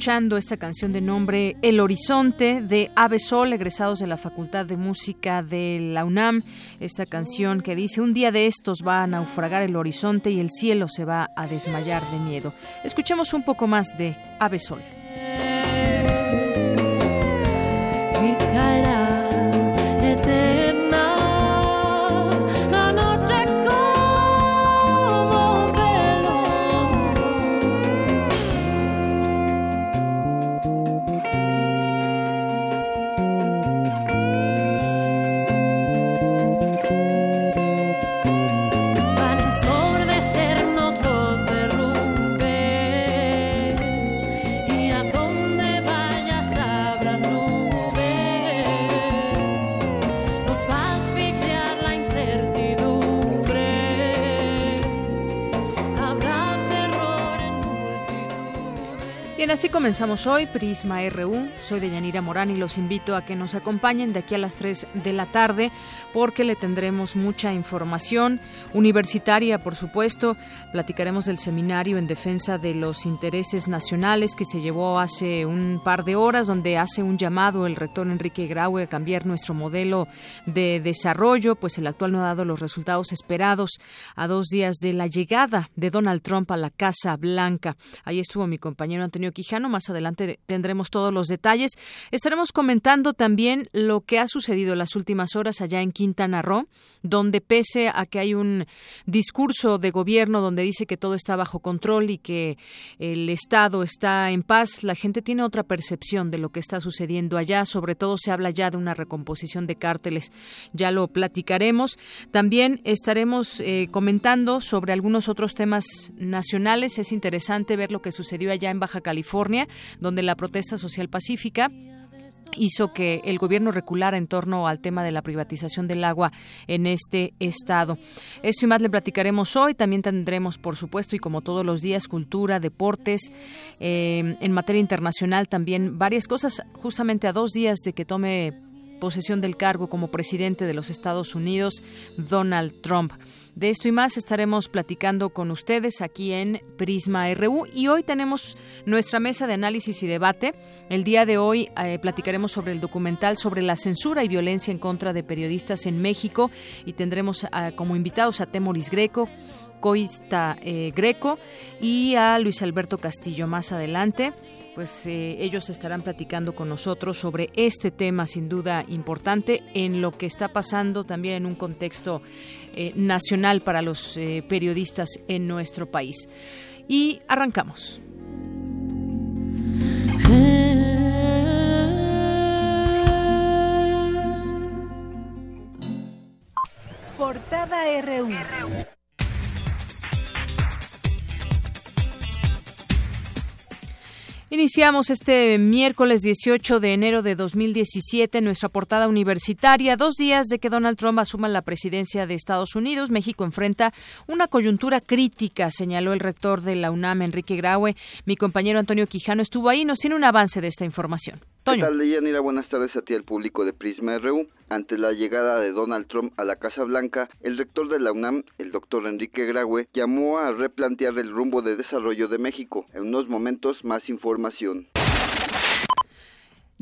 Escuchando esta canción de nombre El Horizonte de Ave Sol, egresados de la Facultad de Música de la UNAM. Esta canción que dice, un día de estos va a naufragar el horizonte y el cielo se va a desmayar de miedo. Escuchemos un poco más de Ave Sol. Comenzamos hoy, Prisma RU. Soy Deyanira Morán y los invito a que nos acompañen de aquí a las 3 de la tarde porque le tendremos mucha información universitaria, por supuesto. Platicaremos del seminario en defensa de los intereses nacionales que se llevó hace un par de horas, donde hace un llamado el rector Enrique Graue a cambiar nuestro modelo de desarrollo, pues el actual no ha dado los resultados esperados a dos días de la llegada de Donald Trump a la Casa Blanca. Ahí estuvo mi compañero Antonio Quijano. Más adelante tendremos todos los detalles. Estaremos comentando también lo que ha sucedido las últimas horas allá en Quintana Roo, donde pese a que hay un discurso de gobierno donde dice que todo está bajo control y que el Estado está en paz, la gente tiene otra percepción de lo que está sucediendo allá. Sobre todo se habla ya de una recomposición de cárteles. Ya lo platicaremos. También estaremos eh, comentando sobre algunos otros temas nacionales. Es interesante ver lo que sucedió allá en Baja California, donde la protesta social pacífica hizo que el gobierno reculara en torno al tema de la privatización del agua en este estado. Esto y más le platicaremos hoy. También tendremos, por supuesto, y como todos los días, cultura, deportes. eh, en materia internacional también varias cosas, justamente a dos días de que tome posesión del cargo como presidente de los Estados Unidos, Donald Trump. De esto y más estaremos platicando con ustedes aquí en Prisma RU y hoy tenemos nuestra mesa de análisis y debate. El día de hoy eh, platicaremos sobre el documental sobre la censura y violencia en contra de periodistas en México. Y tendremos ah, como invitados a Temoris Greco, Coista eh, Greco y a Luis Alberto Castillo. Más adelante pues eh, ellos estarán platicando con nosotros sobre este tema sin duda importante en lo que está pasando también en un contexto eh, nacional para los eh, periodistas en nuestro país. Y arrancamos. Portada. Iniciamos este miércoles 18 de enero de 2017 nuestra portada universitaria. Dos días de que Donald Trump asuma la presidencia de Estados Unidos, México enfrenta una coyuntura crítica, señaló el rector de la UNAM, Enrique Graue. Mi compañero Antonio Quijano estuvo ahí nos tiene un avance de esta información. Toño. ¿Qué tal, Buenas tardes a ti, al público de Prisma RU. Ante la llegada de Donald Trump a la Casa Blanca, el rector de la UNAM, el doctor Enrique Graue, llamó a replantear el rumbo de desarrollo de México. En unos momentos más información.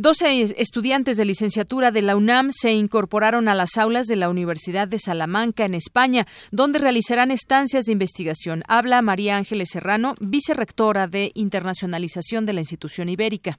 12 estudiantes de licenciatura de la UNAM se incorporaron a las aulas de la Universidad de Salamanca, en España, donde realizarán estancias de investigación. Habla María Ángeles Serrano, vicerrectora de internacionalización de la institución ibérica.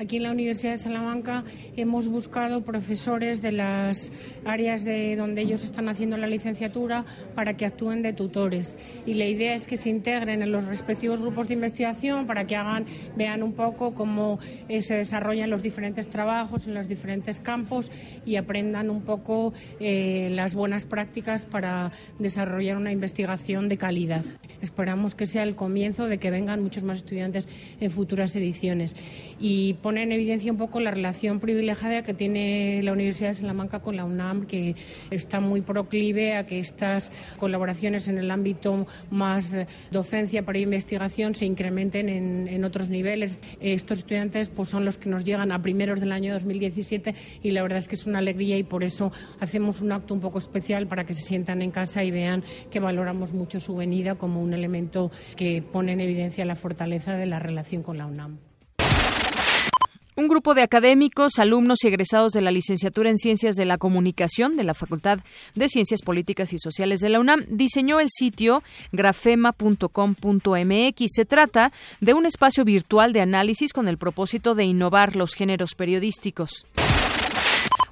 Aquí en la Universidad de Salamanca hemos buscado profesores de las áreas de donde ellos están haciendo la licenciatura para que actúen de tutores. Y la idea es que se integren en los respectivos grupos de investigación para que hagan, vean un poco cómo eh, se desarrollan los diferentes trabajos en los diferentes campos y aprendan un poco eh, las buenas prácticas para desarrollar una investigación de calidad. Esperamos que sea el comienzo de que vengan muchos más estudiantes en futuras ediciones. Y pone en evidencia un poco la relación privilegiada que tiene la Universidad de Salamanca con la UNAM, que está muy proclive a que estas colaboraciones en el ámbito más docencia para investigación se incrementen en, otros niveles. Estos estudiantes pues, son los que nos llegan a primeros del año 2017 y la verdad es que es una alegría y por eso hacemos un acto un poco especial para que se sientan en casa y vean que valoramos mucho su venida como un elemento que pone en evidencia la fortaleza de la relación con la UNAM. Un grupo de académicos, alumnos y egresados de la licenciatura en Ciencias de la Comunicación de la Facultad de Ciencias Políticas y Sociales de la UNAM diseñó el sitio grafema.com.mx. Se trata de un espacio virtual de análisis con el propósito de innovar los géneros periodísticos.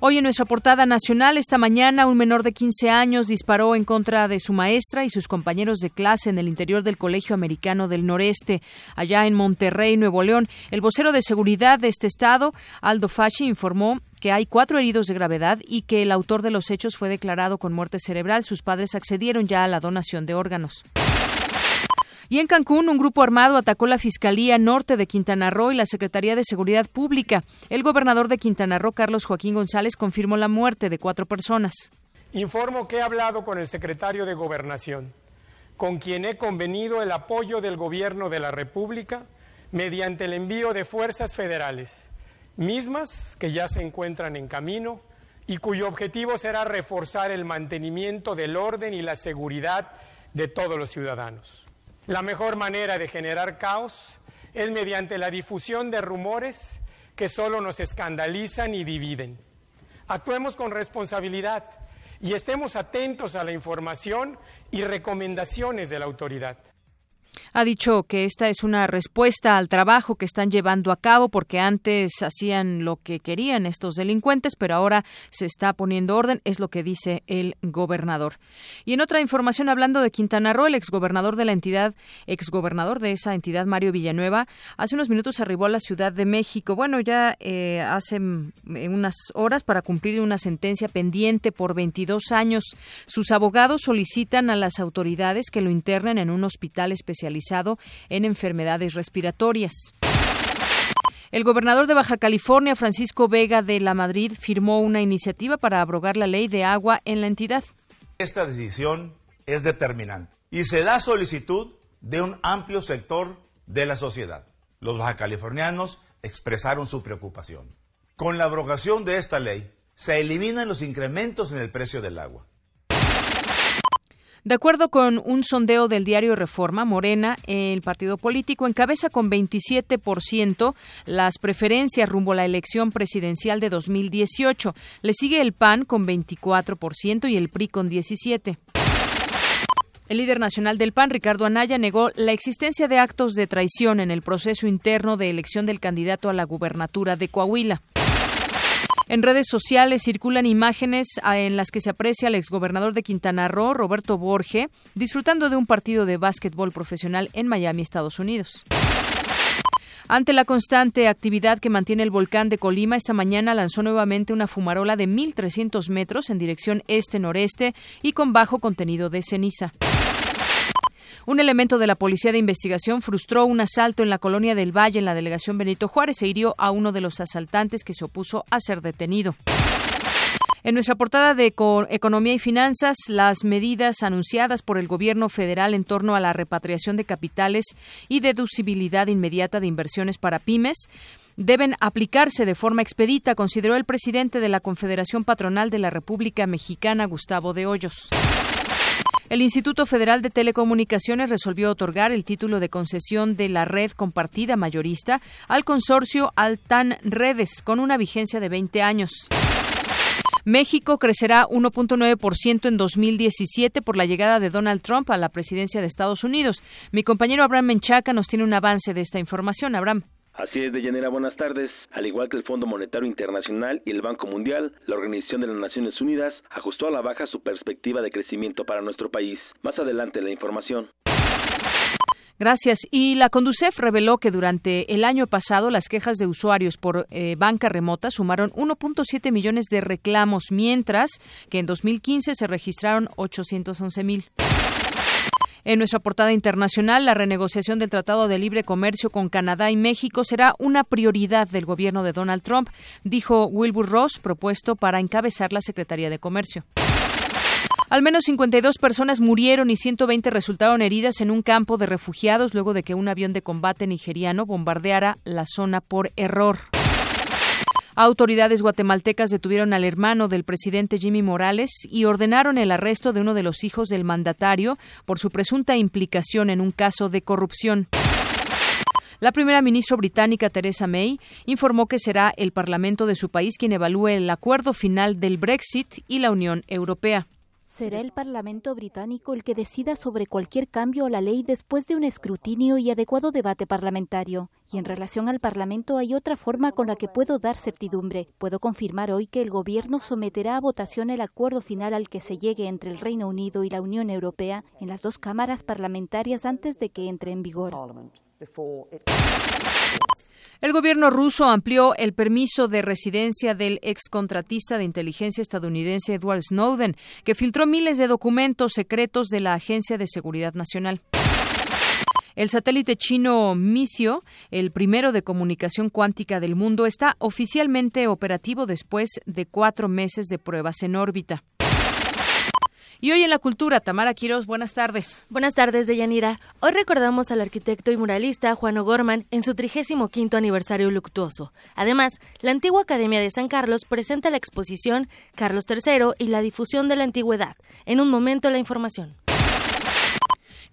Hoy en nuestra portada nacional, esta mañana, un menor de 15 años disparó en contra de su maestra y sus compañeros de clase en el interior del Colegio Americano del Noreste, allá en Monterrey, Nuevo León. El vocero de seguridad de este estado, Aldo Fasci, informó que hay cuatro heridos de gravedad y que el autor de los hechos fue declarado con muerte cerebral. Sus padres accedieron ya a la donación de órganos. Y en Cancún, un grupo armado atacó la Fiscalía Norte de Quintana Roo y la Secretaría de Seguridad Pública. El gobernador de Quintana Roo, Carlos Joaquín González, confirmó la muerte de cuatro personas. Informo que he hablado con el secretario de Gobernación, con quien he convenido el apoyo del Gobierno de la República mediante el envío de fuerzas federales, mismas que ya se encuentran en camino y cuyo objetivo será reforzar el mantenimiento del orden y la seguridad de todos los ciudadanos. La mejor manera de generar caos es mediante la difusión de rumores que solo nos escandalizan y dividen. Actuemos con responsabilidad y estemos atentos a la información y recomendaciones de la autoridad. Ha dicho que esta es una respuesta al trabajo que están llevando a cabo porque antes hacían lo que querían estos delincuentes, pero ahora se está poniendo orden, es lo que dice el gobernador. Y en otra información, hablando de Quintana Roo, el exgobernador de la entidad, exgobernador de esa entidad, Mario Villanueva, hace unos minutos arribó a la Ciudad de México. Bueno, ya eh, hace unas horas para cumplir una sentencia pendiente por 22 años. Sus abogados solicitan a las autoridades que lo internen en un hospital especial especializado en enfermedades respiratorias. El gobernador de Baja California, Francisco Vega de la Madrid, firmó una iniciativa para abrogar la ley de agua en la entidad. Esta decisión es determinante y se da solicitud de un amplio sector de la sociedad. Los bajacalifornianos expresaron su preocupación. Con la abrogación de esta ley, se eliminan los incrementos en el precio del agua. De acuerdo con un sondeo del diario Reforma, Morena, el partido político, encabeza con 27% las preferencias rumbo a la elección presidencial de 2018. Le sigue el PAN con 24% y el PRI con 17%. El líder nacional del PAN, Ricardo Anaya, negó la existencia de actos de traición en el proceso interno de elección del candidato a la gubernatura de Coahuila. En redes sociales circulan imágenes ah, en las que se aprecia al exgobernador de Quintana Roo, Roberto Borge, disfrutando de un partido de básquetbol profesional en Miami, Estados Unidos. Ante la constante actividad que mantiene el volcán de Colima, esta mañana lanzó nuevamente una fumarola de 1.300 metros en dirección este-noreste y con bajo contenido de ceniza. Un elemento de la Policía de Investigación frustró un asalto en la colonia del Valle, en la delegación Benito Juárez, e hirió a uno de los asaltantes que se opuso a ser detenido. En nuestra portada de Economía y Finanzas, las medidas anunciadas por el gobierno federal en torno a la repatriación de capitales y deducibilidad inmediata de inversiones para pymes deben aplicarse de forma expedita, consideró el presidente de la Confederación Patronal de la República Mexicana, Gustavo de Hoyos. El Instituto Federal de Telecomunicaciones resolvió otorgar el título de concesión de la red compartida mayorista al consorcio Altan Redes con una vigencia de 20 años. México crecerá 1.9% en 2017 por la llegada de Donald Trump a la presidencia de Estados Unidos. Mi compañero Abraham Menchaca nos tiene un avance de esta información. Abraham. Así es, Deyanira, buenas tardes. Al igual que el Fondo Monetario Internacional y el Banco Mundial, la Organización de las Naciones Unidas ajustó a la baja su perspectiva de crecimiento para nuestro país. Más adelante la información. Gracias. Y la Conducef reveló que durante el año pasado las quejas de usuarios por eh, banca remota sumaron 1.7 millones de reclamos, mientras que en 2015 se registraron 811 mil. En nuestra portada internacional, la renegociación del Tratado de Libre Comercio con Canadá y México será una prioridad del gobierno de Donald Trump, dijo Wilbur Ross, propuesto para encabezar la Secretaría de Comercio. Al menos 52 personas murieron y 120 resultaron heridas en un campo de refugiados luego de que un avión de combate nigeriano bombardeara la zona por error. Autoridades guatemaltecas detuvieron al hermano del presidente Jimmy Morales y ordenaron el arresto de uno de los hijos del mandatario por su presunta implicación en un caso de corrupción. La primera ministra británica Theresa May informó que será el Parlamento de su país quien evalúe el acuerdo final del Brexit y la Unión Europea. Será el Parlamento británico el que decida sobre cualquier cambio a la ley después de un escrutinio y adecuado debate parlamentario. Y en relación al Parlamento hay otra forma con la que puedo dar certidumbre. Puedo confirmar hoy que el Gobierno someterá a votación el acuerdo final al que se llegue entre el Reino Unido y la Unión Europea en las dos cámaras parlamentarias antes de que entre en vigor. El gobierno ruso amplió el permiso de residencia del excontratista de inteligencia estadounidense Edward Snowden, que filtró miles de documentos secretos de la Agencia de Seguridad Nacional. El satélite chino Misio, el primero de comunicación cuántica del mundo, está oficialmente operativo después de cuatro meses de pruebas en órbita. Y hoy en la cultura, Tamara Quiroz, buenas tardes. Buenas tardes, Deyanira. Hoy recordamos al arquitecto y muralista Juan O'Gorman en su 35 aniversario luctuoso. Además, la antigua Academia de San Carlos presenta la exposición Carlos III y la difusión de la antigüedad. En un momento, la información.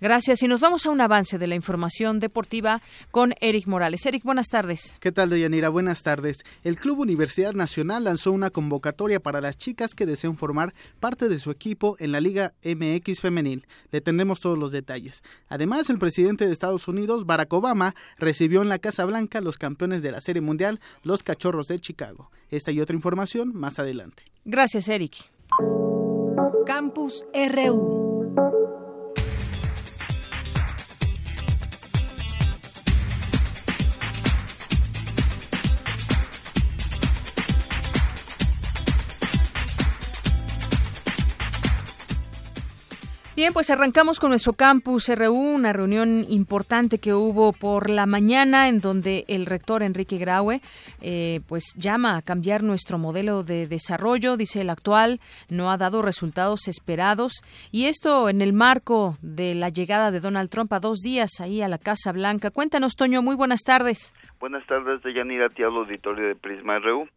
Gracias y nos vamos a un avance de la información deportiva con Eric Morales. Eric, buenas tardes. ¿Qué tal, Deyanira? Buenas tardes. El Club Universidad Nacional lanzó una convocatoria para las chicas que desean formar parte de su equipo en la Liga MX Femenil. Le tendremos todos los detalles. Además, el presidente de Estados Unidos, Barack Obama, recibió en la Casa Blanca los campeones de la Serie Mundial, los Cachorros de Chicago. Esta y otra información más adelante. Gracias, Eric. Campus RU. Bien, pues arrancamos con nuestro campus RU, una reunión importante que hubo por la mañana en donde el rector Enrique Graue eh, pues llama a cambiar nuestro modelo de desarrollo, dice el actual, no ha dado resultados esperados y esto en el marco de la llegada de Donald Trump a dos días ahí a la Casa Blanca. Cuéntanos, Toño, muy buenas tardes. Buenas tardes, Deyanira, te hablo auditorio de Prisma RU.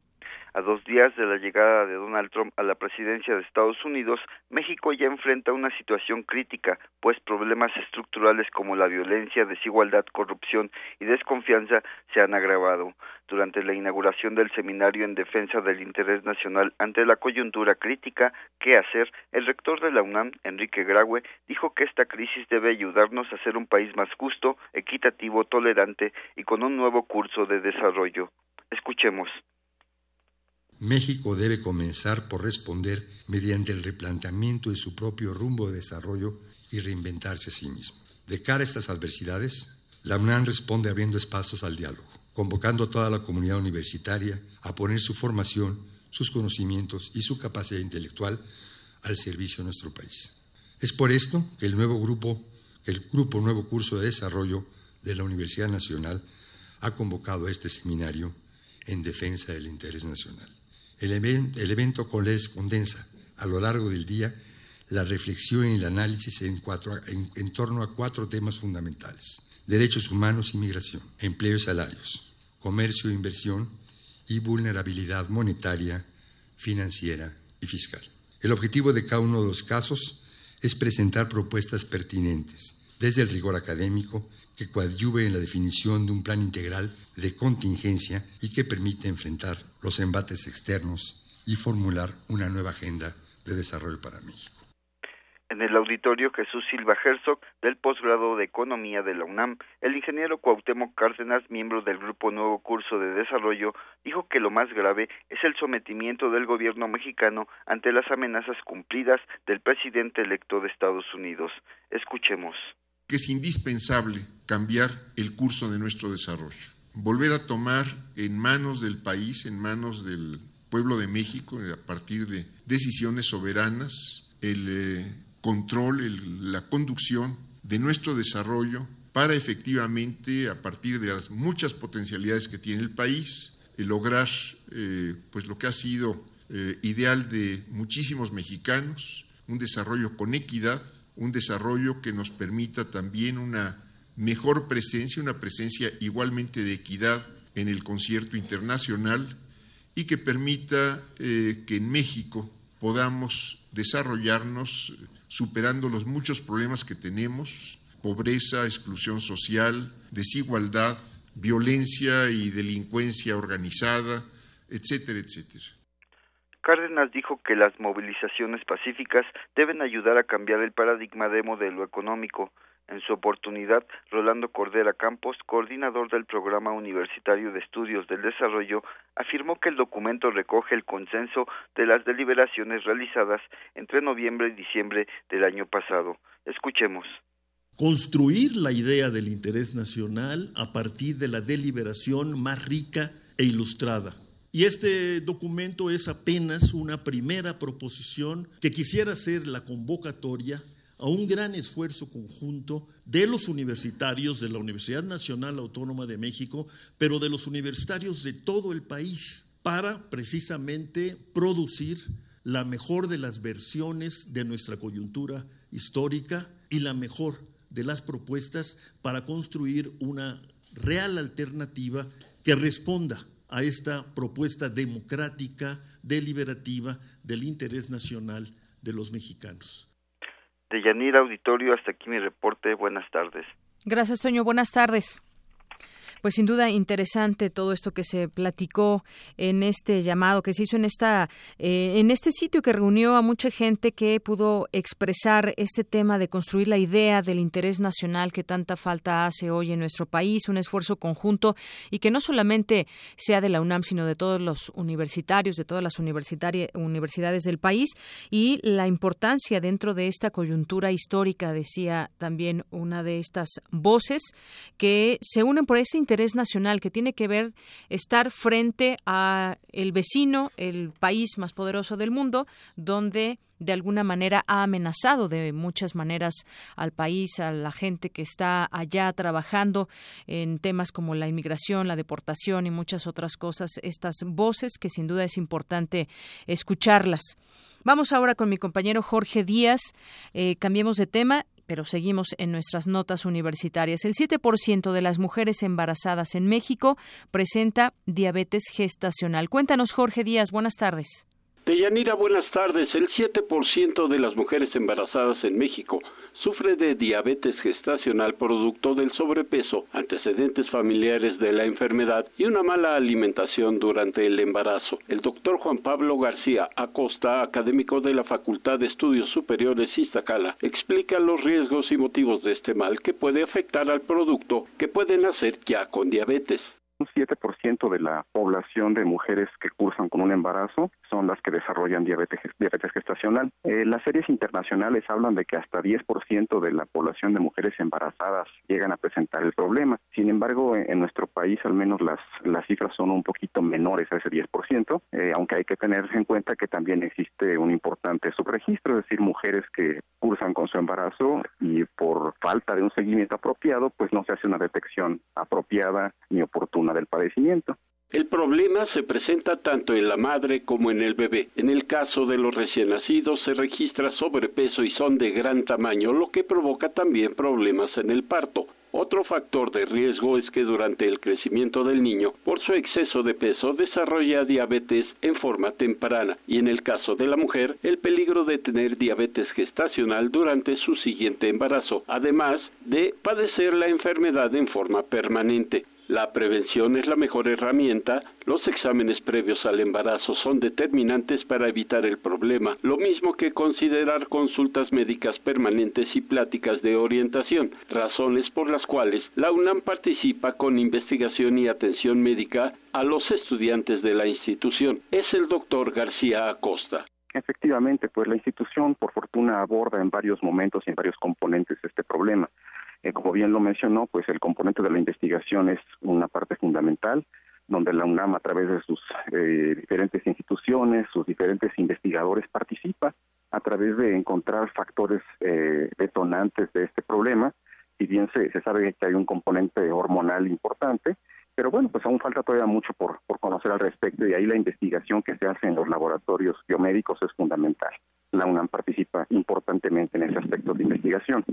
A dos días de la llegada de Donald Trump a la presidencia de Estados Unidos, México ya enfrenta una situación crítica, pues problemas estructurales como la violencia, desigualdad, corrupción y desconfianza se han agravado. Durante la inauguración del seminario en defensa del interés nacional ante la coyuntura crítica, ¿qué hacer? El rector de la UNAM, Enrique Graue, dijo que esta crisis debe ayudarnos a ser un país más justo, equitativo, tolerante y con un nuevo curso de desarrollo. Escuchemos. México debe comenzar por responder mediante el replanteamiento de su propio rumbo de desarrollo y reinventarse a sí mismo. De cara a estas adversidades, la UNAM responde abriendo espacios al diálogo, convocando a toda la comunidad universitaria a poner su formación, sus conocimientos y su capacidad intelectual al servicio de nuestro país. Es por esto que el nuevo grupo El Grupo Nuevo Curso de Desarrollo de la Universidad Nacional ha convocado este seminario en defensa del interés nacional. El, evento condensa a lo largo del día la reflexión y el análisis en, en torno a cuatro temas fundamentales. Derechos humanos y migración, empleo y salarios, comercio e inversión y vulnerabilidad monetaria, financiera y fiscal. El objetivo de cada uno de los casos es presentar propuestas pertinentes, desde el rigor académico, que coadyuve en la definición de un plan integral de contingencia y que permite enfrentar los embates externos y formular una nueva agenda de desarrollo para México. En el auditorio Jesús Silva Herzog del posgrado de Economía de la UNAM, el ingeniero Cuauhtémoc Cárdenas, miembro del Grupo Nuevo Curso de Desarrollo, dijo que lo más grave es el sometimiento del gobierno mexicano ante las amenazas cumplidas del presidente electo de Estados Unidos. Escuchemos. Que es indispensable cambiar el curso de nuestro desarrollo, volver a tomar en manos del país, en manos del pueblo de México, a partir de decisiones soberanas, el eh, control, la conducción de nuestro desarrollo para efectivamente, a partir de las muchas potencialidades que tiene el país, eh, lograr eh, pues lo que ha sido eh, ideal de muchísimos mexicanos, un desarrollo con equidad, un desarrollo que nos permita también una mejor presencia, una presencia igualmente de equidad en el concierto internacional y que permita que en México podamos desarrollarnos superando los muchos problemas que tenemos, pobreza, exclusión social, desigualdad, violencia y delincuencia organizada, etcétera, etcétera. Cárdenas dijo que las movilizaciones pacíficas deben ayudar a cambiar el paradigma de modelo económico, en su oportunidad, Rolando Cordera Campos, coordinador del Programa Universitario de Estudios del Desarrollo, afirmó que el documento recoge el consenso de las deliberaciones realizadas entre noviembre y diciembre del año pasado. Escuchemos. Construir la idea del interés nacional a partir de la deliberación más rica e ilustrada. Y este documento es apenas una primera proposición que quisiera ser la convocatoria a un gran esfuerzo conjunto de los universitarios de la Universidad Nacional Autónoma de México, pero de los universitarios de todo el país, para precisamente producir la mejor de las versiones de nuestra coyuntura histórica y la mejor de las propuestas para construir una real alternativa que responda a esta propuesta democrática, deliberativa del interés nacional de los mexicanos. De Yanira Auditorio, hasta aquí mi reporte. Buenas tardes. Gracias, Toño. Buenas tardes. Pues sin duda interesante todo esto que se platicó en este llamado que se hizo en esta eh, en este sitio que reunió a mucha gente que pudo expresar este tema de construir la idea del interés nacional que tanta falta hace hoy en nuestro país, un esfuerzo conjunto y que no solamente sea de la UNAM sino de todos los universitarios, de todas las universidades del país y la importancia dentro de esta coyuntura histórica decía también una de estas voces que se unen por ese interés nacional que tiene que ver estar frente a el vecino, el país más poderoso del mundo, donde de alguna manera ha amenazado de muchas maneras al país, a la gente que está allá trabajando en temas como la inmigración, la deportación y muchas otras cosas, estas voces que sin duda es importante escucharlas. Vamos ahora con mi compañero Jorge Díaz. Eh, cambiemos de tema pero seguimos en nuestras notas universitarias. El 7% de las mujeres embarazadas en México presenta diabetes gestacional. Cuéntanos, Jorge Díaz, buenas tardes. Deyanira, buenas tardes. El 7% de las mujeres embarazadas en México sufre de diabetes gestacional producto del sobrepeso, antecedentes familiares de la enfermedad y una mala alimentación durante el embarazo. El doctor Juan Pablo García Acosta, académico de la Facultad de Estudios Superiores Iztacala, explica los riesgos y motivos de este mal que puede afectar al producto que puede nacer ya con diabetes. Un 7% de la población de mujeres que cursan con un embarazo son las que desarrollan diabetes, gestacional. Eh, las series internacionales hablan de que hasta 10% de la población de mujeres embarazadas llegan a presentar el problema. Sin embargo, en, nuestro país al menos las, las cifras son un poquito menores a ese 10%, eh, aunque hay que tener en cuenta que también existe un importante subregistro, es decir, mujeres que cursan con su embarazo y por falta de un seguimiento apropiado, pues no se hace una detección apropiada ni oportuna del padecimiento. El problema se presenta tanto en la madre como en el bebé. En el caso de los recién nacidos se registra sobrepeso y son de gran tamaño, lo que provoca también problemas en el parto. Otro factor de riesgo es que durante el crecimiento del niño, por su exceso de peso, desarrolla diabetes en forma temprana y en el caso de la mujer, el peligro de tener diabetes gestacional durante su siguiente embarazo, además de padecer la enfermedad en forma permanente. La prevención es la mejor herramienta. Los exámenes previos al embarazo son determinantes para evitar el problema, lo mismo que considerar consultas médicas permanentes y pláticas de orientación, razones por las cuales la UNAM participa con investigación y atención médica a los estudiantes de la institución. Es el doctor García Acosta. Efectivamente, pues la institución por fortuna aborda en varios momentos y en varios componentes este problema. Eh, como bien lo mencionó, pues el componente de la investigación es una parte fundamental, donde la UNAM a través de sus eh, diferentes instituciones, sus diferentes investigadores participa a través de encontrar factores eh, detonantes de este problema. Si bien se, sabe que hay un componente hormonal importante, pero bueno, pues aún falta todavía mucho por conocer al respecto y ahí la investigación que se hace en los laboratorios biomédicos es fundamental. La UNAM participa importantemente en ese aspecto de investigación.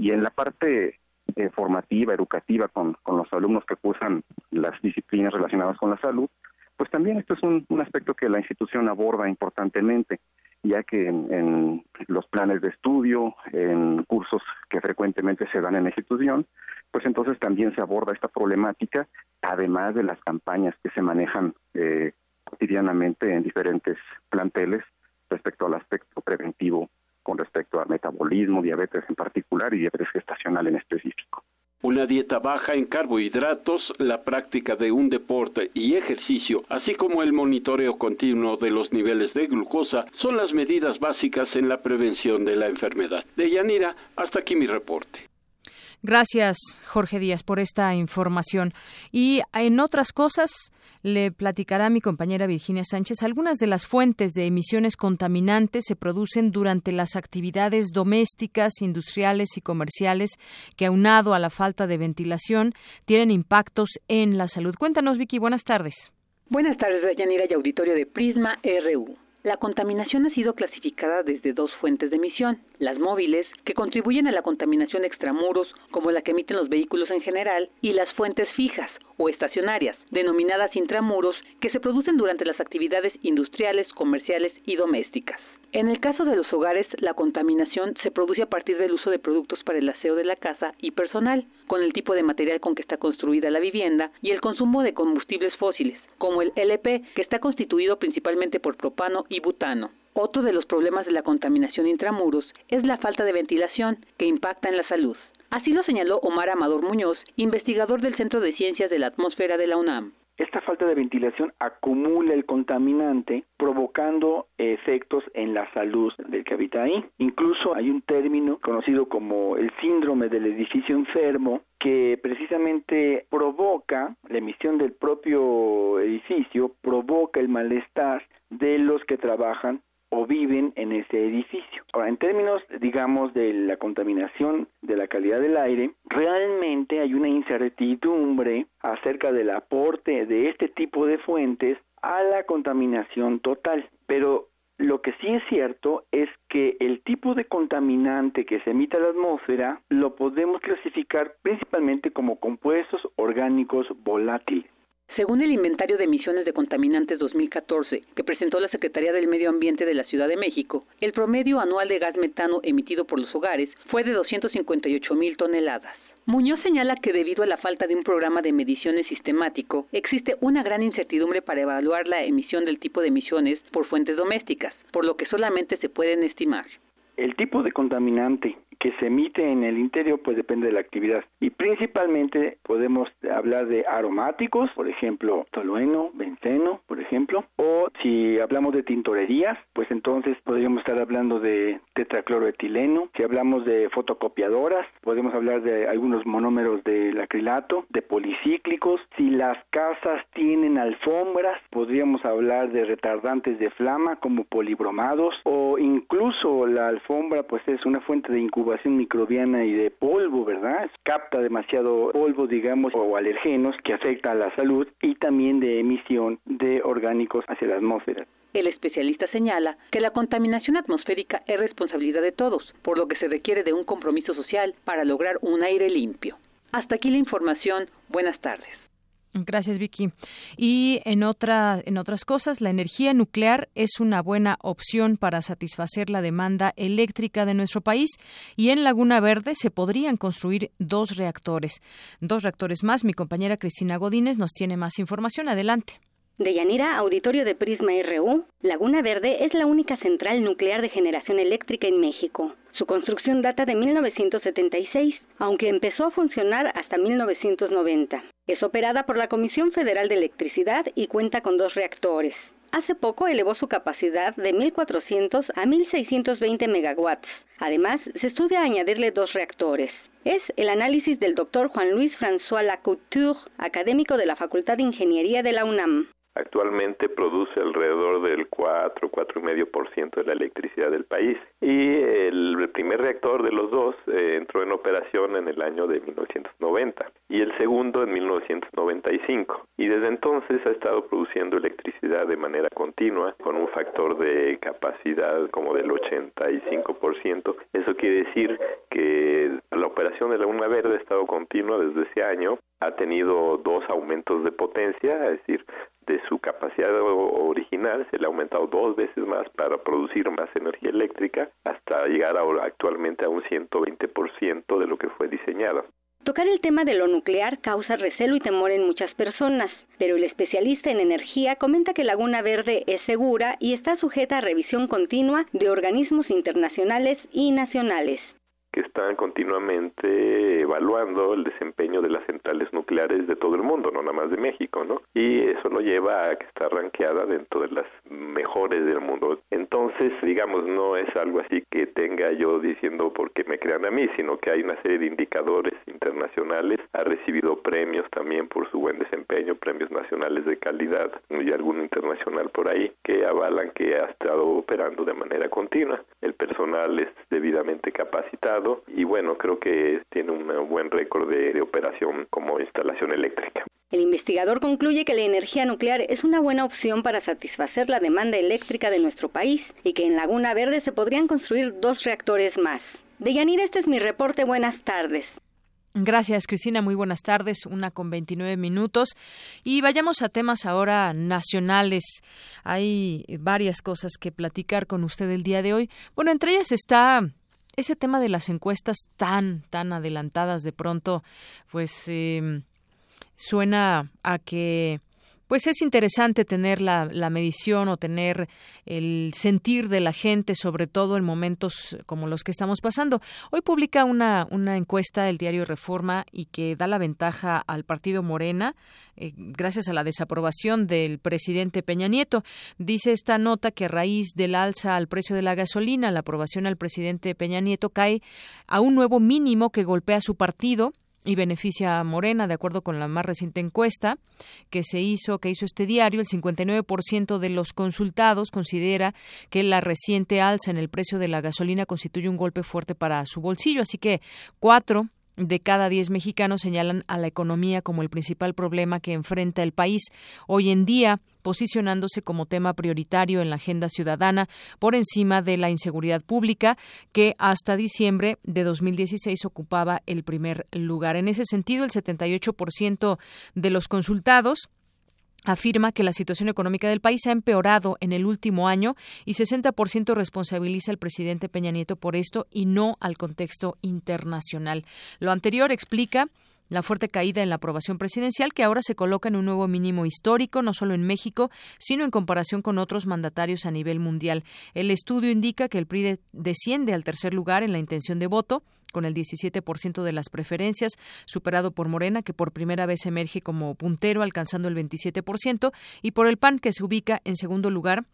Y en la parte eh, formativa, educativa, con, con los alumnos que cursan las disciplinas relacionadas con la salud, pues también esto es un, un aspecto que la institución aborda importantemente, ya que en, en, los planes de estudio, en cursos que frecuentemente se dan en la institución, pues entonces también se aborda esta problemática, además de las campañas que se manejan eh, cotidianamente en diferentes planteles respecto al aspecto preventivo con respecto al metabolismo, diabetes en particular y diabetes gestacional en específico. Una dieta baja en carbohidratos, la práctica de un deporte y ejercicio, así como el monitoreo continuo de los niveles de glucosa, son las medidas básicas en la prevención de la enfermedad. De Yanira, hasta aquí mi reporte. Gracias, Jorge Díaz, por esta información. Y en otras cosas, le platicará mi compañera Virginia Sánchez. Algunas de las fuentes de emisiones contaminantes se producen durante las actividades domésticas, industriales y comerciales que, aunado a la falta de ventilación, tienen impactos en la salud. Cuéntanos, Vicky. Buenas tardes. Buenas tardes, Yanira y auditorio de Prisma RU. La contaminación ha sido clasificada desde dos fuentes de emisión, las móviles, que contribuyen a la contaminación extramuros, como la que emiten los vehículos en general, y las fuentes fijas o estacionarias, denominadas intramuros, que se producen durante las actividades industriales, comerciales y domésticas. En el caso de los hogares, la contaminación se produce a partir del uso de productos para el aseo de la casa y personal, con el tipo de material con que está construida la vivienda y el consumo de combustibles fósiles, como el LP, que está constituido principalmente por propano y butano. Otro de los problemas de la contaminación intramuros es la falta de ventilación, que impacta en la salud. Así lo señaló Omar Amador Muñoz, investigador del Centro de Ciencias de la Atmósfera de la UNAM. Esta falta de ventilación acumula el contaminante provocando efectos en la salud del que habita ahí. Incluso hay un término conocido como el síndrome del edificio enfermo que precisamente provoca la emisión del propio edificio, provoca el malestar de los que trabajan o viven en ese edificio. Ahora, en términos, digamos, de la contaminación de la calidad del aire, realmente hay una incertidumbre acerca del aporte de este tipo de fuentes a la contaminación total. Pero lo que sí es cierto es que el tipo de contaminante que se emite a la atmósfera lo podemos clasificar principalmente como compuestos orgánicos volátiles. Según el inventario de emisiones de contaminantes 2014 que presentó la Secretaría del Medio Ambiente de la Ciudad de México, el promedio anual de gas metano emitido por los hogares fue de 258 mil toneladas. Muñoz señala que debido a la falta de un programa de mediciones sistemático, existe una gran incertidumbre para evaluar la emisión del tipo de emisiones por fuentes domésticas, por lo que solamente se pueden estimar. El tipo de contaminante que se emite en el interior pues depende de la actividad. Y principalmente podemos hablar de aromáticos, por ejemplo, tolueno, benceno, por ejemplo, o si hablamos de tintorerías, pues entonces podríamos estar hablando de tetracloroetileno, si hablamos de fotocopiadoras, podemos hablar de algunos monómeros del acrilato, de policíclicos, si las casas tienen alfombras, podríamos hablar de retardantes de flama como polibromados o incluso la alfombra pues es una fuente de incubación microbiana y de polvo, ¿verdad? Capta demasiado polvo, digamos, o alergenos que afecta a la salud y también de emisión de orgánicos hacia la atmósfera. El especialista señala que la contaminación atmosférica es responsabilidad de todos, por lo que se requiere de un compromiso social para lograr un aire limpio. Hasta aquí la información. Buenas tardes. Gracias, Vicky. Y en, otra, en otras cosas, la energía nuclear es una buena opción para satisfacer la demanda eléctrica de nuestro país y en Laguna Verde se podrían construir dos reactores. Dos reactores más. Mi compañera Cristina Godínez nos tiene más información. Adelante. De Yanira, auditorio de Prisma RU, Laguna Verde es la única central nuclear de generación eléctrica en México. Su construcción data de 1976, aunque empezó a funcionar hasta 1990. Es operada por la Comisión Federal de Electricidad y cuenta con dos reactores. Hace poco elevó su capacidad de 1.400 a 1.620 megawatts. Además, se estudia añadirle dos reactores. Es el análisis del doctor Juan Luis François Lacouture, académico de la Facultad de Ingeniería de la UNAM. Actualmente produce alrededor del 4, 4,5% de la electricidad del país. Y el primer reactor de los dos eh, entró en operación en el año de 1990 y el segundo en 1995. Y desde entonces ha estado produciendo electricidad de manera continua con un factor de capacidad como del 85%. Eso quiere decir que la operación de la Luna Verde ha estado continua desde ese año ha tenido dos aumentos de potencia, es decir, de su capacidad original se le ha aumentado dos veces más para producir más energía eléctrica hasta llegar ahora actualmente a un 120% de lo que fue diseñado. Tocar el tema de lo nuclear causa recelo y temor en muchas personas, pero el especialista en energía comenta que Laguna Verde es segura y está sujeta a revisión continua de organismos internacionales y nacionales están continuamente evaluando el desempeño de las centrales nucleares de todo el mundo, no nada más de México, ¿no? Y eso lo lleva a que está ranqueada dentro de las mejores del mundo. Entonces, digamos, no es algo así que tenga yo diciendo porque me crean a mí, sino que hay una serie de indicadores internacionales, ha recibido premios también por su buen desempeño, premios nacionales de calidad y algún internacional por ahí que avalan que ha estado operando de manera continua. El personal es debidamente capacitado y bueno, creo que tiene un buen récord de, operación como instalación eléctrica. El investigador concluye que la energía nuclear es una buena opción para satisfacer la demanda eléctrica de nuestro país y que en Laguna Verde se podrían construir dos reactores más. De Yanir, este es mi reporte. Buenas tardes. Gracias, Cristina. Muy buenas tardes. Una con 29 minutos. Y vayamos a temas ahora nacionales. Hay varias cosas que platicar con usted el día de hoy. Bueno, entre ellas está ese tema de las encuestas tan, tan adelantadas de pronto, pues em, suena a que pues es interesante tener la, la, medición o tener el sentir de la gente, sobre todo en momentos como los que estamos pasando. Hoy publica una, una encuesta el diario Reforma y que da la ventaja al partido Morena eh, gracias a la desaprobación del presidente Peña Nieto. Dice esta nota que a raíz del alza al precio de la gasolina, la aprobación al presidente Peña Nieto cae a un nuevo mínimo que golpea a su partido y beneficia a Morena, de acuerdo con la más reciente encuesta que se hizo, que hizo este diario, el 59% de los consultados considera que la reciente alza en el precio de la gasolina constituye un golpe fuerte para su bolsillo, así que cuatro de cada diez mexicanos señalan a la economía como el principal problema que enfrenta el país. Hoy en día, posicionándose como tema prioritario en la agenda ciudadana por encima de la inseguridad pública, que hasta diciembre de 2016 ocupaba el primer lugar. En ese sentido, el 78% de los consultados afirma que la situación económica del país ha empeorado en el último año y 60% responsabiliza al presidente Peña Nieto por esto y no al contexto internacional. Lo anterior explica la fuerte caída en la aprobación presidencial que ahora se coloca en un nuevo mínimo histórico, no solo en México, sino en comparación con otros mandatarios a nivel mundial. El estudio indica que el PRI desciende al tercer lugar en la intención de voto, con el 17% de las preferencias, superado por Morena, que por primera vez emerge como puntero, alcanzando el 27%, y por el PAN, que se ubica en segundo lugar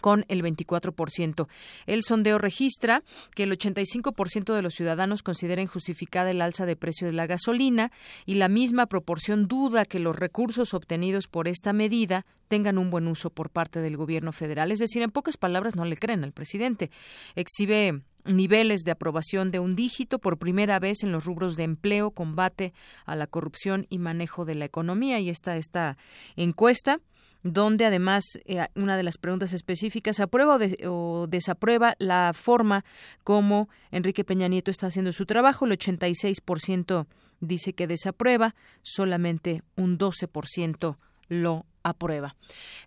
con el 24%. El sondeo registra que el 85% de los ciudadanos considera injustificada el alza de precio de la gasolina y la misma proporción duda que los recursos obtenidos por esta medida tengan un buen uso por parte del gobierno federal. Es decir, en pocas palabras, no le creen al presidente. Exhibe niveles de aprobación de un dígito por primera vez en los rubros de empleo, combate a la corrupción y manejo de la economía. Y está esta encuesta donde además eh, una de las preguntas específicas aprueba o, desaprueba la forma como Enrique Peña Nieto está haciendo su trabajo. El 86% dice que desaprueba, solamente un 12% lo aprueba.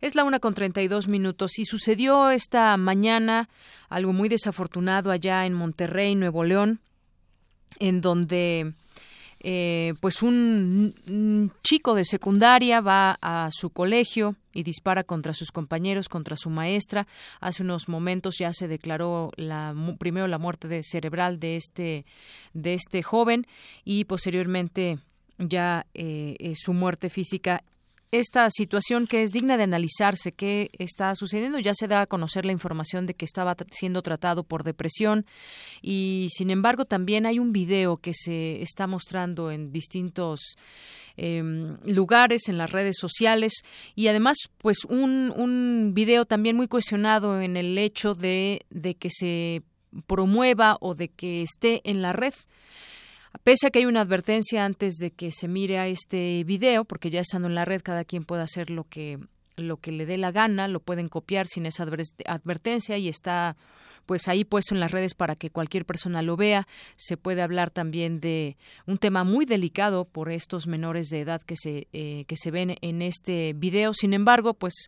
Es la una con 32 minutos y sucedió esta mañana algo muy desafortunado allá en Monterrey, Nuevo León, en donde eh, pues un, chico de secundaria va a su colegio y dispara contra sus compañeros, contra su maestra. Hace unos momentos ya se declaró la, primero la muerte de cerebral de este, de este joven y posteriormente ya eh, eh, su muerte física esta situación que es digna de analizarse, qué está sucediendo. Ya se da a conocer la información de que estaba siendo tratado por depresión y, sin embargo, también hay un video que se está mostrando en distintos em, lugares, en las redes sociales y, además, pues un, un video también muy cuestionado en el hecho de, de que se promueva o de que esté en la red Pese a que hay una advertencia antes de que se mire a este video, porque ya estando en la red cada quien puede hacer lo que lo que le dé la gana, lo pueden copiar sin esa advertencia y está pues ahí puesto en las redes para que cualquier persona lo vea. Se puede hablar también de un tema muy delicado por estos menores de edad que se, eh, que se ven en este video. Sin embargo, pues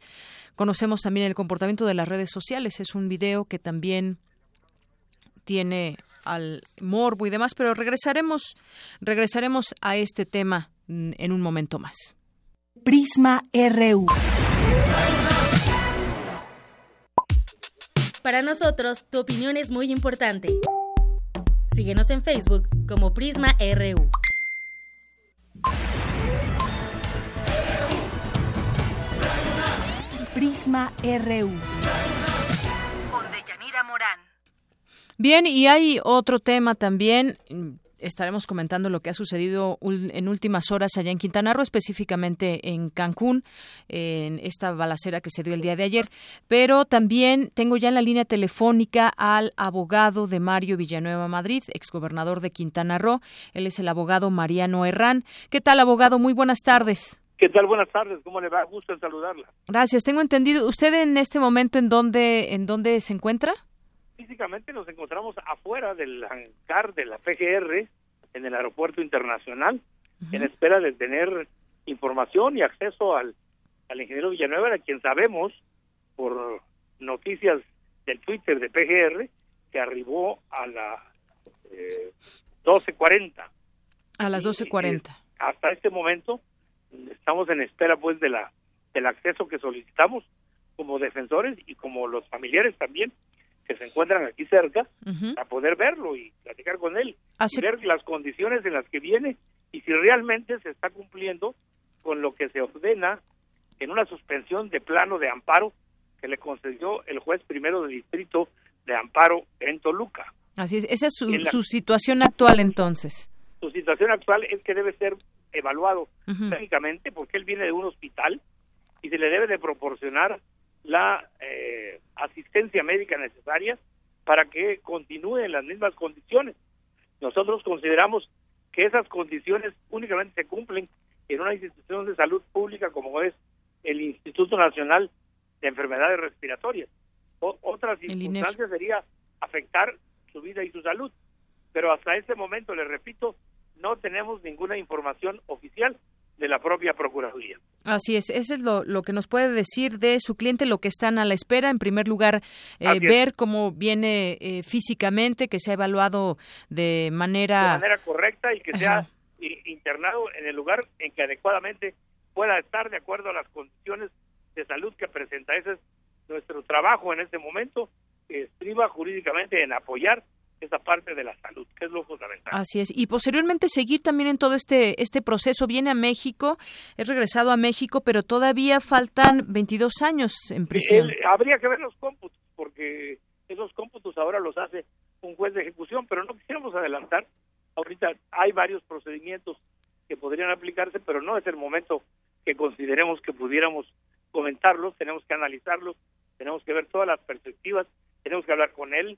conocemos también el comportamiento de las redes sociales. Es un video que también tiene al morbo y demás, pero regresaremos, regresaremos a este tema mm, en un momento más. Prisma RU. Para nosotros, tu opinión es muy importante. Síguenos en Facebook como Prisma RU. Prisma RU. Bien, y hay otro tema también estaremos comentando lo que ha sucedido en últimas horas allá en Quintana Roo, específicamente en Cancún, en esta balacera que se dio el día de ayer. Pero también tengo ya en la línea telefónica al abogado de Mario Villanueva Madrid, exgobernador de Quintana Roo. Él es el abogado Mariano Herrán. ¿Qué tal, abogado? Muy buenas tardes. ¿Qué tal? Buenas tardes. ¿Cómo le va? Gusto en saludarla. Gracias. Tengo entendido. ¿Usted en este momento en dónde, en dónde se encuentra? Físicamente nos encontramos afuera del hangar de la PGR en el aeropuerto internacional en espera de tener información y acceso al, al ingeniero Villanueva, a quien sabemos por noticias del Twitter de PGR que arribó a las eh, 12.40. A las 12.40. Hasta este momento estamos en espera pues de la del acceso que solicitamos como defensores y como los familiares también que se encuentran aquí cerca a poder verlo y platicar con él y ver las condiciones en las que viene y si realmente se está cumpliendo con lo que se ordena en una suspensión de plano de amparo que le concedió el juez primero de distrito de amparo en Toluca. Así es, esa es su, situación actual entonces. Su situación actual es que debe ser evaluado médicamente porque él viene de un hospital y se le debe de proporcionar la eh, asistencia médica necesaria para que continúe en las mismas condiciones. Nosotros consideramos que esas condiciones únicamente se cumplen en una institución de salud pública como es el Instituto Nacional de Enfermedades Respiratorias. otra circunstancia sería afectar su vida y su salud. Pero hasta este momento, le repito, no tenemos ninguna información oficial de la propia Procuraduría. Así es, eso es lo, lo, que nos puede decir de su cliente, lo que están a la espera. En primer lugar, eh, ver cómo viene eh, físicamente, que se ha evaluado de manera... De manera correcta y que sea internado en el lugar en que adecuadamente pueda estar de acuerdo a las condiciones de salud que presenta. Ese es nuestro trabajo en este momento, que estriba jurídicamente en apoyar esa parte de la salud, que es lo fundamental. Así es. Y posteriormente seguir también en todo este este proceso. Viene a México, es regresado a México, pero todavía faltan 22 años en prisión. habría que ver los cómputos, porque esos cómputos ahora los hace un juez de ejecución, pero no quisiéramos adelantar. Ahorita hay varios procedimientos que podrían aplicarse, pero no es el momento que consideremos que pudiéramos comentarlos, tenemos que analizarlos, tenemos que ver todas las perspectivas, tenemos que hablar con él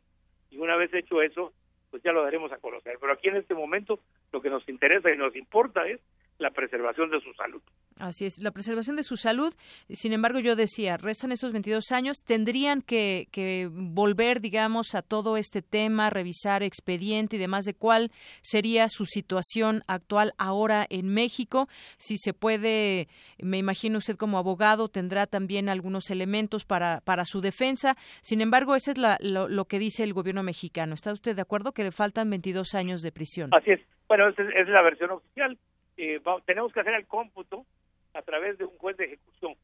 y una vez hecho eso, pues ya lo daremos a conocer. Pero aquí en este momento lo que nos interesa y nos importa es la preservación de su salud. Así es, la preservación de su salud. Sin embargo, yo decía, restan esos 22 años, tendrían que, que, volver, digamos, a todo este tema, revisar expediente y demás de cuál sería su situación actual ahora en México. Si se puede, me imagino usted como abogado tendrá también algunos elementos para, para su defensa. Sin embargo, ese es la, lo, lo, que dice el gobierno mexicano. ¿Está usted de acuerdo que le faltan 22 años de prisión? Así es. Bueno, esa es la versión oficial eh, tenemos que hacer el cómputo a través de un juez de ejecución,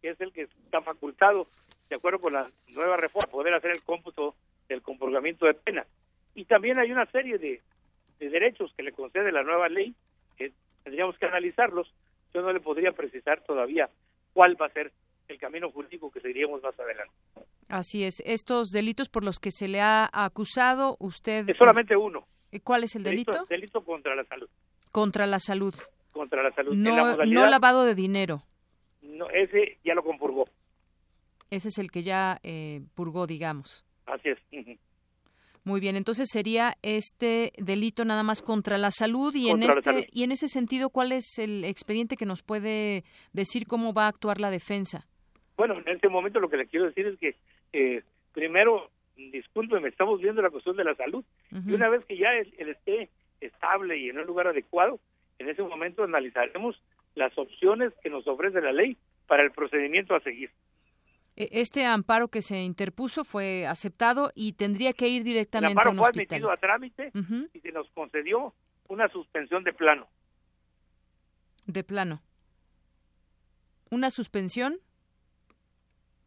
que es el que está facultado, de acuerdo con la nueva reforma, poder hacer el cómputo del comportamiento de pena. Y también hay una serie de, derechos que le concede la nueva ley, que tendríamos que analizarlos. Yo no le podría precisar todavía cuál va a ser el camino jurídico que seguiríamos más adelante. Así es. Estos delitos por los que se le ha acusado, usted... Es solamente uno. ¿Cuál es el delito? Delito, delito contra la salud. Contra la salud. Contra la salud. No, no lavado de dinero. No, ese ya lo compurgó. Ese es el que ya eh, purgó, digamos. Así es. Muy bien, entonces sería este delito nada más contra la salud y en este y en ese sentido, ¿cuál es el expediente que nos puede decir cómo va a actuar la defensa? Bueno, en este momento lo que le quiero decir es que eh, primero, discúlpeme, estamos viendo la cuestión de la salud y una vez que ya el, el esté estable y en un lugar adecuado, en ese momento analizaremos las opciones que nos ofrece la ley para el procedimiento a seguir. E, este amparo que se interpuso fue aceptado y tendría que ir directamente a un fue admitido a trámite y se nos concedió una suspensión de plano. De plano. ¿Una suspensión?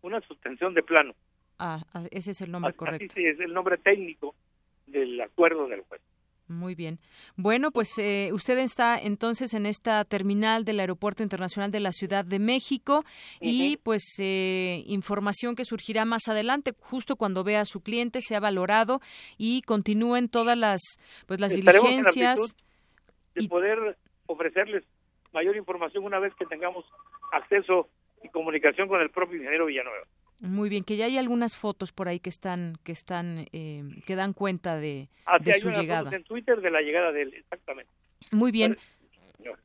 Una suspensión de plano. Ah, ah ese es el nombre correcto. sí, es el nombre técnico del acuerdo del juez. Muy bien. Bueno, pues eh, usted está entonces en esta terminal del Aeropuerto Internacional de la Ciudad de México y pues eh, información que surgirá más adelante, justo cuando vea a su cliente, sea valorado y continúen todas las pues las diligencias. y poder ofrecerles mayor información una vez que tengamos acceso y comunicación con el propio ingeniero Villanueva. Muy bien, que ya hay algunas fotos por ahí que están que están eh, que dan cuenta de, ah, de hay su llegada. en Twitter de la llegada de él, exactamente. Muy bien.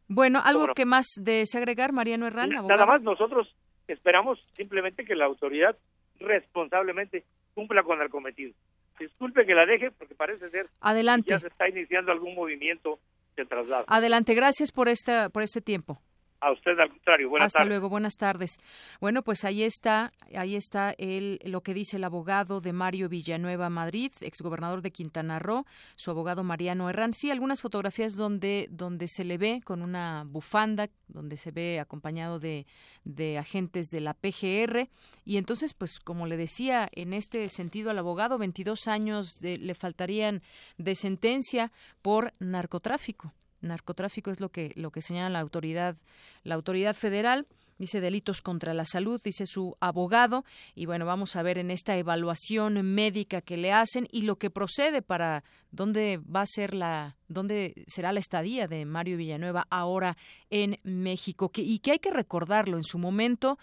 Bueno, algo que más desea agregar, Mariano Herrán, Nada más nosotros esperamos simplemente que la autoridad responsablemente cumpla con el cometido. Disculpe que la deje porque parece ser Adelante. que ya se está iniciando algún movimiento de traslado. Adelante, gracias por esta por este tiempo. A usted al contrario. Buenas Hasta luego, buenas tardes. Bueno, pues ahí está, ahí está el, lo que dice el abogado de Mario Villanueva Madrid, exgobernador de Quintana Roo, su abogado Mariano Herrán. Sí, algunas fotografías donde, donde se le ve con una bufanda, donde se ve acompañado de, de agentes de la PGR. Y entonces, pues como le decía, en este sentido al abogado, 22 años de, le faltarían de sentencia por narcotráfico narcotráfico es lo que lo que señala la autoridad la autoridad federal. Dice delitos contra la salud, dice su abogado, y bueno, vamos a ver en esta evaluación médica que le hacen y lo que procede para dónde va a ser la, dónde será la estadía de Mario Villanueva ahora en México, que, y que hay que recordarlo en su momento,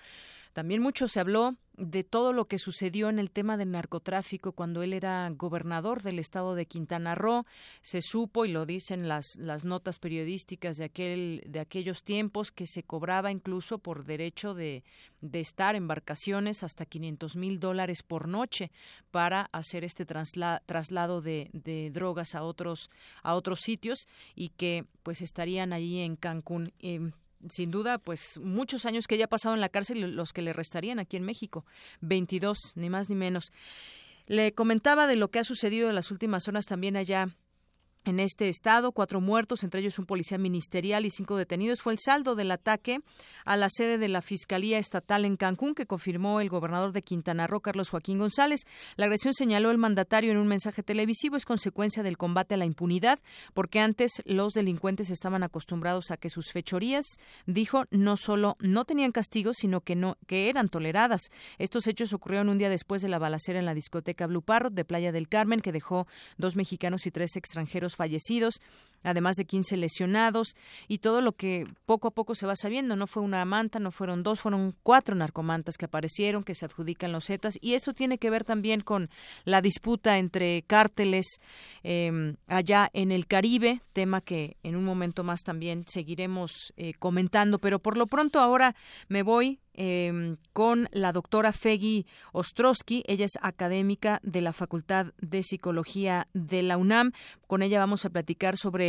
también mucho se habló de todo lo que sucedió en el tema del narcotráfico cuando él era gobernador del estado de Quintana Roo. Se supo, y lo dicen las, las notas periodísticas de, aquel, de aquellos tiempos, que se cobraba incluso por derecho de, de estar embarcaciones hasta 500 mil dólares por noche para hacer este traslado de, de, drogas a otros, a otros sitios y que pues estarían allí en Cancún. Em, sin duda, pues muchos años que haya pasado en la cárcel los que le restarían aquí en México. 22, ni más ni menos. Le comentaba de lo que ha sucedido en las últimas horas también allá en este estado, cuatro muertos, entre ellos un policía ministerial y cinco detenidos. Fue el saldo del ataque a la sede de la Fiscalía Estatal en Cancún, que confirmó el gobernador de Quintana Roo, Carlos Joaquín González. La agresión señaló el mandatario en un mensaje televisivo es consecuencia del combate a la impunidad, porque antes los delincuentes estaban acostumbrados a que sus fechorías, dijo, no solo no tenían castigo, sino que no que eran toleradas. Estos hechos ocurrieron un día después de la balacera en la discoteca Blue Parrot de Playa del Carmen, que dejó dos mexicanos y tres extranjeros fallecidos, además de 15 lesionados y todo lo que poco a poco se va sabiendo. No fue una manta, no fueron dos, fueron cuatro narcomantas que aparecieron, que se adjudican los Zetas y eso tiene que ver también con la disputa entre cárteles em, allá en el Caribe, tema que en un momento más también seguiremos eh, comentando. Pero por lo pronto ahora me voy Em, con la doctora Feggy Ostrowski. Ella es académica de la Facultad de Psicología de la UNAM. Con ella vamos a platicar sobre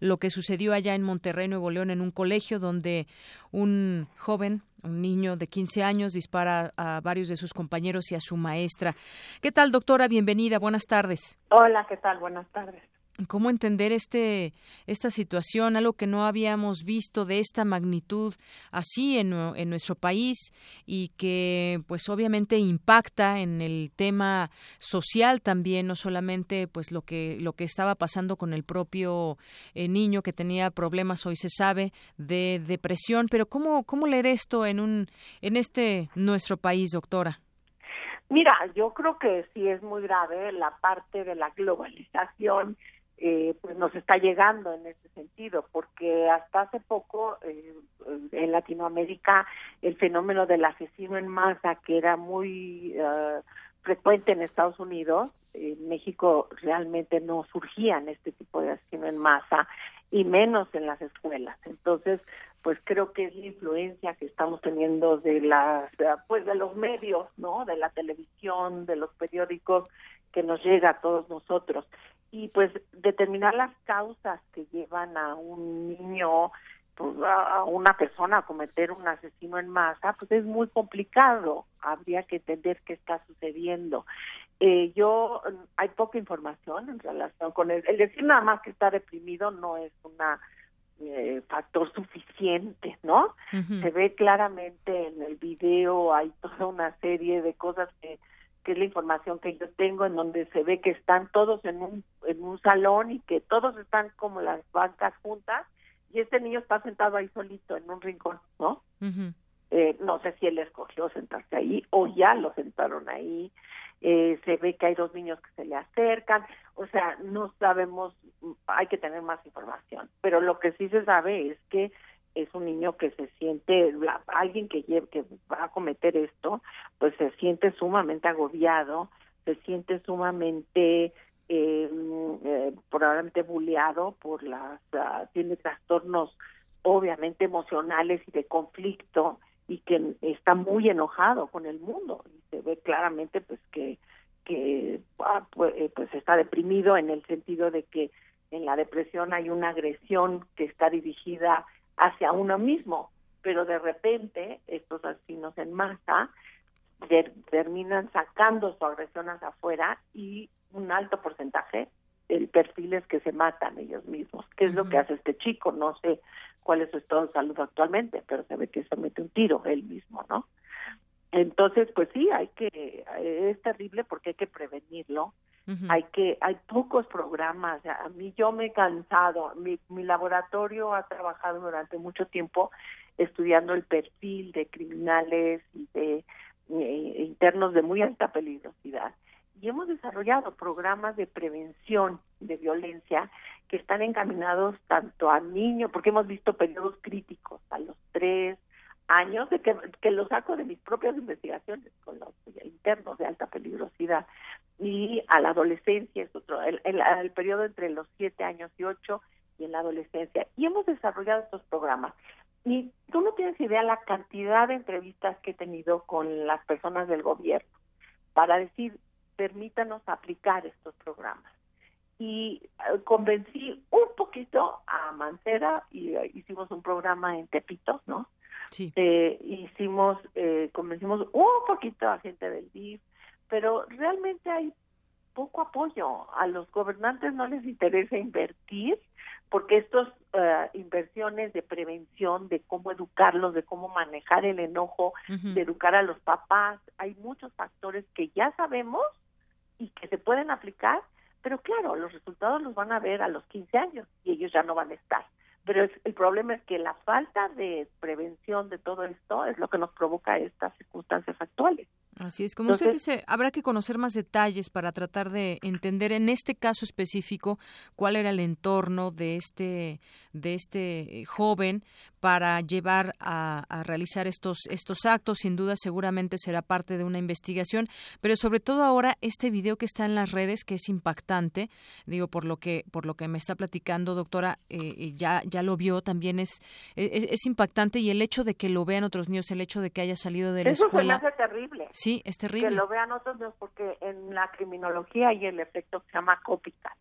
lo que sucedió allá en Monterrey, Nuevo León, en un colegio donde un joven, un niño de 15 años, dispara a varios de sus compañeros y a su maestra. ¿Qué tal, doctora? Bienvenida. Buenas tardes. Hola, ¿qué tal? Buenas tardes cómo entender este esta situación, algo que no habíamos visto de esta magnitud así en, en, nuestro país y que pues obviamente impacta en el tema social también, no solamente pues lo que lo que estaba pasando con el propio eh, niño que tenía problemas hoy se sabe de depresión, pero cómo cómo leer esto en un en este nuestro país, doctora. Mira, yo creo que sí es muy grave la parte de la globalización eh, pues nos está llegando en ese sentido, porque hasta hace poco eh, en Latinoamérica el fenómeno del asesino en masa, que era muy uh, frecuente en Estados Unidos, en México realmente no surgían este tipo de asesino en masa y menos en las escuelas. Entonces, pues creo que es la influencia que estamos teniendo de las pues de los medios, ¿no? De la televisión, de los periódicos que nos llega a todos nosotros y pues determinar las causas que llevan a un niño pues, a una persona a cometer un asesino en masa pues es muy complicado. Habría que entender qué está sucediendo. Eh, yo hay poca información en relación con el, el decir nada más que está deprimido no es una eh, factor suficiente, ¿no? Se ve claramente en el video, hay toda una serie de cosas que que es la información que yo tengo, en donde se ve que están todos en un, en un salón y que todos están como las bancas juntas y este niño está sentado ahí solito en un rincón, ¿no? eh, no sé si él escogió sentarse ahí o ya lo sentaron ahí. Eh, se ve que hay dos niños que se le acercan, o sea, no sabemos, hay que tener más información, pero lo que sí se sabe es que es un niño que se siente, alguien que, que va a cometer esto, pues se siente sumamente agobiado, se siente sumamente eh, eh, probablemente bulleado por las, uh, tiene trastornos obviamente emocionales y de conflicto y que está muy enojado con el mundo y se ve claramente pues que que ah, pues, eh, pues está deprimido en el sentido de que en la depresión hay una agresión que está dirigida hacia uno mismo, pero de repente estos asesinos en masa terminan sacando su agresión hacia afuera y un alto porcentaje el perfil es que se matan ellos mismos. ¿Qué es lo que hace este chico? No sé cuál es su estado de salud actualmente, pero se ve que se mete un tiro él mismo, ¿no? Entonces, pues sí, hay que, es terrible porque hay que prevenirlo, hay que, hay pocos programas, a mí yo me he cansado, mi, mi laboratorio ha trabajado durante mucho tiempo estudiando el perfil de criminales y de eh, internos de muy alta peligrosidad. Y hemos desarrollado programas de prevención de violencia que están encaminados tanto a niños, porque hemos visto periodos críticos a los tres, años de que, que lo saco de mis propias investigaciones con los internos de alta peligrosidad. Y a la adolescencia es otro el, el, periodo entre los siete años y ocho y en la adolescencia. Y hemos desarrollado estos programas. Y tú no tienes idea la cantidad de entrevistas que he tenido con las personas del gobierno para decir permítanos aplicar estos programas. Y eh, convencí un poquito a Mancera y eh, hicimos un programa en Tepito, ¿no? Sí. Eh, hicimos, eh, convencimos un poquito a gente del DIF, pero realmente hay poco apoyo. A los gobernantes no les interesa invertir porque estas uh, inversiones de prevención, de cómo educarlos, de cómo manejar el enojo, de educar a los papás, hay muchos factores que ya sabemos y que se pueden aplicar, pero claro, los resultados los van a ver a los 15 años y ellos ya no van a estar. Pero el problema es que la falta de prevención de todo esto es lo que nos provoca estas circunstancias actuales. Así es, como usted dice, habrá que conocer más detalles para tratar de entender en este caso específico cuál era el entorno de este de este eh, joven para llevar a, realizar estos estos actos. Sin duda, seguramente será parte de una investigación, pero sobre todo ahora este video que está en las redes que es impactante, digo por lo que por lo que me está platicando, doctora, eh, ya ya lo vio también es, es, impactante y el hecho de que lo vean otros niños, el hecho de que haya salido de la escuela. Eso terrible. Sí, es terrible. Que lo vean otros porque en la criminología hay el efecto que se llama copycat,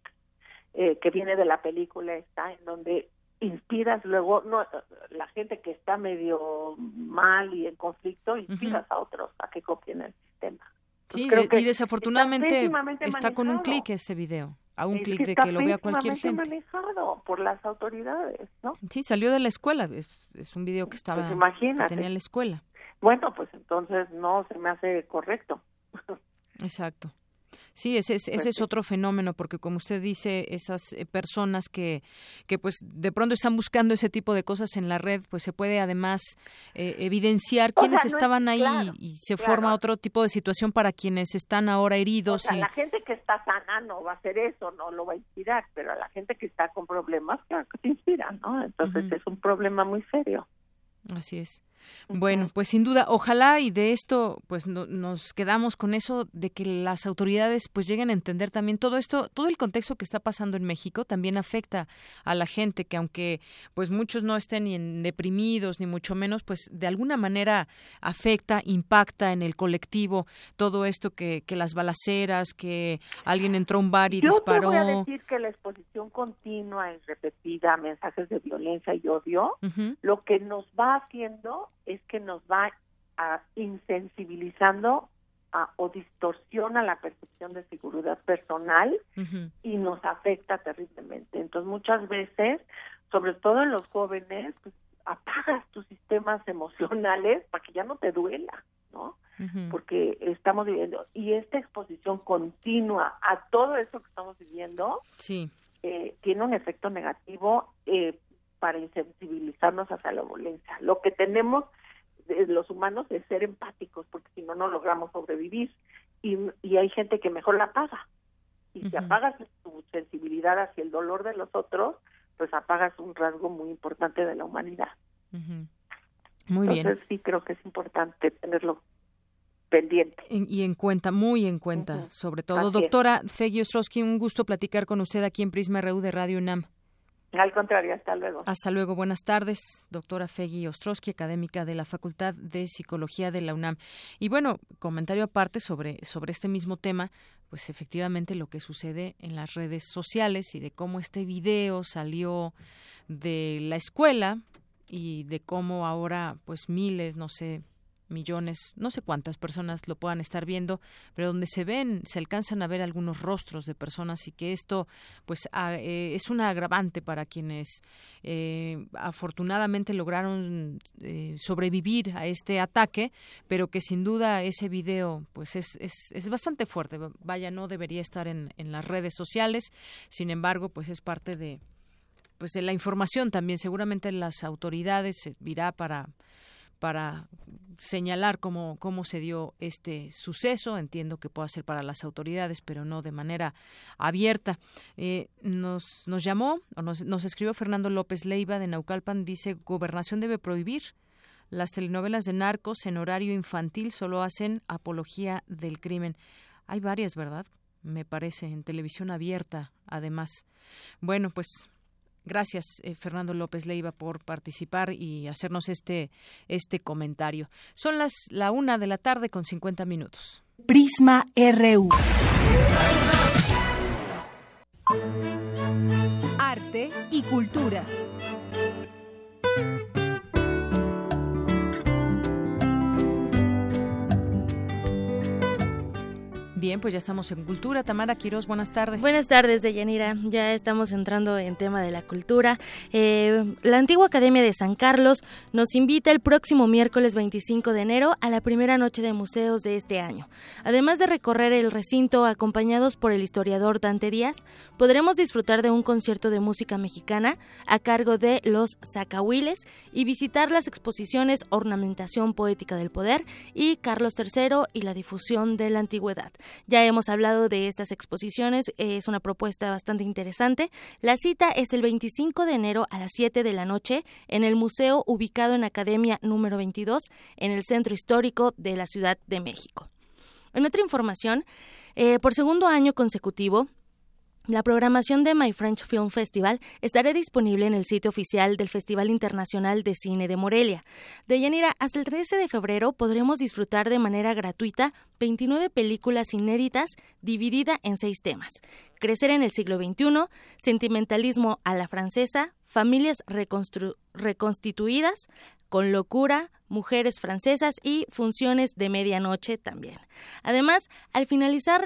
eh, que viene de la película esta, en donde inspiras luego, no la gente que está medio mal y en conflicto, inspiras a otros a que copien el sistema. Sí, y desafortunadamente está, con un clic ese video, a un clic de que lo vea cualquier gente. manejado por las autoridades, ¿no? Sí, salió de la escuela, es, es un video que estaba, pues que tenía en la escuela. Bueno, pues entonces no se me hace correcto. Exacto. Sí, ese, ese pues es otro fenómeno, porque como usted dice, esas eh, personas que, que pues de pronto están buscando ese tipo de cosas en la red, pues se puede además eh, evidenciar quiénes estaban ahí y se forma otro tipo de situación para quienes están ahora heridos. O sea, la gente que está sana no va a hacer eso, no lo va a inspirar, pero a la gente que está con problemas, claro que se inspira, ¿no? Entonces es un problema muy serio. Así es. Bueno, pues sin duda, ojalá y de esto, pues nos quedamos con eso de que las autoridades pues lleguen a entender también todo esto, todo el contexto que está pasando en México también afecta a la gente que aunque pues muchos no estén ni deprimidos ni mucho menos, pues de alguna manera afecta, impacta en el colectivo todo esto que, que las balaceras, que alguien entró a un bar y disparó. Yo voy a decir que la exposición continua y repetida a mensajes de violencia y odio, lo que nos va haciendo es que nos va a insensibilizando o distorsiona la percepción de seguridad personal y nos afecta terriblemente. Entonces muchas veces, sobre todo en los jóvenes, pues, apagas tus sistemas emocionales para que ya no te duela, ¿no? Porque estamos viviendo y esta exposición continua a todo eso que estamos viviendo, sí. Eh, tiene un efecto negativo eh, para insensibilizarnos hacia la violencia. Lo que tenemos los humanos es ser empáticos, porque si no, no logramos sobrevivir. Y, y hay gente que mejor la paga. Y si apagas tu sensibilidad hacia el dolor de los otros, pues apagas un rasgo muy importante de la humanidad. Muy Entonces, sí creo que es importante tenerlo pendiente. y en cuenta, muy en cuenta, sobre todo. Doctora Fegui Ostrowski, un gusto platicar con usted aquí en Prisma RU de Radio UNAM. Al contrario, hasta luego. Hasta luego, buenas tardes, doctora Fegui Ostrowski, académica de la Facultad de Psicología de la UNAM. Y bueno, comentario aparte sobre, sobre este mismo tema, pues efectivamente lo que sucede en las redes sociales y de cómo este video salió de la escuela y de cómo ahora pues miles, no sé, millones, no sé cuántas personas lo puedan estar viendo, pero donde se ven, se alcanzan a ver algunos rostros de personas y que esto, pues, eh, es una agravante para quienes eh, afortunadamente lograron eh, sobrevivir a este ataque, pero que sin duda ese video, pues, es, es, es bastante fuerte. Vaya, no debería estar en, en las redes sociales, sin embargo, pues, es parte de pues de la información también seguramente las autoridades servirá para para señalar cómo, cómo se dio este suceso. Entiendo que pueda ser para las autoridades, pero no de manera abierta. Eh, nos, nos llamó, o nos, nos escribió Fernando López Leiva de Naucalpan, dice, gobernación debe prohibir. Las telenovelas de narcos en horario infantil solo hacen apología del crimen. Hay varias, ¿verdad? Me parece, en televisión abierta, además. Bueno, pues Gracias, eh, Fernando López Leiva, por participar y hacernos este, este comentario. Son las la una de la tarde con 50 minutos. Prisma RU. Arte y cultura. Bien, pues ya estamos en Cultura. Tamara Quiroz, buenas tardes. Buenas tardes, Deyanira. Ya estamos entrando en tema de la cultura. Eh, la antigua Academia de San Carlos nos invita el próximo miércoles 25 de enero a la primera noche de museos de este año. Además de recorrer el recinto acompañados por el historiador Dante Díaz, podremos disfrutar de un concierto de música mexicana a cargo de los Zacahuiles y visitar las exposiciones Ornamentación Poética del Poder y Carlos III y la difusión de la antigüedad. Ya hemos hablado de estas exposiciones, es una propuesta bastante interesante. La cita es el 25 de enero a las 7 de la noche en el museo ubicado en Academia número 22 en el Centro Histórico de la Ciudad de México. En otra información, eh, por segundo año consecutivo, la programación de My French Film Festival estará disponible en el sitio oficial del Festival Internacional de Cine de Morelia. De Yanira, hasta el 13 de febrero podremos disfrutar de manera gratuita 29 películas inéditas dividida en seis temas. Crecer en el siglo XXI, sentimentalismo a la francesa, familias reconstituidas, con locura, mujeres francesas y funciones de medianoche también. Además, al finalizar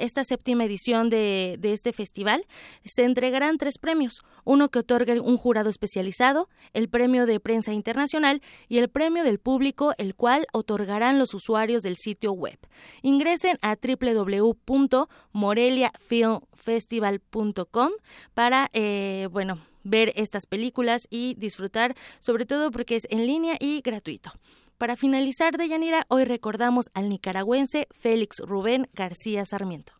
esta séptima edición de, este festival, se entregarán tres premios, uno que otorga un jurado especializado, el premio de prensa internacional y el premio del público, el cual otorgarán los usuarios del sitio web. Ingresen a www.moreliafilmfestival.com para, eh, bueno, ver estas películas y disfrutar, sobre todo porque es en línea y gratuito. Para finalizar, de Yanira, hoy recordamos al nicaragüense Félix Rubén García Sarmiento.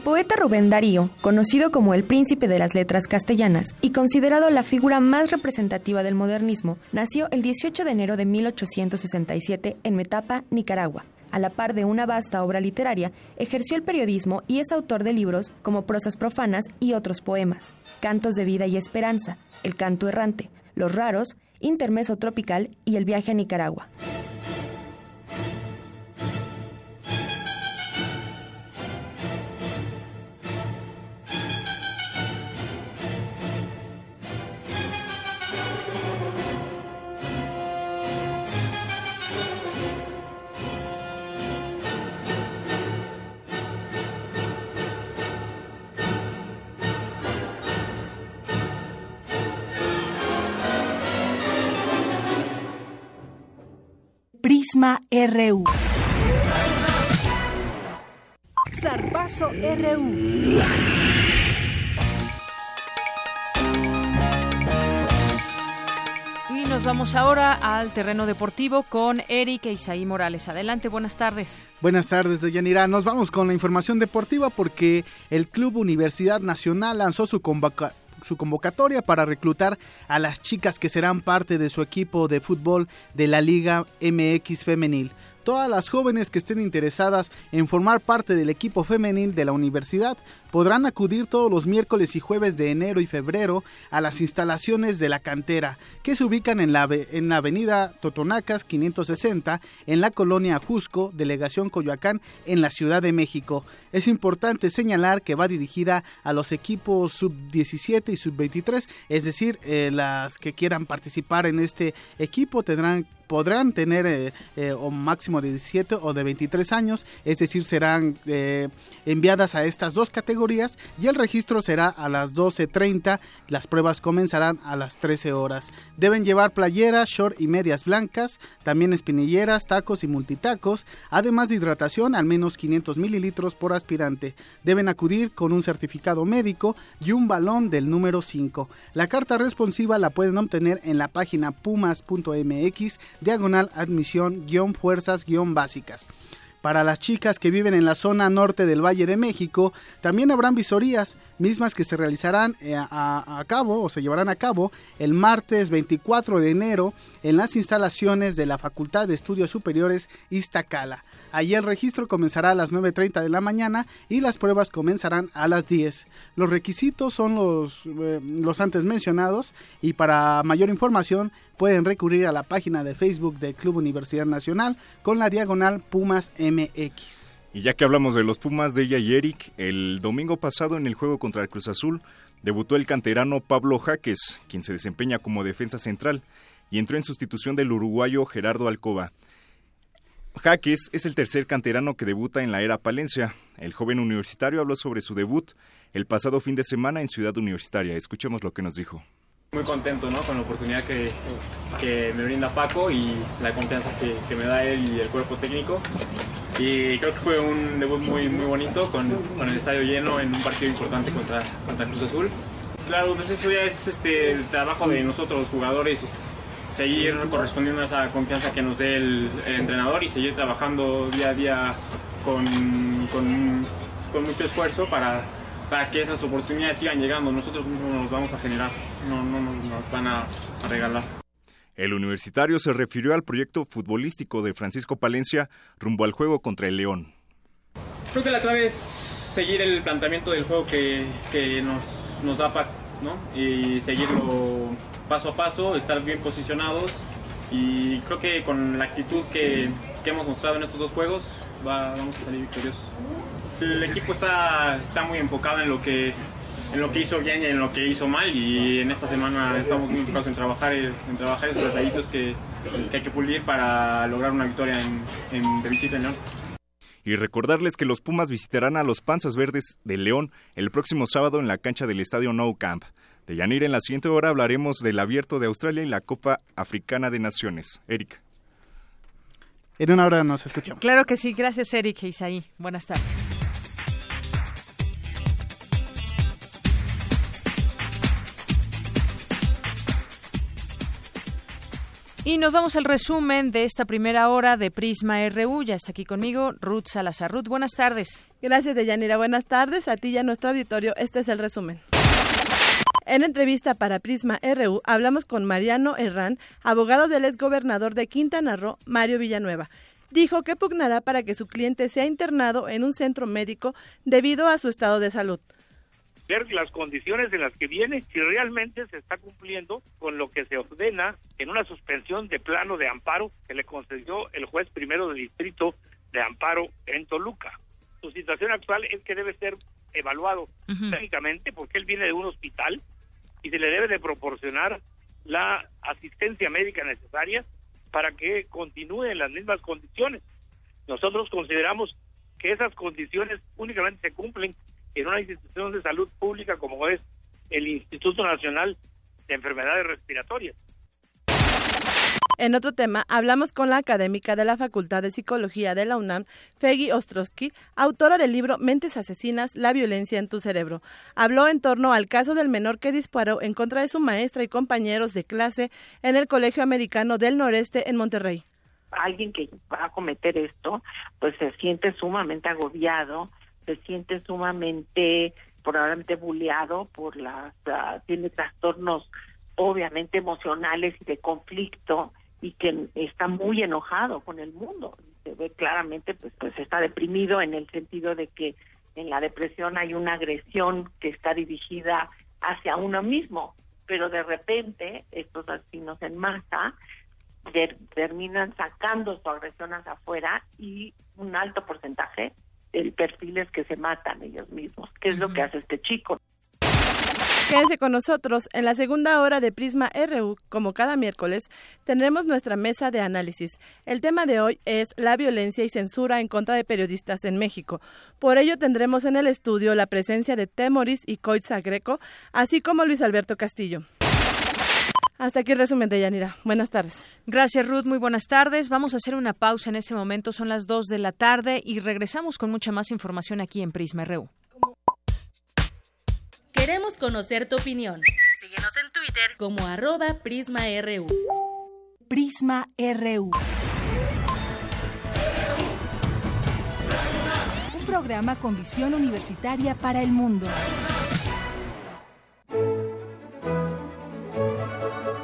Poeta Rubén Darío, conocido como el príncipe de las letras castellanas y considerado la figura más representativa del modernismo, nació el 18 de enero de 1867 en Metapa, Nicaragua. A la par de una vasta obra literaria, ejerció el periodismo y es autor de libros como Prosas profanas y otros poemas, Cantos de vida y esperanza, El canto errante, Los raros, Intermeso tropical y El viaje a Nicaragua. Prisma RU. Zarpazo RU. Y nos vamos ahora al terreno deportivo con Eric e Isaí Morales. Adelante, buenas tardes. Buenas tardes, Deyanira. Nos vamos con la información deportiva porque el Club Universidad Nacional lanzó su convocatoria su convocatoria para reclutar a las chicas que serán parte de su equipo de fútbol de la Liga MX Femenil. Todas las jóvenes que estén interesadas en formar parte del equipo femenil de la universidad podrán acudir todos los miércoles y jueves de enero y febrero a las instalaciones de la cantera, que se ubican en la, en la avenida Totonacas 560, en la colonia Ajusco, delegación Coyoacán, en la Ciudad de México. Es importante señalar que va dirigida a los equipos sub-17 y sub-23, es decir, eh, las que quieran participar en este equipo tendrán podrán tener eh, eh, un máximo de 17 o de 23 años, es decir, serán enviadas a estas dos categorías y el registro será a las 12.30. Las pruebas comenzarán a las 13 horas. Deben llevar playeras, short y medias blancas, también espinilleras, tacos y multitacos, además de hidratación al menos 500 mililitros por aspirante. Deben acudir con un certificado médico y un balón del número 5. La carta responsiva la pueden obtener en la página pumas.mx diagonal admisión fuerzas básicas. Para las chicas que viven en la zona norte del Valle de México, también habrán visorías, mismas que se realizarán eh, a, cabo o se llevarán a cabo el martes 24 de enero en las instalaciones de la Facultad de Estudios Superiores Iztacala. Allí el registro comenzará a las 9.30 de la mañana y las pruebas comenzarán a las 10. Los requisitos son los, eh, los antes mencionados y para mayor información pueden recurrir a la página de Facebook del Club Universidad Nacional con la diagonal Pumas MX. Y ya que hablamos de los Pumas de ella y Eric, el domingo pasado en el juego contra el Cruz Azul debutó el canterano Pablo Jaques, quien se desempeña como defensa central, y entró en sustitución del uruguayo Gerardo Alcoba. Jaques es el tercer canterano que debuta en la era Palencia. El joven universitario habló sobre su debut el pasado fin de semana en Ciudad Universitaria. Escuchemos lo que nos dijo. Muy contento ¿no? con la oportunidad que, que me brinda Paco y la confianza que, que, me da él y el cuerpo técnico. Y creo que fue un debut muy, muy bonito con, con el estadio lleno en un partido importante contra, contra Cruz Azul. Claro, pues eso ya es este, el trabajo de nosotros los jugadores, es seguir correspondiendo a esa confianza que nos dé el, el entrenador y seguir trabajando día a día con, con, con mucho esfuerzo para, para que esas oportunidades sigan llegando. Nosotros mismos nos vamos a generar, no, no, no nos van a, a, regalar. El universitario se refirió al proyecto futbolístico de Francisco Palencia rumbo al juego contra el León. Creo que la clave es seguir el planteamiento del juego que, que nos, nos da Y seguirlo paso a paso, estar bien posicionados. Y creo que con la actitud que, que hemos mostrado en estos dos juegos va, vamos a salir victoriosos. El equipo está, está muy enfocado en lo que en lo que hizo bien y en lo que hizo mal. Y en esta semana estamos muy enfocados en trabajar en trabajar esos detallitos que, que hay que pulir para lograr una victoria en, en de visita en León. Y recordarles que los Pumas visitarán a los Panzas Verdes de León el próximo sábado en la cancha del Estadio Nou Camp. De Yanir, en la siguiente hora hablaremos del Abierto de Australia y la Copa Africana de Naciones. Eric. En una hora nos escuchamos. Claro que sí, gracias Eric e Isaí. Buenas tardes. Y nos vamos al resumen de esta primera hora de Prisma RU. Ya está aquí conmigo Ruth Salazar. Ruth, buenas tardes. Gracias, Deyanira. Buenas tardes a ti y a nuestro auditorio. Este es el resumen. En entrevista para Prisma RU hablamos con Mariano Herrán, abogado del exgobernador de Quintana Roo, Mario Villanueva. Dijo que pugnará para que su cliente sea internado en un centro médico debido a su estado de salud ver las condiciones en las que viene, si realmente se está cumpliendo con lo que se ordena en una suspensión de plano de amparo que le concedió el juez primero del distrito de amparo en Toluca. Su situación actual es que debe ser evaluado técnicamente porque él viene de un hospital y se le debe de proporcionar la asistencia médica necesaria para que continúe en las mismas condiciones. Nosotros consideramos que esas condiciones únicamente se cumplen en una institución de salud pública como es el Instituto Nacional de Enfermedades Respiratorias. En otro tema, hablamos con la académica de la Facultad de Psicología de la UNAM, Feggy Ostrowski, autora del libro Mentes Asesinas, la violencia en tu cerebro. Habló en torno al caso del menor que disparó en contra de su maestra y compañeros de clase en el Colegio Americano del Noreste en Monterrey. Alguien que va a cometer esto, pues se siente sumamente agobiado, se siente sumamente probablemente bulleado por las tiene trastornos obviamente emocionales y de conflicto y que está muy enojado con el mundo. Se ve claramente pues pues está deprimido en el sentido de que en la depresión hay una agresión que está dirigida hacia uno mismo pero de repente estos asesinos en masa terminan sacando su agresión hacia afuera y un alto porcentaje el perfil es que se matan ellos mismos, que es lo que hace este chico. Quédense con nosotros. En la segunda hora de Prisma RU, como cada miércoles, tendremos nuestra mesa de análisis. El tema de hoy es la violencia y censura en contra de periodistas en México. Por ello tendremos en el estudio la presencia de Temoris y Coitza Greco, así como Luis Alberto Castillo. Hasta aquí el resumen de Yanira. Buenas tardes. Gracias, Ruth. Muy buenas tardes. Vamos a hacer una pausa en este momento. Son las 2 de la tarde y regresamos con mucha más información aquí en Prisma RU. Queremos conocer tu opinión. Síguenos en Twitter como arroba PrismaRU. Prisma RU. Un programa con visión universitaria para el mundo.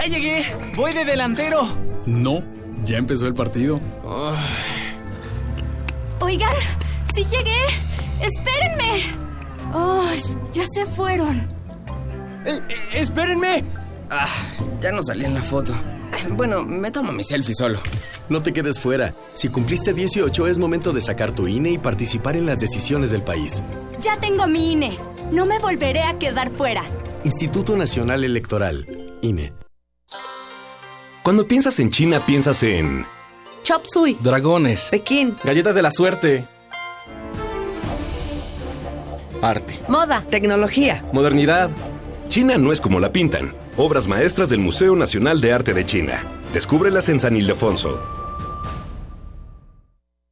¡Ya llegué! ¡Voy de delantero! No, ya empezó el partido. Oigan, sí llegué. Espérenme. Oh, ya se fueron. Eh, eh, ¡Espérenme! Ah, ya no salí en la foto. Bueno, me tomo mi selfie solo. No te quedes fuera. Si cumpliste 18 es momento de sacar tu INE y participar en las decisiones del país. Ya tengo mi INE. No me volveré a quedar fuera. Instituto Nacional Electoral, INE. Cuando piensas en China, piensas en... Chop Suey. Dragones. Pekín. Galletas de la suerte. Arte. Moda. Tecnología. Modernidad. China no es como la pintan. Obras maestras del Museo Nacional de Arte de China. Descúbrelas en San Ildefonso.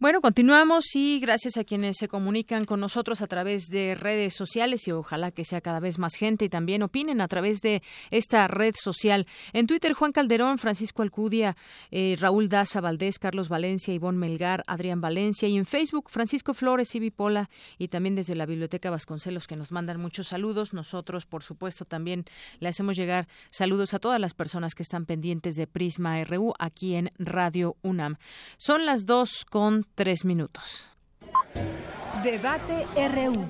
Bueno, continuamos y gracias a quienes se comunican con nosotros a través de redes sociales y ojalá que sea cada vez más gente y también opinen a través de esta red social. En Twitter, Juan Calderón, Francisco Alcudia, eh, Raúl Daza Valdés, Carlos Valencia, Ivonne Melgar, Adrián Valencia y en Facebook, Francisco Flores, y Pola y también desde la Biblioteca Vasconcelos que nos mandan muchos saludos. Nosotros, por supuesto, también le hacemos llegar saludos a todas las personas que están pendientes de Prisma RU aquí en Radio UNAM. Son las dos con tres minutos. Debate RU.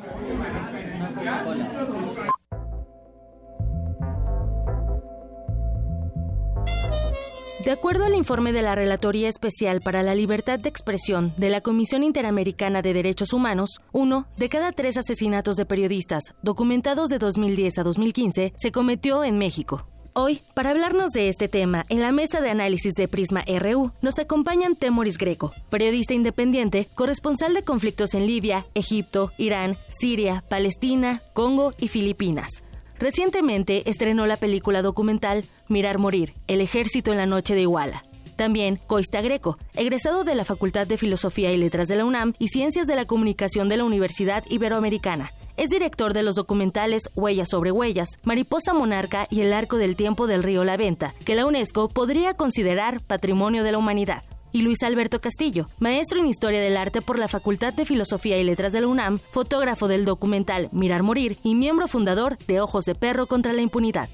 De acuerdo al informe de la Relatoría Especial para la Libertad de Expresión de la Comisión Interamericana de Derechos Humanos, uno de cada tres asesinatos de periodistas documentados de 2010 a 2015 se cometió en México. Hoy, para hablarnos de este tema, en la mesa de análisis de Prisma RU, nos acompañan Temoris Greco, periodista independiente, corresponsal de conflictos en Libia, Egipto, Irán, Siria, Palestina, Congo y Filipinas. Recientemente estrenó la película documental Mirar Morir, El Ejército en la Noche de Iguala. También Coista Greco, egresado de la Facultad de Filosofía y Letras de la UNAM y Ciencias de la Comunicación de la Universidad Iberoamericana. Es director de los documentales Huellas sobre Huellas, Mariposa Monarca y El Arco del Tiempo del Río La Venta, que la UNESCO podría considerar Patrimonio de la Humanidad. Y Luis Alberto Castillo, maestro en Historia del Arte por la Facultad de Filosofía y Letras de la UNAM, fotógrafo del documental Mirar Morir y miembro fundador de Ojos de Perro contra la Impunidad.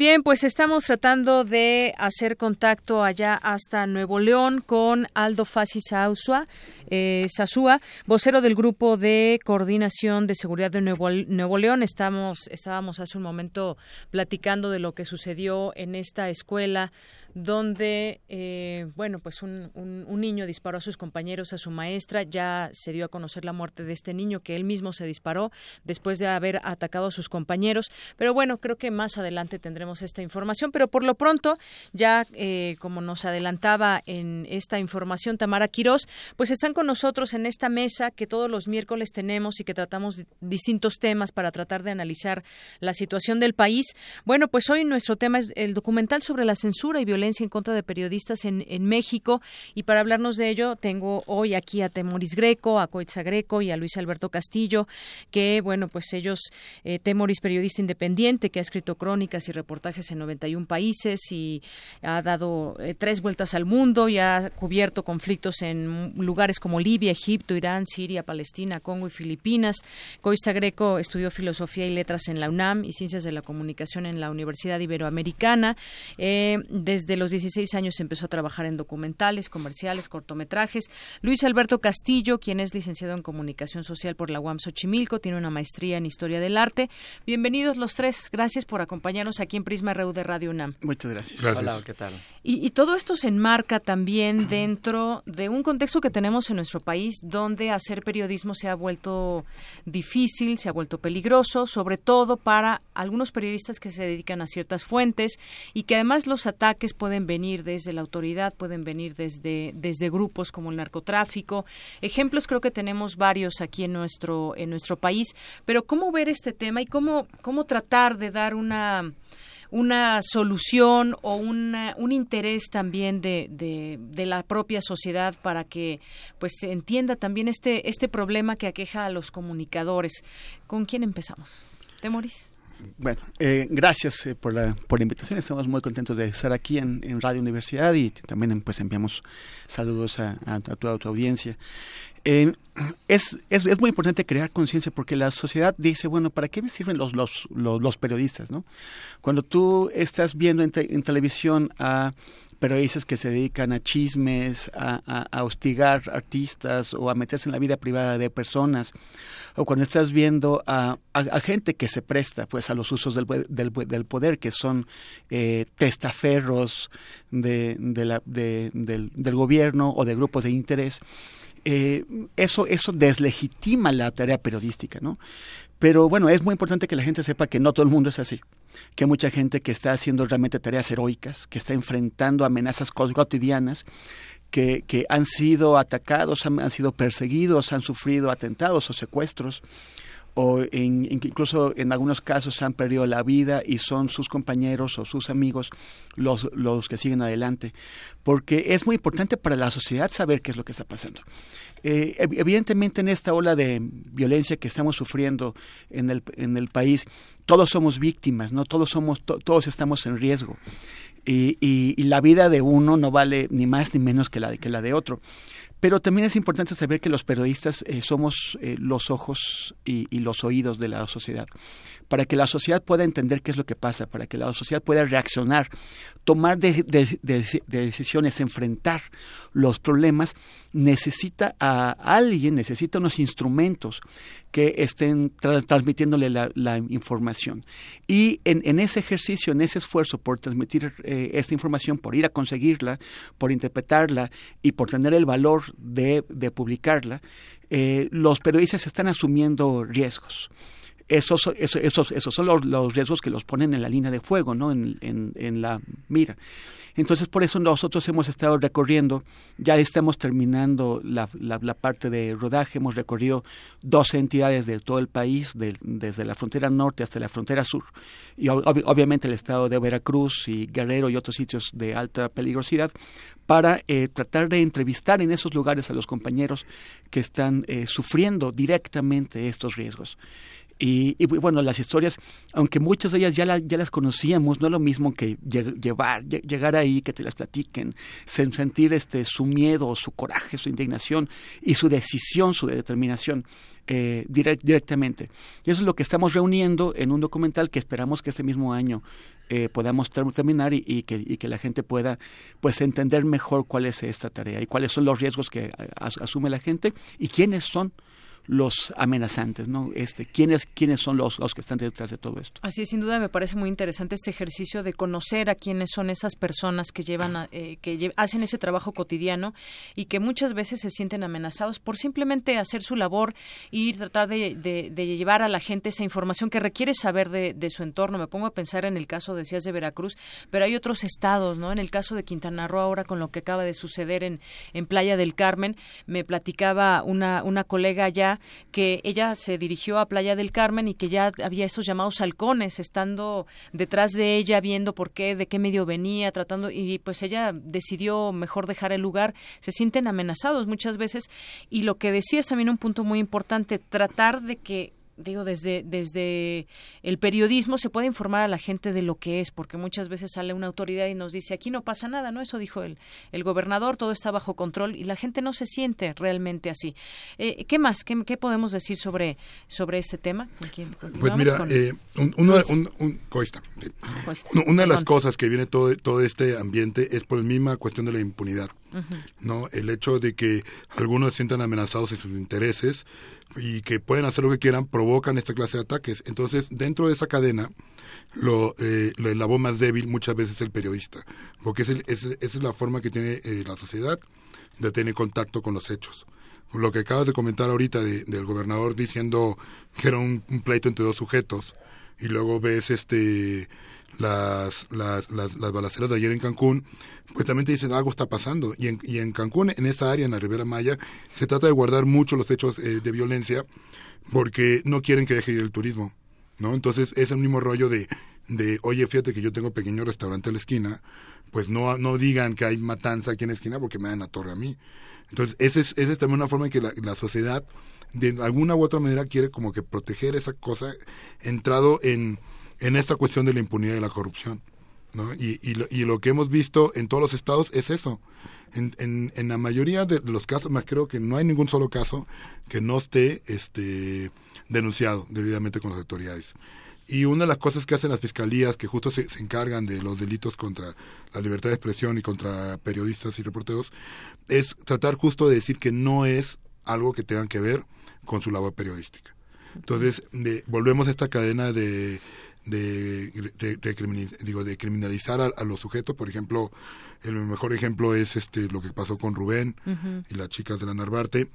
Bien, pues estamos tratando de hacer contacto allá hasta Nuevo León con Aldo Fassi Sausua, eh, Sasúa, vocero del Grupo de Coordinación de Seguridad de Nuevo, Nuevo León. Estamos, estábamos hace un momento platicando de lo que sucedió en esta escuela donde, eh, bueno, pues un, un, niño disparó a sus compañeros, a su maestra. Ya se dio a conocer la muerte de este niño que él mismo se disparó después de haber atacado a sus compañeros. Pero bueno, creo que más adelante tendremos esta información. Pero por lo pronto, ya eh, como nos adelantaba en esta información Tamara Quirós, pues están con nosotros en esta mesa que todos los miércoles tenemos y que tratamos distintos temas para tratar de analizar la situación del país. Bueno, pues hoy nuestro tema es el documental sobre la censura y violencia en contra de periodistas en, México y para hablarnos de ello tengo hoy aquí a Temoris Greco, a Coitza Greco y a Luis Alberto Castillo, que bueno, pues ellos, eh, Temoris periodista independiente que ha escrito crónicas y reportajes en 91 países y ha dado eh, tres vueltas al mundo y ha cubierto conflictos en lugares como Libia, Egipto, Irán, Siria, Palestina, Congo y Filipinas. Coista Greco estudió filosofía y letras en la UNAM y ciencias de la comunicación en la Universidad Iberoamericana. Eh, desde los 16 años empezó a trabajar en documentales, comerciales, cortometrajes. Luis Alberto Castillo, quien es licenciado en comunicación social por la UAM Xochimilco, tiene una maestría en historia del arte. Bienvenidos los tres. Gracias por acompañarnos aquí en Prisma RU de Radio UNAM. Muchas gracias. Hola, ¿qué tal? Y, y todo esto se enmarca también dentro de un contexto que tenemos en nuestro país donde hacer periodismo se ha vuelto difícil, se ha vuelto peligroso, sobre todo para algunos periodistas que se dedican a ciertas fuentes y que además los ataques pueden venir desde la autoridad, pueden venir desde, desde grupos como el narcotráfico. Ejemplos creo que tenemos varios aquí en nuestro, en nuestro país, pero ¿cómo ver este tema y cómo, cómo tratar de dar una una solución o una, un interés también de, de, de, la propia sociedad para que pues se entienda también este este problema que aqueja a los comunicadores. ¿Con quién empezamos? ¿Temoris? Bueno, eh, gracias eh, por, la, por la invitación. Estamos muy contentos de estar aquí en, en Radio Universidad y también pues enviamos saludos a, a, toda tu audiencia. Eh, es, es, es, muy importante crear conciencia porque la sociedad dice, bueno, ¿para qué me sirven los, los, los, los periodistas? ¿no? Cuando tú estás viendo en, te, en televisión a periodistas que se dedican a chismes, a, a, a, hostigar artistas o a meterse en la vida privada de personas, o cuando estás viendo a, a gente que se presta pues a los usos del, del, del poder, que son eh, testaferros del, del gobierno o de grupos de interés, eh, eso, eso deslegitima la tarea periodística, ¿no? Pero bueno, es muy importante que la gente sepa que no todo el mundo es así, que hay mucha gente que está haciendo realmente tareas heroicas, que está enfrentando amenazas cotidianas, que, que han sido atacados, han, han sido perseguidos, han sufrido atentados o secuestros o en, incluso en algunos casos han perdido la vida y son sus compañeros o sus amigos los, los que siguen adelante. Porque es muy importante para la sociedad saber qué es lo que está pasando. Eh, evidentemente en esta ola de violencia que estamos sufriendo en el, en el país, todos somos víctimas, no todos somos, to, todos estamos en riesgo. Y, la vida de uno no vale ni más ni menos que la de, que la de otro. Pero también es importante saber que los periodistas eh, somos eh, los ojos y, los oídos de la sociedad. Para que la sociedad pueda entender qué es lo que pasa, para que la sociedad pueda reaccionar, tomar de, de, de, de decisiones, enfrentar los problemas, necesita a alguien, necesita unos instrumentos que estén tra transmitiéndole la, información. Y en, ese ejercicio, en ese esfuerzo por transmitir eh, esta información, por ir a conseguirla, por interpretarla y por tener el valor de, de publicarla, eh, los periodistas están asumiendo riesgos. Esos, esos, esos, esos son los, los, riesgos que los ponen en la línea de fuego, ¿no? en, en, la mira. Entonces, por eso nosotros hemos estado recorriendo, ya estamos terminando la, la, parte de rodaje, hemos recorrido 12 entidades de todo el país, de, desde la frontera norte hasta la frontera sur, y ob obviamente el estado de Veracruz y Guerrero y otros sitios de alta peligrosidad, para eh, tratar de entrevistar en esos lugares a los compañeros que están eh, sufriendo directamente estos riesgos. Y, y, bueno, las historias, aunque muchas de ellas ya, la, ya las conocíamos, no es lo mismo que llevar, llegar ahí, que te las platiquen, sentir este, su miedo, su coraje, su indignación y su decisión, su determinación eh, direct, directamente. Y eso es lo que estamos reuniendo en un documental que esperamos que este mismo año eh, podamos terminar y, que, la gente pueda pues entender mejor cuál es esta tarea y cuáles son los riesgos que as asume la gente y quiénes son los amenazantes, ¿no? Este, ¿quiénes, quiénes son los, los que están detrás de todo esto? Así es, sin duda me parece muy interesante este ejercicio de conocer a quiénes son esas personas que llevan, eh, que hacen ese trabajo cotidiano y que muchas veces se sienten amenazados por simplemente hacer su labor y tratar de, de, llevar a la gente esa información que requiere saber de, de, su entorno. Me pongo a pensar en el caso, decías, de Veracruz, pero hay otros estados, ¿no? En el caso de Quintana Roo ahora con lo que acaba de suceder en, en Playa del Carmen, me platicaba una, una colega allá que ella se dirigió a Playa del Carmen y que ya había esos llamados halcones estando detrás de ella viendo por qué, de qué medio venía, tratando y pues ella decidió mejor dejar el lugar. Se sienten amenazados muchas veces y lo que decía es también un punto muy importante, tratar de que digo, desde, desde el periodismo se puede informar a la gente de lo que es, porque muchas veces sale una autoridad y nos dice, aquí no pasa nada, ¿no? Eso dijo el, el gobernador, todo está bajo control y la gente no se siente realmente así. Eh, ¿Qué más? ¿Qué, ¿Qué, podemos decir sobre, sobre este tema? Pues mira, eh, una de las cosas que viene todo, todo este ambiente es por la misma cuestión de la impunidad. ¿no? El hecho de que algunos se sientan amenazados en sus intereses y que pueden hacer lo que quieran, provocan esta clase de ataques. Entonces, dentro de esa cadena, lo, eh, voz más débil muchas veces es el periodista, porque es esa es la forma que tiene eh, la sociedad de tener contacto con los hechos. Lo que acabas de comentar ahorita del gobernador diciendo que era un, pleito entre dos sujetos, y luego ves este las, las, las, las balaceras de ayer en Cancún, pues también te dicen algo está pasando. Y en, y en Cancún, en esa área, en la Ribera Maya, se trata de guardar mucho los hechos eh, de violencia porque no quieren que deje ir el turismo, ¿no? Entonces es el mismo rollo de, de, oye, fíjate que yo tengo pequeño restaurante a la esquina, pues no, no digan que hay matanza aquí en la esquina porque me dan la torre a mí. Entonces, esa es, ese es también una forma en que la, la sociedad, de alguna u otra manera, quiere como que proteger esa cosa entrado en, en esta cuestión de la impunidad y la corrupción. ¿no? Y, y, lo, y, lo, que hemos visto en todos los estados es eso. En, en, en, la mayoría de los casos, más creo que no hay ningún solo caso que no esté este, denunciado debidamente con las autoridades. Y una de las cosas que hacen las fiscalías, que justo se, encargan de los delitos contra la libertad de expresión y contra periodistas y reporteros, es tratar justo de decir que no es algo que tengan que ver con su labor periodística. Entonces, de, volvemos a esta cadena de de, de, digo, de criminalizar a, los sujetos. Por ejemplo, el mejor ejemplo es este lo que pasó con Rubén y las chicas de la Narvarte,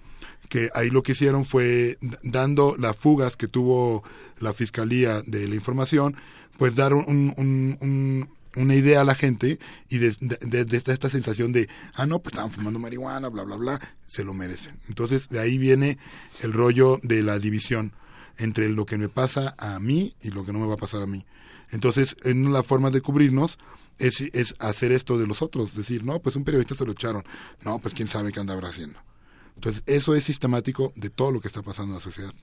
que ahí lo que hicieron fue, dando las fugas que tuvo la Fiscalía de la información, pues dar un, una idea a la gente y de, esta sensación de, ah, no, pues estaban fumando marihuana, bla, bla, bla, se lo merecen. Entonces, de ahí viene el rollo de la división entre lo que me pasa a mí y lo que no me va a pasar a mí. Entonces, en la forma de cubrirnos es, es hacer esto de los otros, decir, no, pues un periodista se lo echaron, no, pues quién sabe qué andaba haciendo. Entonces, eso es sistemático de todo lo que está pasando en la sociedad.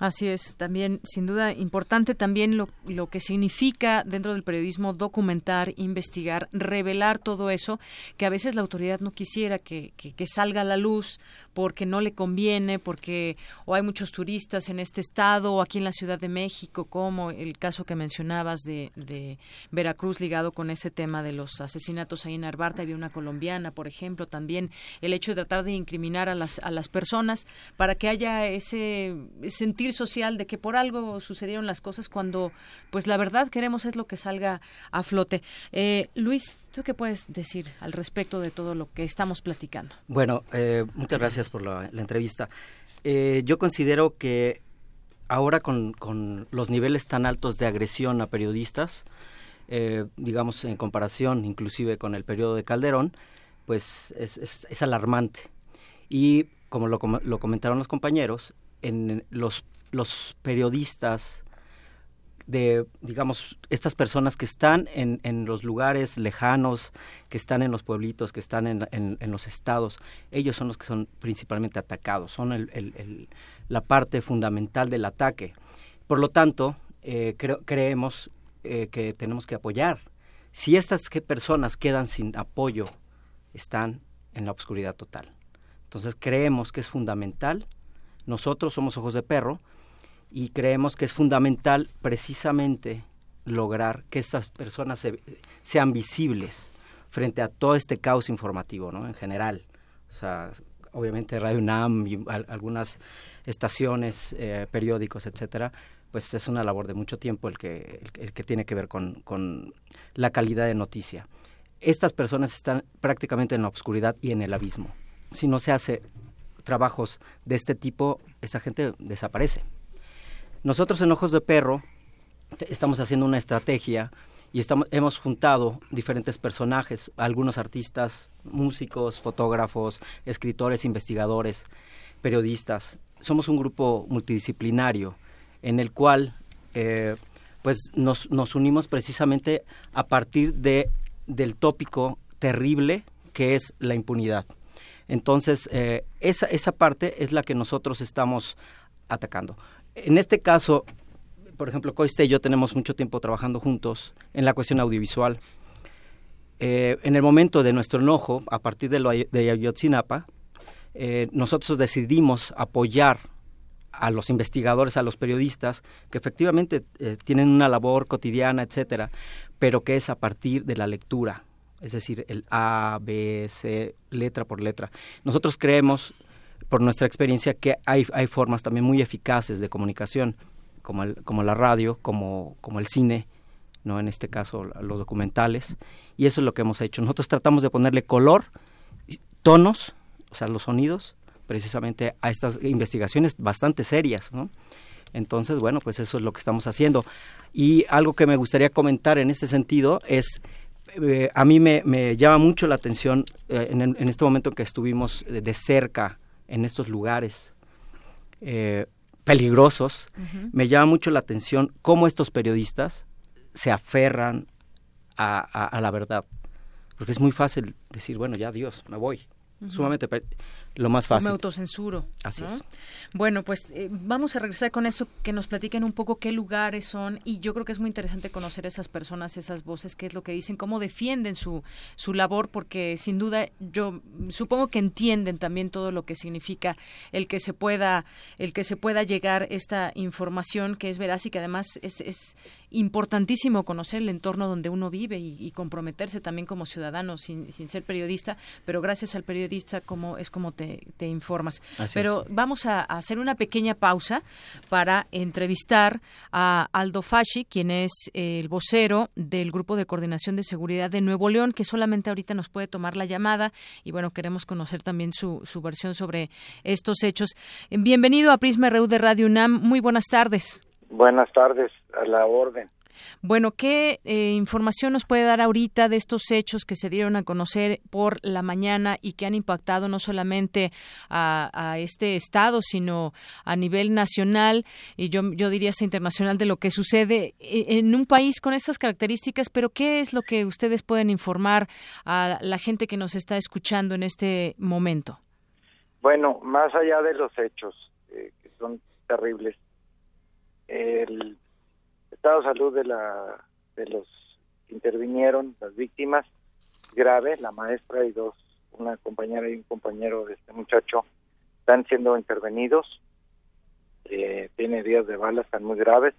Así es, también, sin duda, importante también lo, lo, que significa dentro del periodismo documentar, investigar, revelar todo eso, que a veces la autoridad no quisiera que, que, salga a la luz porque no le conviene, porque o hay muchos turistas en este estado o aquí en la Ciudad de México, como el caso que mencionabas de, de Veracruz ligado con ese tema de los asesinatos ahí en Arbarte, había una colombiana, por ejemplo, también el hecho de tratar de incriminar a las, a las personas para que haya ese sentir social de que por algo sucedieron las cosas cuando pues la verdad queremos es lo que salga a flote. Eh, Luis, ¿tú qué puedes decir al respecto de todo lo que estamos platicando? Bueno, eh, muchas gracias por la, entrevista. Eh, yo considero que ahora con, con, los niveles tan altos de agresión a periodistas, digamos en comparación inclusive con el periodo de Calderón, pues es, alarmante. Y como lo, comentaron los compañeros, en los los periodistas, de, digamos, estas personas que están en, en, los lugares lejanos, que están en los pueblitos, que están en, en, los estados, ellos son los que son principalmente atacados, son el, el, la parte fundamental del ataque. Por lo tanto, eh, creemos eh, que tenemos que apoyar. Si estas personas quedan sin apoyo, están en la oscuridad total. Entonces creemos que es fundamental. Nosotros somos ojos de perro, y creemos que es fundamental precisamente lograr que estas personas sean visibles frente a todo este caos informativo, ¿no? En general. O sea, obviamente Radio UNAM y algunas estaciones, eh, periódicos, etcétera, pues es una labor de mucho tiempo el que, el, que tiene que ver con, con, la calidad de noticia. Estas personas están prácticamente en la oscuridad y en el abismo. Si no se hace trabajos de este tipo, esa gente desaparece. Nosotros en Ojos de Perro estamos haciendo una estrategia y estamos, hemos juntado diferentes personajes, algunos artistas, músicos, fotógrafos, escritores, investigadores, periodistas. Somos un grupo multidisciplinario en el cual eh, pues nos, unimos precisamente a partir de, del tópico terrible que es la impunidad. Entonces, eh, esa, esa parte es la que nosotros estamos atacando. En este caso, por ejemplo, Coiste y yo tenemos mucho tiempo trabajando juntos en la cuestión audiovisual. Eh, en el momento de nuestro enojo, a partir de, lo, de Ayotzinapa, eh, nosotros decidimos apoyar a los investigadores, a los periodistas, que efectivamente eh, tienen una labor cotidiana, etcétera, pero que es a partir de la lectura, es decir, el A, B, C, letra por letra. Nosotros creemos, por nuestra experiencia, que hay, hay formas también muy eficaces de comunicación como, el, como la radio, como, como el cine, no en este caso los documentales, y eso es lo que hemos hecho. Nosotros tratamos de ponerle color, tonos, o sea, los sonidos, precisamente a estas investigaciones bastante serias, ¿no? Entonces, bueno, pues eso es lo que estamos haciendo. Y algo que me gustaría comentar en este sentido es, eh, a mí me, llama mucho la atención eh, en, este momento en que estuvimos de, cerca en estos lugares, eh, peligrosos, me llama mucho la atención cómo estos periodistas se aferran a, la verdad. Porque es muy fácil decir, bueno, ya Dios, me voy. Sumamente lo más fácil. Me autocensuro. Así es. Bueno, pues eh, vamos a regresar con eso, que nos platiquen un poco qué lugares son y yo creo que es muy interesante conocer esas personas, esas voces, qué es lo que dicen, cómo defienden su, su labor, porque sin duda yo supongo que entienden también todo lo que significa el que se pueda, el que se pueda llegar esta información que es veraz y que además es, es importantísimo conocer el entorno donde uno vive y, comprometerse también como ciudadano sin, sin, ser periodista, pero gracias al periodista como es como te, te informas. pero vamos a, hacer una pequeña pausa para entrevistar a Aldo Fasci, quien es el vocero del Grupo de Coordinación de Seguridad de Nuevo León, que solamente ahorita nos puede tomar la llamada y bueno, queremos conocer también su, su versión sobre estos hechos. Bienvenido a Prisma RU de Radio UNAM. Muy buenas tardes. Buenas tardes, a la orden. Bueno, ¿qué eh, información nos puede dar ahorita de estos hechos que se dieron a conocer por la mañana y que han impactado no solamente a, este estado, sino a nivel nacional y yo, yo diría hasta internacional de lo que sucede e, en un país con estas características? Pero ¿qué es lo que ustedes pueden informar a la gente que nos está escuchando en este momento? Bueno, más allá de los hechos eh, que son terribles, el estado de salud de la de los que intervinieron, las víctimas, grave, la maestra y dos, una compañera y un compañero de este muchacho están siendo intervenidos, eh, tiene días de bala, están muy graves,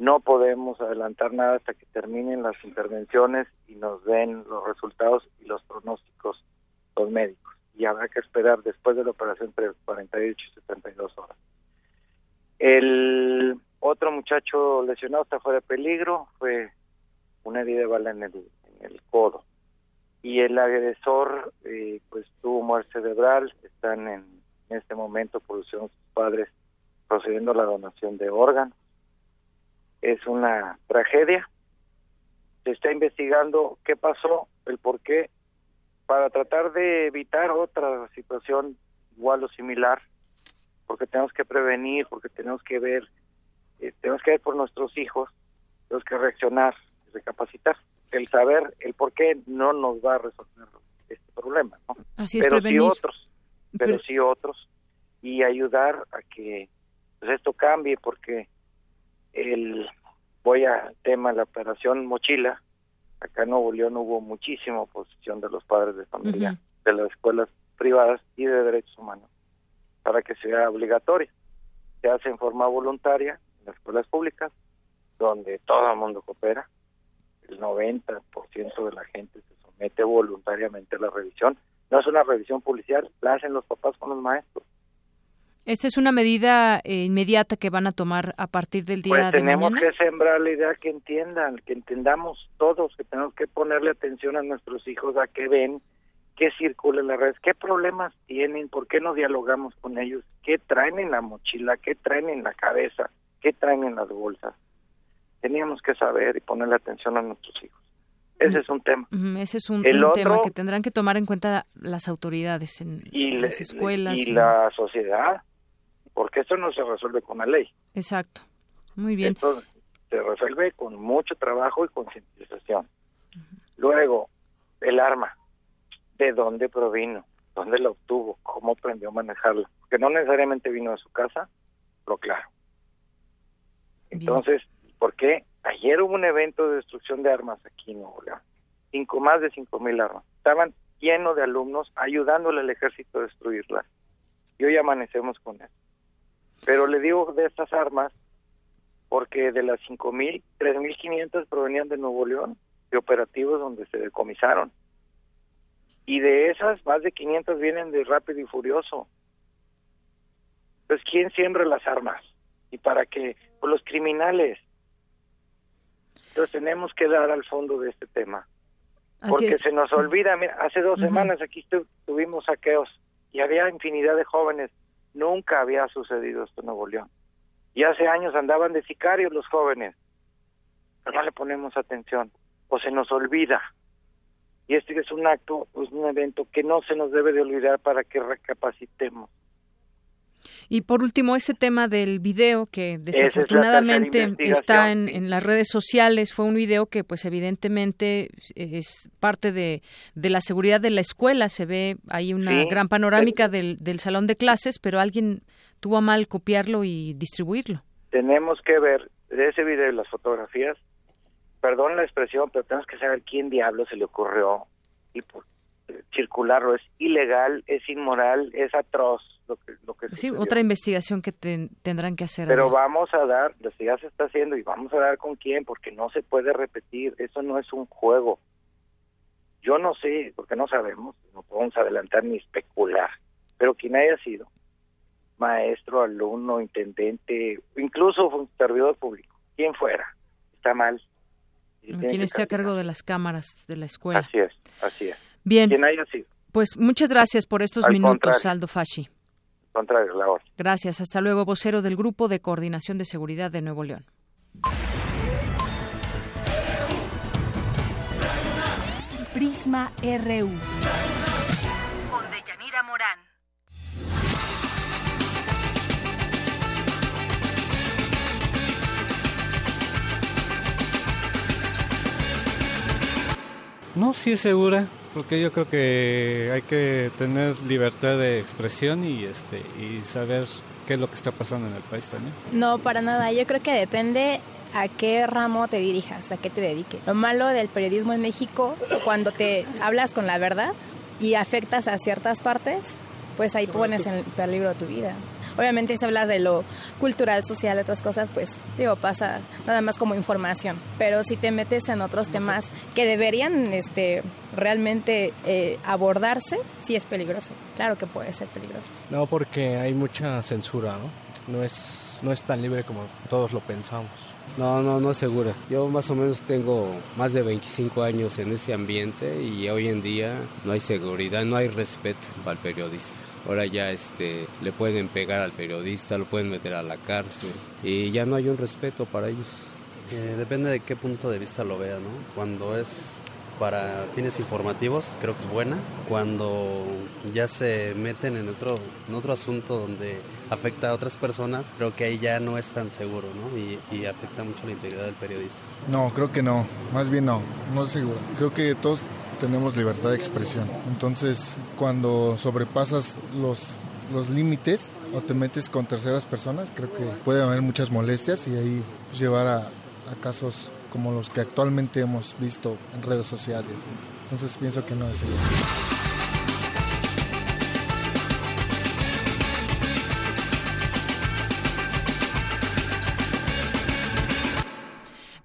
no podemos adelantar nada hasta que terminen las intervenciones y nos den los resultados y los pronósticos los médicos. Y habrá que esperar después de la operación entre 48 y 72 horas. El otro muchacho lesionado está fuera de peligro, fue una herida de bala en el, en el codo. Y el agresor, eh, pues tuvo muerte cerebral, están en, este momento, producción sus padres, procediendo a la donación de órganos. Es una tragedia. Se está investigando qué pasó, el por qué, para tratar de evitar otra situación igual o similar, porque tenemos que prevenir, porque tenemos que ver eh, tenemos que ver por nuestros hijos, tenemos que reaccionar, recapacitar. El saber el por qué no nos va a resolver este problema, ¿no? Así es, pero sí otros, pero, sí otros, y ayudar a que pues, esto cambie, porque el voy al tema de la operación mochila, acá en Nuevo León hubo muchísima oposición de los padres de familia, de las escuelas privadas y de derechos humanos, para que sea obligatoria. Se hace en forma voluntaria, las escuelas públicas, donde todo el mundo coopera, el 90% de la gente se somete voluntariamente a la revisión, No es una revisión policial, la hacen los papás con los maestros. ¿Esta es una medida eh, inmediata que van a tomar a partir del día pues de tenemos mañana? que sembrar la idea que entiendan, que entendamos todos, que tenemos que ponerle atención a nuestros hijos, a que ven, qué circula en las redes, qué problemas tienen, por qué no dialogamos con ellos, qué traen en la mochila, qué traen en la cabeza, qué traen en las bolsas. Teníamos que saber y ponerle atención a nuestros hijos. Ese es un tema. Ese es un, El un tema otro- que tendrán que tomar en cuenta las autoridades en Y, le- las escuelas. y y- la sociedad, porque esto no se resuelve con la ley. Exacto. Muy bien. Esto se resuelve con mucho trabajo y concientización. Luego, el arma. ¿De dónde provino? ¿Dónde la obtuvo? ¿Cómo aprendió a manejarla? Que no necesariamente vino de su casa, pero claro. Entonces, ¿por qué? Ayer hubo un evento de destrucción de armas aquí en Nuevo León. Cinco, más de cinco mil armas. Estaban llenos de alumnos ayudándole al ejército a destruirlas. Y hoy amanecemos con eso. Pero le digo de estas armas porque de las 5.000, 3.500 provenían de Nuevo León, de operativos donde se decomisaron. Y de esas, más de 500 vienen de Rápido y Furioso. Entonces, ¿quién siembra las armas? ¿Y para qué? Pues los criminales. Entonces, tenemos que dar al fondo de este tema. Así Porque es. se nos olvida, mira, hace dos semanas aquí tu- tuvimos saqueos y había infinidad de jóvenes. Nunca había sucedido esto en Nuevo León. Y hace años andaban de sicarios los jóvenes. Pero no le ponemos atención. O se nos olvida. Y este es un acto, pues un evento que no se nos debe de olvidar para que recapacitemos. Y por último, ese tema del video que desafortunadamente está en, en las redes sociales, fue un video que pues evidentemente es parte de, de la seguridad de la escuela, se ve ahí una Sí. gran panorámica del, del salón de clases, pero alguien tuvo a mal copiarlo y distribuirlo. Tenemos que ver de ese video y las fotografías, perdón la expresión, pero tenemos que saber quién diablo se le ocurrió y por circularlo. Es ilegal, es inmoral, es atroz lo que, lo que Sí, sucedió. otra investigación que ten- tendrán que hacer. Pero vamos a dar, ya se está haciendo y vamos a dar con quién, porque no se puede repetir, eso no es un juego. Yo no sé, porque no sabemos, no podemos adelantar ni especular, pero quien haya sido, maestro, alumno, intendente, incluso servidor público, quien fuera, está mal. Quien esté a cargo de las cámaras de la escuela. Así es, así es. Bien. Quien haya sido, Pues muchas gracias por estos Al minutos, contrario. Aldo Fasci. Contrario, la orden. Gracias. Hasta luego, vocero del Grupo de Coordinación de Seguridad de Nuevo León. Prisma RU. Con Deyanira Morán. No, sí es segura, porque yo creo que hay que tener libertad de expresión y este y saber qué es lo que está pasando en el país también. No, para nada. Yo creo que depende a qué ramo te dirijas, a qué te dediques. Lo malo del periodismo en México, cuando te hablas con la verdad y afectas a ciertas partes, pues ahí pones en peligro tu vida. Obviamente si hablas de lo cultural, social, otras cosas, pues digo, pasa nada más como información. Pero si te metes en otros temas que deberían este, realmente eh, abordarse, sí es peligroso. Claro que puede ser peligroso. No, porque hay mucha censura, ¿no? No es, no es tan libre como todos lo pensamos. No, no, no es segura. Yo más o menos tengo más de 25 años en este ambiente y hoy en día no hay seguridad, no hay respeto para el periodista. Ahora ya este, le pueden pegar al periodista, lo pueden meter a la cárcel y ya no hay un respeto para ellos. Eh, depende de qué punto de vista lo vea, ¿no? Cuando es para fines informativos, creo que es buena. Cuando ya se meten en otro, en otro asunto donde afecta a otras personas, creo que ahí ya no es tan seguro, ¿no? Y, y afecta mucho la integridad del periodista. No, creo que no. Más bien no, no es seguro. Creo que todos tenemos libertad de expresión. Entonces, cuando sobrepasas los, los límites o te metes con terceras personas, creo que puede haber muchas molestias y ahí pues, llevar a, casos como los que actualmente hemos visto en redes sociales. Entonces, pienso que no es seguro.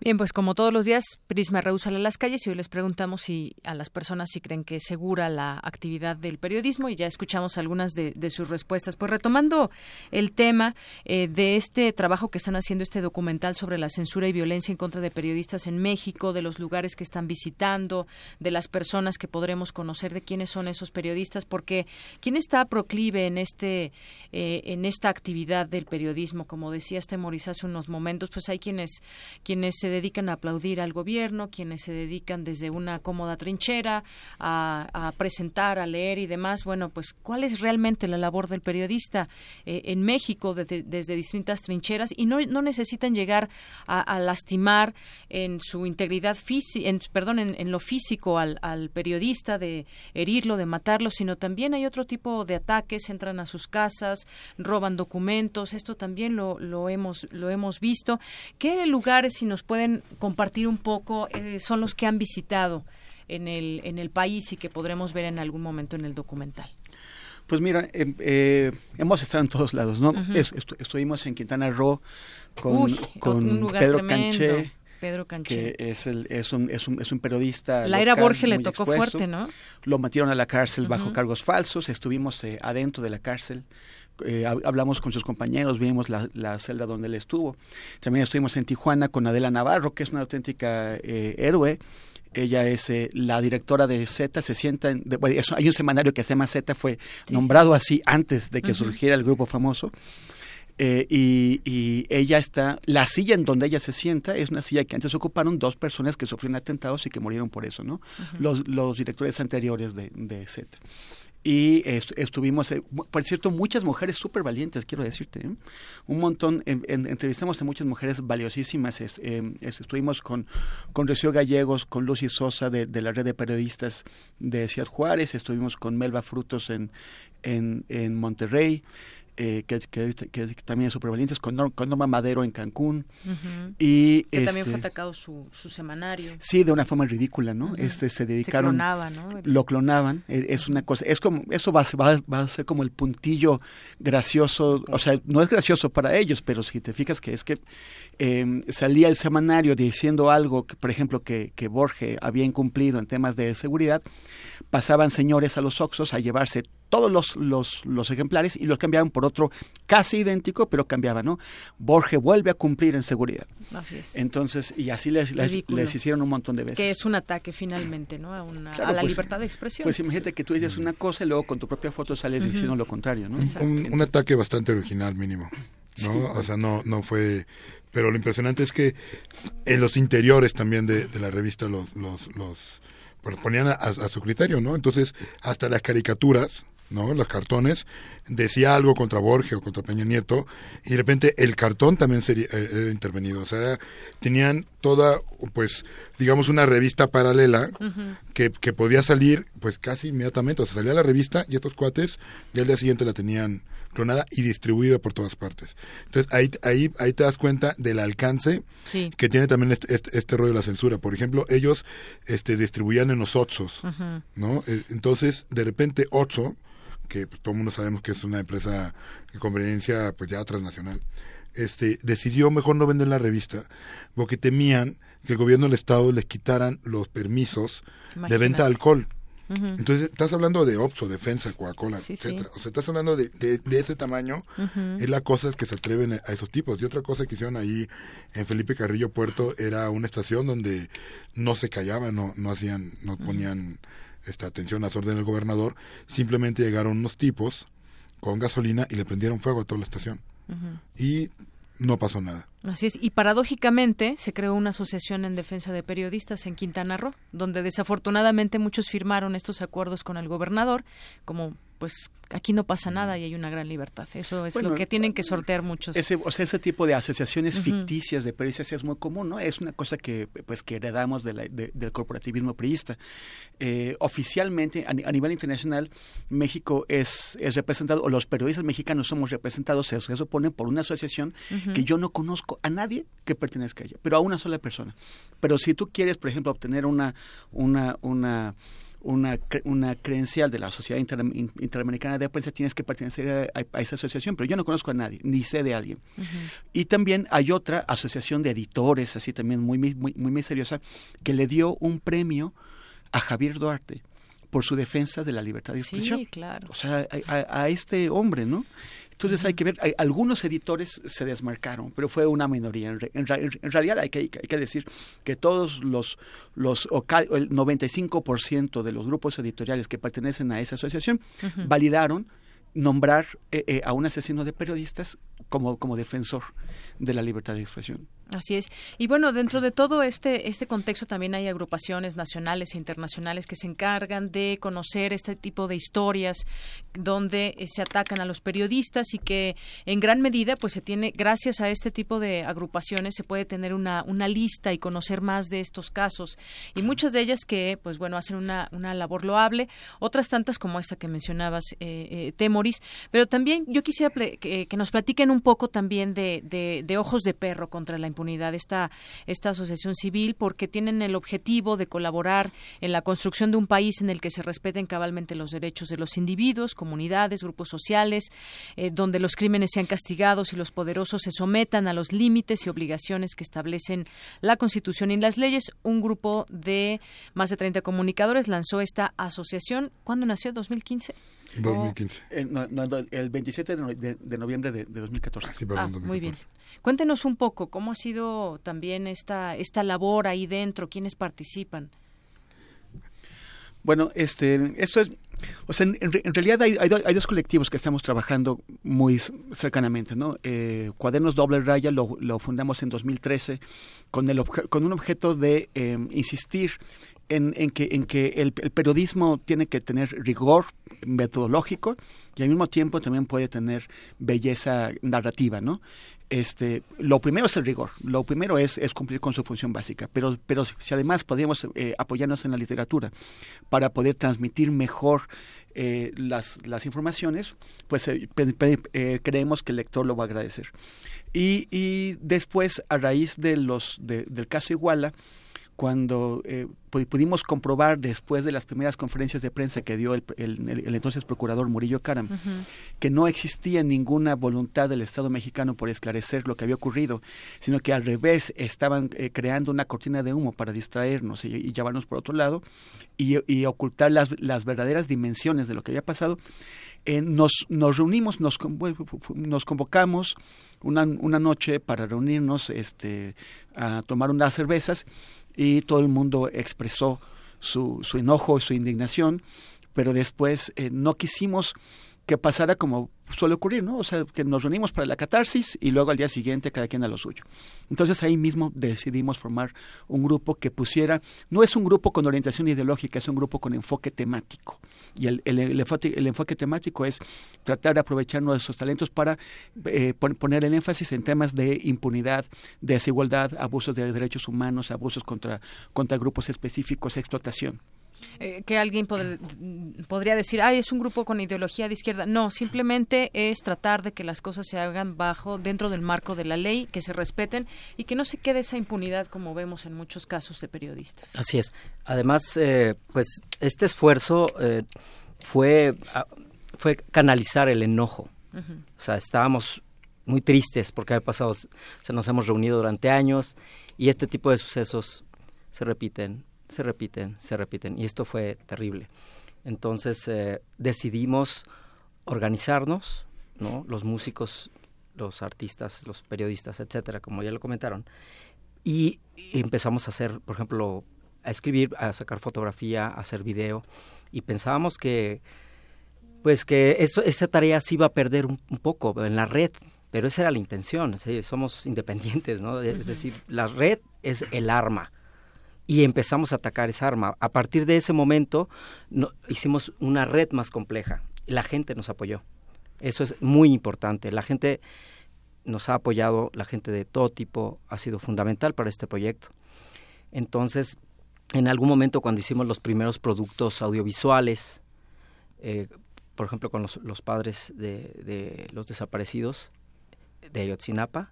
Bien, pues como todos los días, Prisma rehúsa a las calles y hoy les preguntamos si a las personas si creen que es segura la actividad del periodismo y ya escuchamos algunas de, sus respuestas. Pues retomando el tema eh, de este trabajo que están haciendo, este documental sobre la censura y violencia en contra de periodistas en México, de los lugares que están visitando, de las personas que podremos conocer, de quiénes son esos periodistas, porque quién está proclive en este eh, en esta actividad del periodismo, como decía este Moris hace unos momentos, pues hay quienes quienes se dedican a aplaudir al gobierno, quienes se dedican desde una cómoda trinchera a, presentar, a leer y demás. Bueno, pues ¿cuál es realmente la labor del periodista eh, en México desde distintas trincheras? Y no, no necesitan llegar a, lastimar en su integridad física, en, perdón, en, lo físico al, al periodista, de herirlo, de matarlo, sino también hay otro tipo de ataques, entran a sus casas, roban documentos, esto también lo, lo, hemos, lo hemos visto. ¿Qué lugares, si nos pueden compartir un poco eh, son los que han visitado en el, en el país y que podremos ver en algún momento en el documental? Pues mira, em, eh, hemos estado en todos lados, ¿no? estuvimos en Quintana Roo con, con Pedro Canché. Pedro Canché. que es, el, es, un, es, un, es un periodista. La era Borges le tocó fuerte, ¿no? Lo metieron a la cárcel bajo cargos falsos, estuvimos eh, adentro de la cárcel eh, hablamos con sus compañeros, vimos la, celda donde él estuvo. También estuvimos en Tijuana con Adela Navarro, que es una auténtica eh, héroe. Ella es eh, la directora de Z, se sienta, en, hay un semanario que se llama Z, fue nombrado así antes de que surgiera el grupo famoso. Y, ella está, la silla en donde ella se sienta es una silla que antes ocuparon dos personas que sufrieron atentados y que murieron por eso, ¿no? los, los directores anteriores de, de Z y estuvimos, eh, por cierto, muchas mujeres súper valientes, quiero decirte, ¿eh? un montón, entrevistamos a muchas mujeres valiosísimas, em, estuvimos con, con Rocío Gallegos, con Lucy Sosa de, de, la red de periodistas de Ciudad Juárez, estuvimos con Melba Frutos en, en, en Monterrey, eh, que, que, también es súper valiente, con, con, Norma Madero en Cancún. y que también fue este, atacado su, su, semanario. Sí, de una forma ridícula, ¿no? este Se dedicaron... Lo clonaban. E, es una cosa... Es como... Eso va, va, va, a ser como el puntillo gracioso. O sea, no es gracioso para ellos, pero si te fijas que es que eh, salía el semanario diciendo algo, que, por ejemplo, que, que Borges había incumplido en temas de seguridad, pasaban señores a los Oxos a llevarse todos los, los, los, ejemplares y los cambiaban por otro casi idéntico, pero cambiaba, ¿no? Borges vuelve a cumplir en seguridad. Así es. Entonces, y así les, les, hicieron un montón de veces. Que es un ataque finalmente, ¿no? A, una, a la pues, libertad de expresión. Pues imagínate que tú dices una cosa y luego con tu propia foto sales diciendo lo contrario, ¿no? Un, un, ataque bastante original mínimo, ¿no? O sea, no, no fue... Pero lo impresionante es que en los interiores también de, de la revista los, los, los ponían a, su criterio, ¿no? Entonces, hasta las caricaturas, ¿no? Los cartones, decía algo contra Borges o contra Peña Nieto, y de repente el cartón también sería eh, intervenido. O sea, tenían toda, pues, digamos, una revista paralela que, que podía salir, pues, casi inmediatamente. O sea, salía la revista y estos cuates, y al día siguiente la tenían clonada y distribuida por todas partes. Entonces ahí, ahí, ahí te das cuenta del alcance que tiene también este, este, este, rollo de la censura. Por ejemplo, ellos este, distribuían en los Otsos, ¿no? Eh, entonces, de repente, Otso, que pues, todo el mundo sabemos que es una empresa de conveniencia pues ya transnacional, este, decidió mejor no vender la revista porque temían que el gobierno del Estado les quitaran los permisos de venta de alcohol. Entonces, estás hablando de Opso, Defensa, Coca-Cola, etcétera. O sea, estás hablando de, de, ese tamaño. Es la cosa que se atreven a, esos tipos. Y otra cosa que hicieron ahí en Felipe Carrillo Puerto era una estación donde no se callaban, no, no hacían, no ponían esta atención a las órdenes del gobernador. Simplemente llegaron unos tipos con gasolina y le prendieron fuego a toda la estación. Y no pasó nada. Así es, y paradójicamente se creó una asociación en defensa de periodistas en Quintana Roo, donde desafortunadamente muchos firmaron estos acuerdos con el gobernador, como pues aquí no pasa nada y hay una gran libertad. Eso es lo que tienen que sortear muchos. Ese, o sea, ese tipo de asociaciones ficticias de periodistas es muy común, ¿no? Es una cosa que pues que heredamos del corporativismo periodista. Eh, oficialmente, a, nivel internacional, México es, es representado, o los periodistas mexicanos somos representados, se, se supone, por una asociación que yo no conozco a nadie que pertenezca a ella, pero a una sola persona. Pero si tú quieres, por ejemplo, obtener una, una, una una, una credencial de la Sociedad Interamericana de Prensa, tienes que pertenecer a, esa asociación, pero yo no conozco a nadie, ni sé de alguien. Y también hay otra asociación de editores, así también muy, muy, muy misteriosa, que le dio un premio a Javier Duarte por su defensa de la libertad de expresión. Sí, claro. O sea, a, este hombre, ¿no? Entonces hay que ver, algunos editores se desmarcaron, pero fue una minoría. En, en, realidad hay que, hay que, decir que todos los, los el 95% de los grupos editoriales que pertenecen a esa asociación validaron nombrar eh, eh, a un asesino de periodistas como, como defensor de la libertad de expresión. Así es. Y bueno, dentro de todo este, este contexto también hay agrupaciones nacionales e internacionales que se encargan de conocer este tipo de historias donde eh, se atacan a los periodistas y que en gran medida pues se tiene, gracias a este tipo de agrupaciones se puede tener una, una lista y conocer más de estos casos. Y muchas de ellas que pues bueno hacen una, una labor loable, otras tantas como esta que mencionabas, eh, eh Temoris. Pero también yo quisiera que, nos platiquen un poco también de, de, de ojos de perro contra la impunidad, esta, esta asociación civil, porque tienen el objetivo de colaborar en la construcción de un país en el que se respeten cabalmente los derechos de los individuos, comunidades, grupos sociales, eh, donde los crímenes sean castigados y los poderosos se sometan a los límites y obligaciones que establecen la Constitución y las leyes. Un grupo de más de 30 comunicadores lanzó esta asociación. ¿Cuándo nació? ¿2015? 2015. el, 27 de, noviembre de, 2014. Ah, muy bien. Cuéntenos un poco cómo ha sido también esta, esta labor ahí dentro, quiénes participan. Bueno, este, esto es, o sea, en, realidad hay, hay, dos colectivos que estamos trabajando muy cercanamente, ¿no? Eh, Cuadernos Doble Raya lo, lo, fundamos en 2013 con, el, con un objeto de em, insistir en, que, en que el, periodismo tiene que tener rigor metodológico y al mismo tiempo también puede tener belleza narrativa, ¿no? Este, lo primero es el rigor, lo primero es, es cumplir con su función básica, pero, pero si además podríamos eh, apoyarnos en la literatura para poder transmitir mejor eh, las, las informaciones, pues eh, creemos que el lector lo va a agradecer. Y, y después, a raíz de los, del caso Iguala, cuando eh, pudimos comprobar después de las primeras conferencias de prensa que dio el, entonces procurador Murillo Caram, que no existía ninguna voluntad del Estado mexicano por esclarecer lo que había ocurrido, sino que al revés estaban eh, creando una cortina de humo para distraernos y, llevarnos por otro lado y, ocultar las, las, verdaderas dimensiones de lo que había pasado. Eh, nos, nos reunimos, nos, nos convocamos una, una noche para reunirnos este, a tomar unas cervezas y todo el mundo expresó su, su enojo, su indignación, pero después eh, no quisimos que pasara como suele ocurrir, ¿no? O sea, que nos reunimos para la catarsis y luego al día siguiente cada quien a lo suyo. Entonces ahí mismo decidimos formar un grupo que pusiera, no es un grupo con orientación ideológica, es un grupo con enfoque temático. Y el, el, enfoque, temático es tratar de aprovechar nuestros talentos para eh, poner el énfasis en temas de impunidad, de desigualdad, abusos de derechos humanos, abusos contra, contra grupos específicos, explotación. Eh, que alguien podría decir, ay, es un grupo con ideología de izquierda. No, simplemente es tratar de que las cosas se hagan bajo, dentro del marco de la ley, que se respeten y que no se quede esa impunidad como vemos en muchos casos de periodistas. Así es. Además, eh, pues este esfuerzo eh, fue, ah, fue canalizar el enojo. O sea, estábamos muy tristes porque ha pasado, se nos hemos reunido durante años y este tipo de sucesos se repiten se repiten, se repiten. Y esto fue terrible. Entonces eh, decidimos organizarnos, ¿no? Los músicos, los artistas, los periodistas, etcétera, como ya lo comentaron. Y, empezamos a hacer, por ejemplo, a escribir, a sacar fotografía, a hacer video. Y pensábamos que, pues que eso, esa tarea se iba a perder un, poco en la red, pero esa era la intención. Somos independientes, ¿no? Es decir, la red es el arma y empezamos a atacar esa arma. A partir de ese momento hicimos una red más compleja. La gente nos apoyó. Eso es muy importante. La gente nos ha apoyado, la gente de todo tipo ha sido fundamental para este proyecto. Entonces, en algún momento cuando hicimos los primeros productos audiovisuales, eh, por ejemplo con los, los padres de, de, los desaparecidos de Ayotzinapa,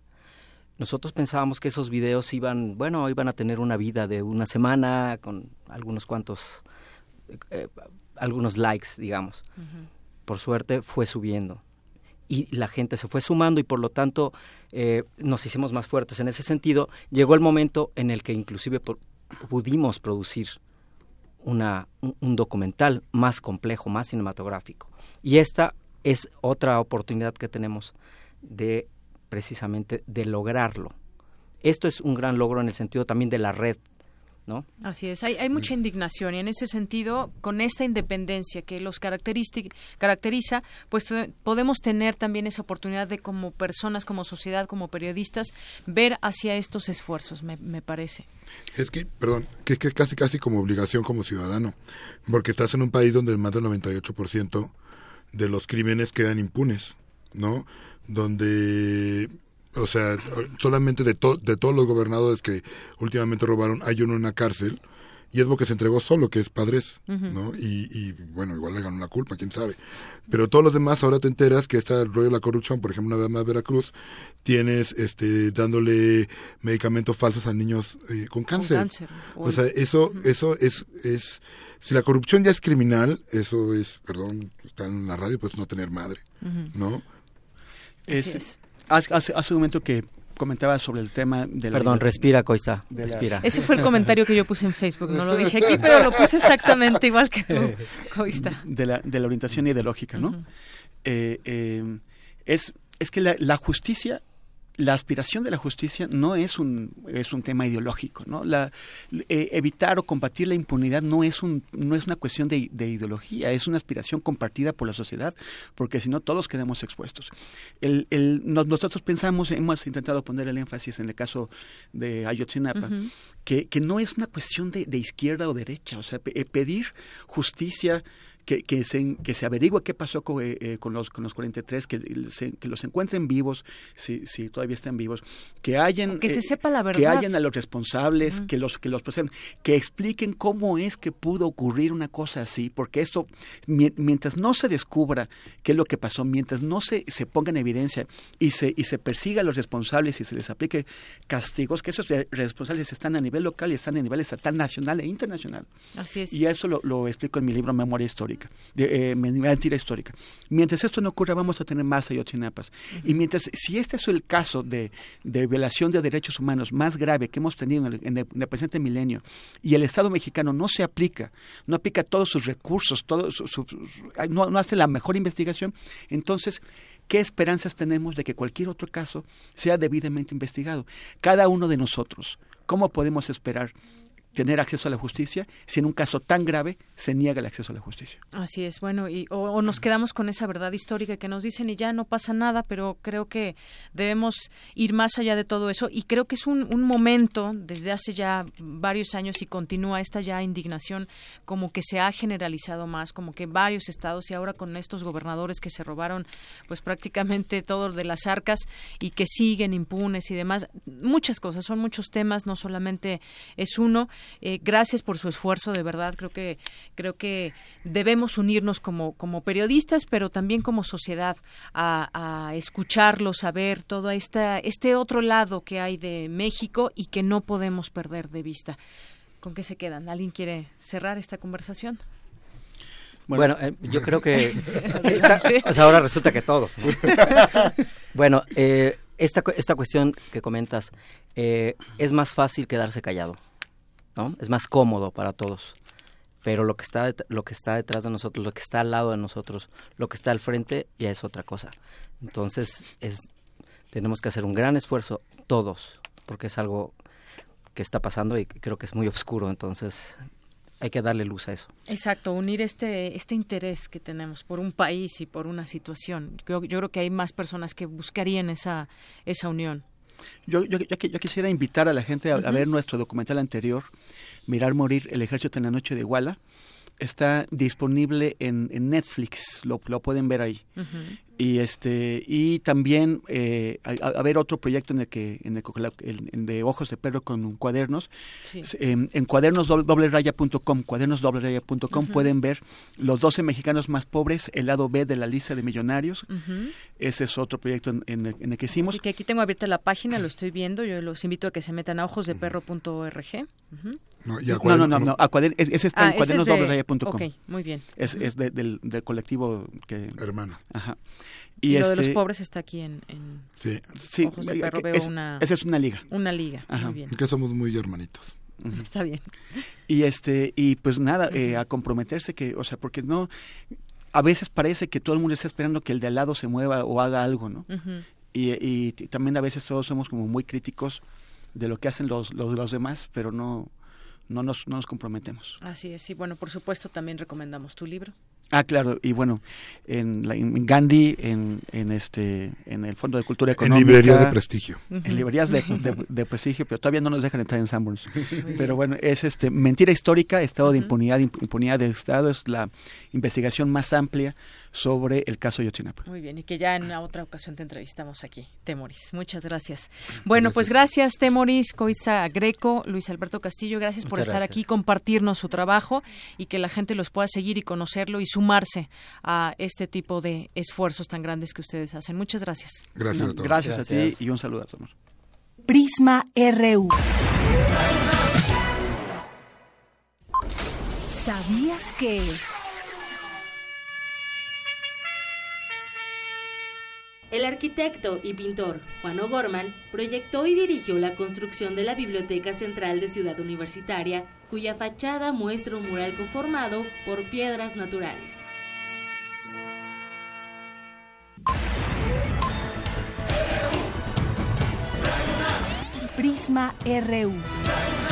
nosotros pensábamos que esos videos iban, bueno, iban a tener una vida de una semana con algunos cuantos eh, algunos likes, digamos. Por suerte fue subiendo y la gente se fue sumando y por lo tanto eh, nos hicimos más fuertes. En ese sentido, llegó el momento en el que inclusive pudimos producir una, un, documental más complejo, más cinematográfico. Y esta es otra oportunidad que tenemos de precisamente de lograrlo. Esto es un gran logro en el sentido también de la red ¿No? Así es, hay, hay, mucha indignación y en ese sentido, con esta independencia que los caracteriza, pues podemos tener también esa oportunidad de como personas, como sociedad, como periodistas, ver hacia estos esfuerzos, me, me parece. Es que, perdón, que es que casi casi como obligación como ciudadano, porque estás en un país donde más del 98% de los crímenes quedan impunes, ¿no? Donde o sea, solamente de, de todos los gobernadores que últimamente robaron, hay uno en una cárcel y es lo que se entregó solo, que es Padres, ¿no? Y, y, bueno, igual le ganó una culpa, quién sabe. Pero todos los demás ahora te enteras que está el rollo de la corrupción, por ejemplo, vez más Veracruz, tienes este dándole medicamentos falsos a niños eh, con cáncer. O sea, eso, eso es, es, si la corrupción ya es criminal, eso es, perdón, está en la radio, pues no tener madre, ¿no? Es Hace, hace un momento que comentaba sobre el tema de la... Perdón, respira, Coista, respira. Ese fue el comentario que yo puse en Facebook, no lo dije aquí, pero lo puse exactamente igual que tú, Coista. De la, de la orientación ideológica, ¿no? Eh, eh, es, es que la, la justicia la aspiración de la justicia no es un es un tema ideológico no la eh, evitar o combatir la impunidad no es un no es una cuestión de, ideología es una aspiración compartida por la sociedad porque si no todos quedamos expuestos. El, el, nosotros pensamos hemos intentado poner el énfasis en el caso de Ayotzinapa que, que no es una cuestión de, de izquierda o derecha o sea pedir justicia que, que, se, que se averigüe qué pasó con, eh, eh, con, los, con los 43, que, que los encuentren vivos, si, si todavía están vivos, que hayan... Que se eh, sepa la verdad. Que hayan a los responsables, que los que los proceden, que expliquen cómo es que pudo ocurrir una cosa así, porque esto, mientras no se descubra qué es lo que pasó, mientras no se, se ponga en evidencia y se, y se persiga a los responsables y se les aplique castigos, que esos responsables están a nivel local y están a nivel estatal, nacional e internacional. Así es. Y eso lo, lo explico en mi libro Memoria Histórica de, eh, mentira histórica. Mientras esto no ocurra, vamos a tener más Ayotzinapas. Y mientras, si este es el caso de, violación de derechos humanos más grave que hemos tenido en el, presente milenio, y el Estado mexicano no se aplica, no aplica todos sus recursos, todos no, no hace la mejor investigación, entonces, ¿qué esperanzas tenemos de que cualquier otro caso sea debidamente investigado? Cada uno de nosotros, ¿cómo podemos esperar tener acceso a la justicia si en un caso tan grave se niega el acceso a la justicia. Así es, bueno, y, o, nos quedamos con esa verdad histórica que nos dicen y ya no pasa nada, pero creo que debemos ir más allá de todo eso. Y creo que es un, un momento desde hace ya varios años y continúa esta ya indignación como que se ha generalizado más, como que varios estados y ahora con estos gobernadores que se robaron pues prácticamente todo de las arcas y que siguen impunes y demás, muchas cosas, son muchos temas, no solamente es uno eh, gracias por su esfuerzo, de verdad. Creo que creo que debemos unirnos como como periodistas, pero también como sociedad a, a escucharlos, a ver todo esta, este otro lado que hay de México y que no podemos perder de vista. ¿Con qué se quedan? ¿Alguien quiere cerrar esta conversación? Bueno, eh, yo creo que ahora resulta que todos. bueno, eh, esta, esta cuestión que comentas, es más fácil quedarse callado. ¿No? Es más cómodo para todos. Pero lo que está lo que está detrás de nosotros, lo que está al lado de nosotros, lo que está al frente ya es otra cosa. Entonces, es tenemos que hacer un gran esfuerzo todos, porque es algo que está pasando y creo que es muy oscuro, entonces hay que darle luz a eso. Exacto, unir este este interés que tenemos por un país y por una situación. Yo, yo creo que hay más personas que buscarían esa esa unión. Yo, yo, yo, quisiera invitar a la gente a, ver nuestro documental anterior, Mirar Morir, el ejército en la noche de Iguala. Está disponible en, Netflix, lo, lo, pueden ver ahí. y este y también eh, a, ver otro proyecto en el que en el, de ojos de perro con cuadernos. En, en cuadernos doble, raya.com cuadernos doble pueden ver los 12 mexicanos más pobres el lado B de la lista de millonarios. Ese es otro proyecto en, el, que hicimos. Sí que aquí tengo abierta la página lo estoy viendo yo los invito a que se metan a ojosdeperro.org no, no, no, no, ese está en cuadernos Ok, muy bien. Es, es del, del colectivo que... Hermano. Ajá. Y, lo de los este pobres está aquí en, en sí. sí Ojos de Perro. Veo una, esa es una liga. Una liga, Ajá. muy bien. Que somos muy hermanitos. Está bien. Y este y pues nada, eh, a comprometerse que, o sea, porque no a veces parece que todo el mundo está esperando que el de al lado se mueva o haga algo, ¿no? y, y, también a veces todos somos como muy críticos de lo que hacen los, los, los demás, pero no no nos, no nos comprometemos. Así es, y bueno, por supuesto también recomendamos tu libro. Ah, claro, y bueno, en, la, en Gandhi, en, en, este, en el Fondo de Cultura Económica. En librerías de prestigio. En librerías de, de, prestigio, pero todavía no nos dejan entrar en Sanborns. Pero bueno, es este Mentira Histórica, Estado de Impunidad, Impunidad del Estado, es la investigación más amplia sobre el caso Yotzinapa. Muy bien, y que ya en otra ocasión te entrevistamos aquí, Temoris. Muchas gracias. Bueno, pues gracias, Temoris, Coiza Greco, Luis Alberto Castillo, gracias por estar aquí, compartirnos su trabajo y que la gente los pueda seguir y conocerlo y sumarse a este tipo de esfuerzos tan grandes que ustedes hacen. Muchas gracias. Gracias a todos. Gracias, a ti y un saludo a todos. Prisma RU. ¿Sabías que... El arquitecto y pintor Juan O'Gorman proyectó y dirigió la construcción de la Biblioteca Central de Ciudad Universitaria, cuya fachada muestra un mural conformado por piedras naturales. Prisma RU.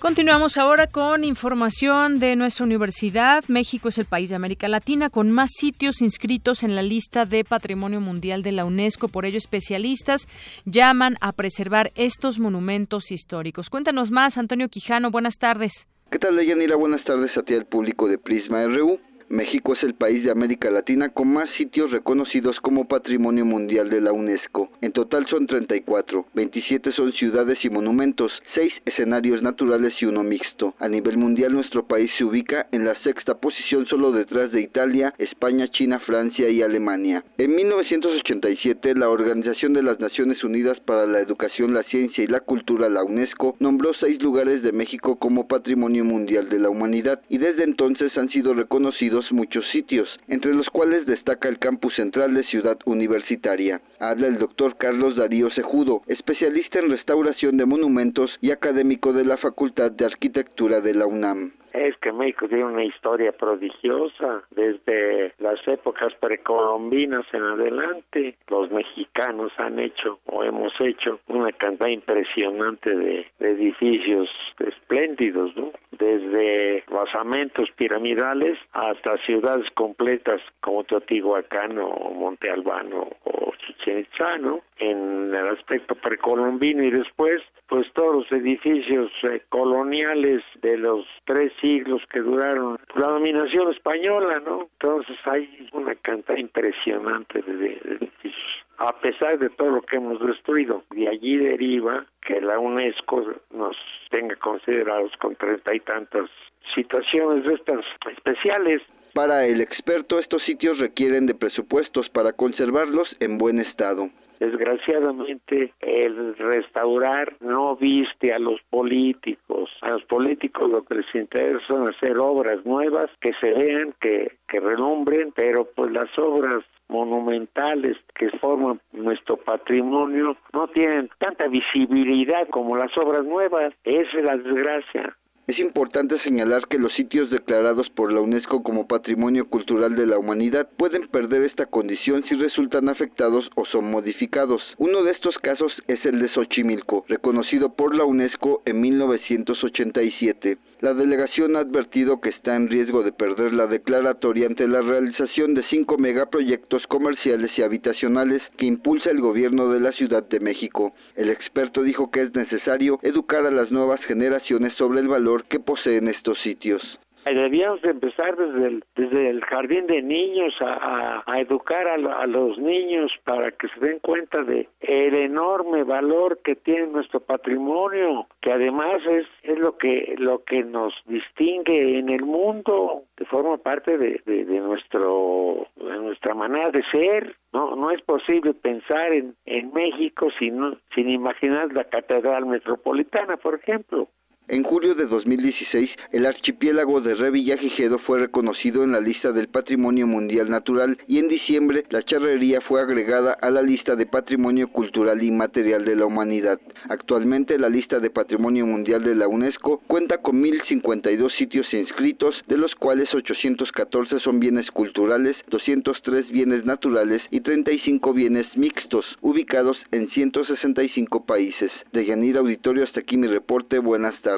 Continuamos ahora con información de nuestra universidad. México es el país de América Latina con más sitios inscritos en la lista de Patrimonio Mundial de la UNESCO. Por ello, especialistas llaman a preservar estos monumentos históricos. Cuéntanos más, Antonio Quijano. Buenas tardes. ¿Qué tal, Leyanira? Buenas tardes a ti, al público de Prisma RU. México es el país de América Latina con más sitios reconocidos como Patrimonio Mundial de la UNESCO. En total son 34, 27 son ciudades y monumentos, 6 escenarios naturales y uno mixto. A nivel mundial nuestro país se ubica en la sexta posición solo detrás de Italia, España, China, Francia y Alemania. En 1987 la Organización de las Naciones Unidas para la Educación, la Ciencia y la Cultura, la UNESCO, nombró seis lugares de México como Patrimonio Mundial de la Humanidad y desde entonces han sido reconocidos muchos sitios, entre los cuales destaca el campus central de Ciudad Universitaria. Habla el doctor Carlos Darío Sejudo, especialista en restauración de monumentos y académico de la Facultad de Arquitectura de la UNAM es que México tiene una historia prodigiosa desde las épocas precolombinas en adelante. Los mexicanos han hecho o hemos hecho una cantidad impresionante de, edificios espléndidos, ¿no? Desde basamentos piramidales hasta ciudades completas como Teotihuacán o Monte Albano o Chichen Itza, ¿no? En el aspecto precolombino y después, pues todos los edificios eh, coloniales de los tres siglos que duraron la dominación española, ¿no? Entonces hay una cantidad impresionante de, edificios a pesar de todo lo que hemos destruido. De allí deriva que la UNESCO nos tenga considerados con treinta y tantas situaciones de estas especiales. Para el experto, estos sitios requieren de presupuestos para conservarlos en buen estado. Desgraciadamente, el restaurar no viste a los políticos. A los políticos lo que les interesa son hacer obras nuevas que se vean, que, que relumbren, pero pues las obras monumentales que forman nuestro patrimonio no tienen tanta visibilidad como las obras nuevas. Esa es la desgracia. Es importante señalar que los sitios declarados por la UNESCO como Patrimonio Cultural de la Humanidad pueden perder esta condición si resultan afectados o son modificados. Uno de estos casos es el de Xochimilco, reconocido por la UNESCO en 1987. La delegación ha advertido que está en riesgo de perder la declaratoria ante la realización de cinco megaproyectos comerciales y habitacionales que impulsa el gobierno de la Ciudad de México. El experto dijo que es necesario educar a las nuevas generaciones sobre el valor valor que poseen estos sitios. Debíamos de empezar desde el, jardín de niños a, educar a, los niños para que se den cuenta de el enorme valor que tiene nuestro patrimonio, que además es, es lo que lo que nos distingue en el mundo, que forma parte de, de, de nuestro de nuestra manera de ser. No, no es posible pensar en, en México sin, sin imaginar la Catedral Metropolitana, por ejemplo. En julio de 2016, el archipiélago de Revillagigedo fue reconocido en la lista del Patrimonio Mundial Natural y en diciembre la charrería fue agregada a la lista de Patrimonio Cultural Inmaterial de la Humanidad. Actualmente la lista de Patrimonio Mundial de la UNESCO cuenta con 1.052 sitios inscritos, de los cuales 814 son bienes culturales, 203 bienes naturales y 35 bienes mixtos, ubicados en 165 países. De Yanir Auditorio, hasta aquí mi reporte. Buenas tardes.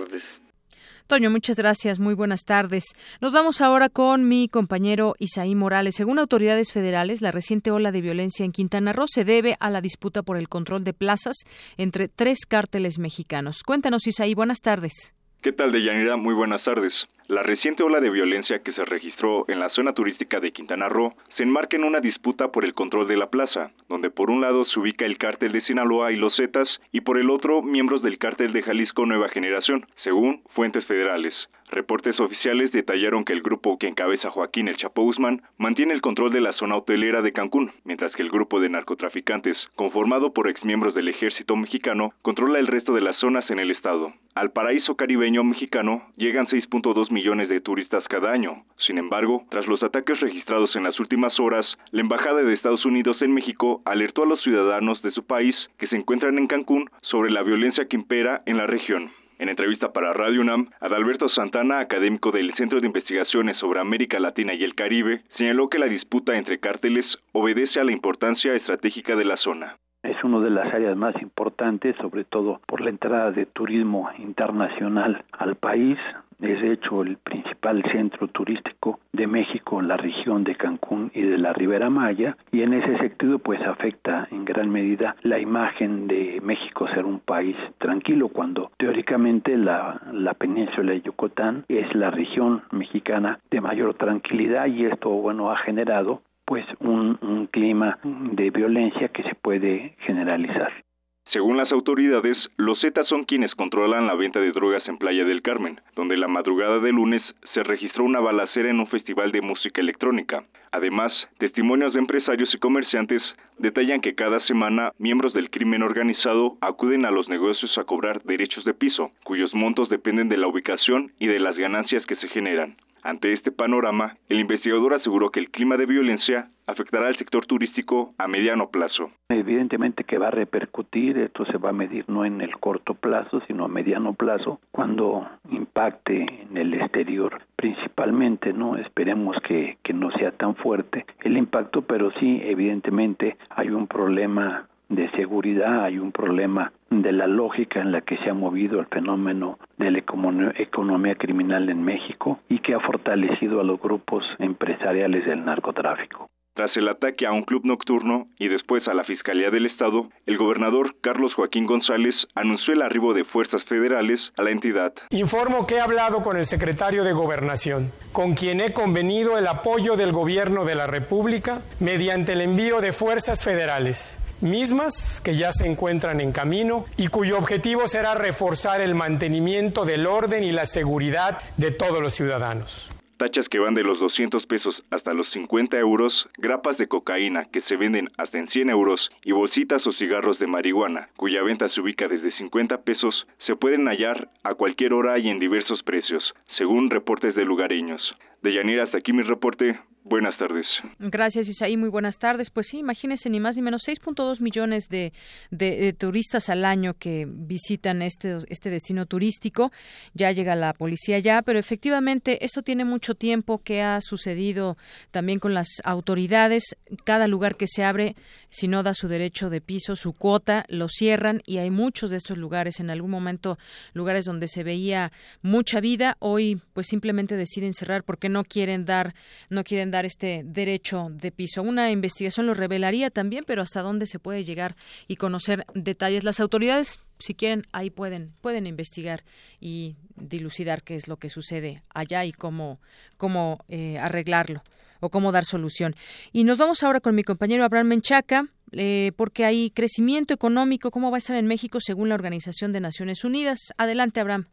Toño, muchas gracias. Muy buenas tardes. Nos vamos ahora con mi compañero Isaí Morales. Según autoridades federales, la reciente ola de violencia en Quintana Roo se debe a la disputa por el control de plazas entre tres cárteles mexicanos. Cuéntanos, Isaí. Buenas tardes. ¿Qué tal, Deyanira? Muy buenas tardes. La reciente ola de violencia que se registró en la zona turística de Quintana Roo se enmarca en una disputa por el control de la plaza, donde por un lado se ubica el cártel de Sinaloa y los Zetas y por el otro miembros del cártel de Jalisco Nueva Generación, según fuentes federales. Reportes oficiales detallaron que el grupo que encabeza Joaquín El Chapo Guzmán mantiene el control de la zona hotelera de Cancún, mientras que el grupo de narcotraficantes, conformado por exmiembros del ejército mexicano, controla el resto de las zonas en el estado. Al paraíso caribeño mexicano llegan 6.2 millones de turistas cada año. Sin embargo, tras los ataques registrados en las últimas horas, la Embajada de Estados Unidos en México alertó a los ciudadanos de su país que se encuentran en Cancún sobre la violencia que impera en la región. En entrevista para Radio UNAM, Adalberto Santana, académico del Centro de Investigaciones sobre América Latina y el Caribe, señaló que la disputa entre cárteles obedece a la importancia estratégica de la zona. Es una de las áreas más importantes, sobre todo por la entrada de turismo internacional al país, es de hecho el principal centro turístico de México, la región de Cancún y de la Ribera Maya, y en ese sentido pues afecta en gran medida la imagen de México ser un país tranquilo cuando teóricamente la, la península de Yucatán es la región mexicana de mayor tranquilidad y esto bueno ha generado pues un, un clima de violencia que se puede generalizar. Según las autoridades, los Zetas son quienes controlan la venta de drogas en Playa del Carmen, donde la madrugada de lunes se registró una balacera en un festival de música electrónica. Además, testimonios de empresarios y comerciantes detallan que cada semana miembros del crimen organizado acuden a los negocios a cobrar derechos de piso, cuyos montos dependen de la ubicación y de las ganancias que se generan. Ante este panorama, el investigador aseguró que el clima de violencia afectará al sector turístico a mediano plazo. Evidentemente que va a repercutir, esto se va a medir no en el corto plazo, sino a mediano plazo, cuando impacte en el exterior principalmente, ¿no? Esperemos que, que no sea tan fuerte el impacto, pero sí, evidentemente hay un problema de seguridad, hay un problema de la lógica en la que se ha movido el fenómeno de la economía criminal en México y que ha fortalecido a los grupos empresariales del narcotráfico. Tras el ataque a un club nocturno y después a la Fiscalía del Estado, el gobernador Carlos Joaquín González anunció el arribo de fuerzas federales a la entidad. Informo que he hablado con el secretario de Gobernación, con quien he convenido el apoyo del gobierno de la República mediante el envío de fuerzas federales mismas que ya se encuentran en camino y cuyo objetivo será reforzar el mantenimiento del orden y la seguridad de todos los ciudadanos tachas que van de los 200 pesos hasta los 50 euros, grapas de cocaína que se venden hasta en 100 euros y bolsitas o cigarros de marihuana, cuya venta se ubica desde 50 pesos, se pueden hallar a cualquier hora y en diversos precios, según reportes de lugareños. De Yanira, hasta aquí mi reporte. Buenas tardes. Gracias, Isaí. Muy buenas tardes. Pues sí, imagínense, ni más ni menos 6.2 millones de, de, turistas al año que visitan este, este destino turístico. Ya llega la policía ya, pero efectivamente esto tiene mucho tiempo que ha sucedido también con las autoridades. Cada lugar que se abre si no da su derecho de piso, su cuota, lo cierran y hay muchos de estos lugares, en algún momento lugares donde se veía mucha vida, hoy pues simplemente deciden cerrar porque no quieren dar, no quieren dar este derecho de piso. Una investigación lo revelaría también, pero hasta dónde se puede llegar y conocer detalles. Las autoridades si quieren, ahí pueden, pueden investigar y dilucidar qué es lo que sucede allá y cómo, cómo eh, arreglarlo o cómo dar solución. Y nos vamos ahora con mi compañero Abraham Menchaca, eh, porque hay crecimiento económico, cómo va a estar en México según la Organización de Naciones Unidas. Adelante, Abraham.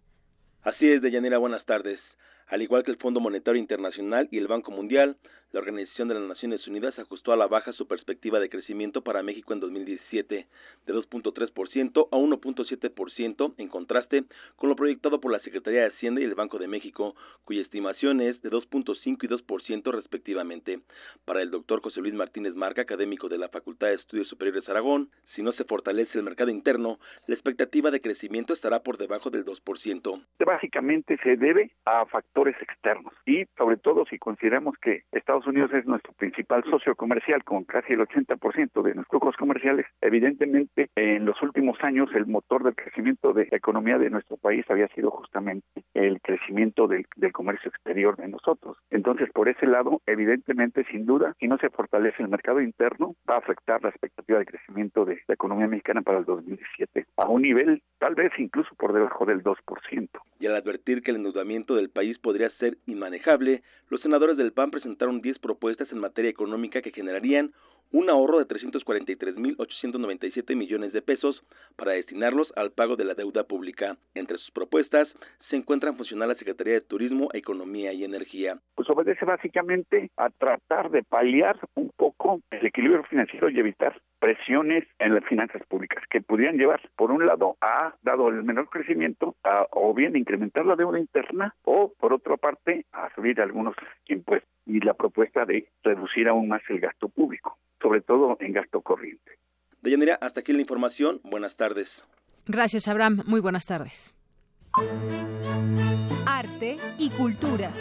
Así es, Deyanira, buenas tardes. Al igual que el Fondo Monetario Internacional y el Banco Mundial, la Organización de las Naciones Unidas ajustó a la baja su perspectiva de crecimiento para México en 2017 de 2.3% a 1.7%, en contraste con lo proyectado por la Secretaría de Hacienda y el Banco de México, cuya estimación es de 2.5 y 2% respectivamente. Para el doctor José Luis Martínez Marca, académico de la Facultad de Estudios Superiores Aragón, si no se fortalece el mercado interno, la expectativa de crecimiento estará por debajo del 2%. Básicamente se debe a factores externos y sobre todo si consideramos que Estados Unidos es nuestro principal socio comercial con casi el 80% de nuestros flujos comerciales. Evidentemente, en los últimos años el motor del crecimiento de la economía de nuestro país había sido justamente el crecimiento del, comercio exterior de nosotros. Entonces, por ese lado, evidentemente, sin duda, si no se fortalece el mercado interno, va a afectar la expectativa de crecimiento de la economía mexicana para el 2017 a un nivel tal vez incluso por debajo del 2%. Y al advertir que el endeudamiento del país podría ser inmanejable, los senadores del PAN presentaron 10 propuestas en materia económica que generarían un ahorro de 343.897 millones de pesos para destinarlos al pago de la deuda pública. Entre sus propuestas se encuentran funcionar la Secretaría de Turismo, Economía y Energía. Pues obedece básicamente a tratar de paliar un poco el equilibrio financiero y evitar presiones en las finanzas públicas que pudieran llevar, por un lado, a, dado el menor crecimiento, a, o bien incrementar la deuda interna o, por otra parte, a subir algunos impuestos y la propuesta de reducir aún más el gasto público, sobre todo en gasto corriente. Deyanira, hasta aquí la información. Buenas tardes. Gracias, Abraham. Muy buenas tardes. Arte y cultura.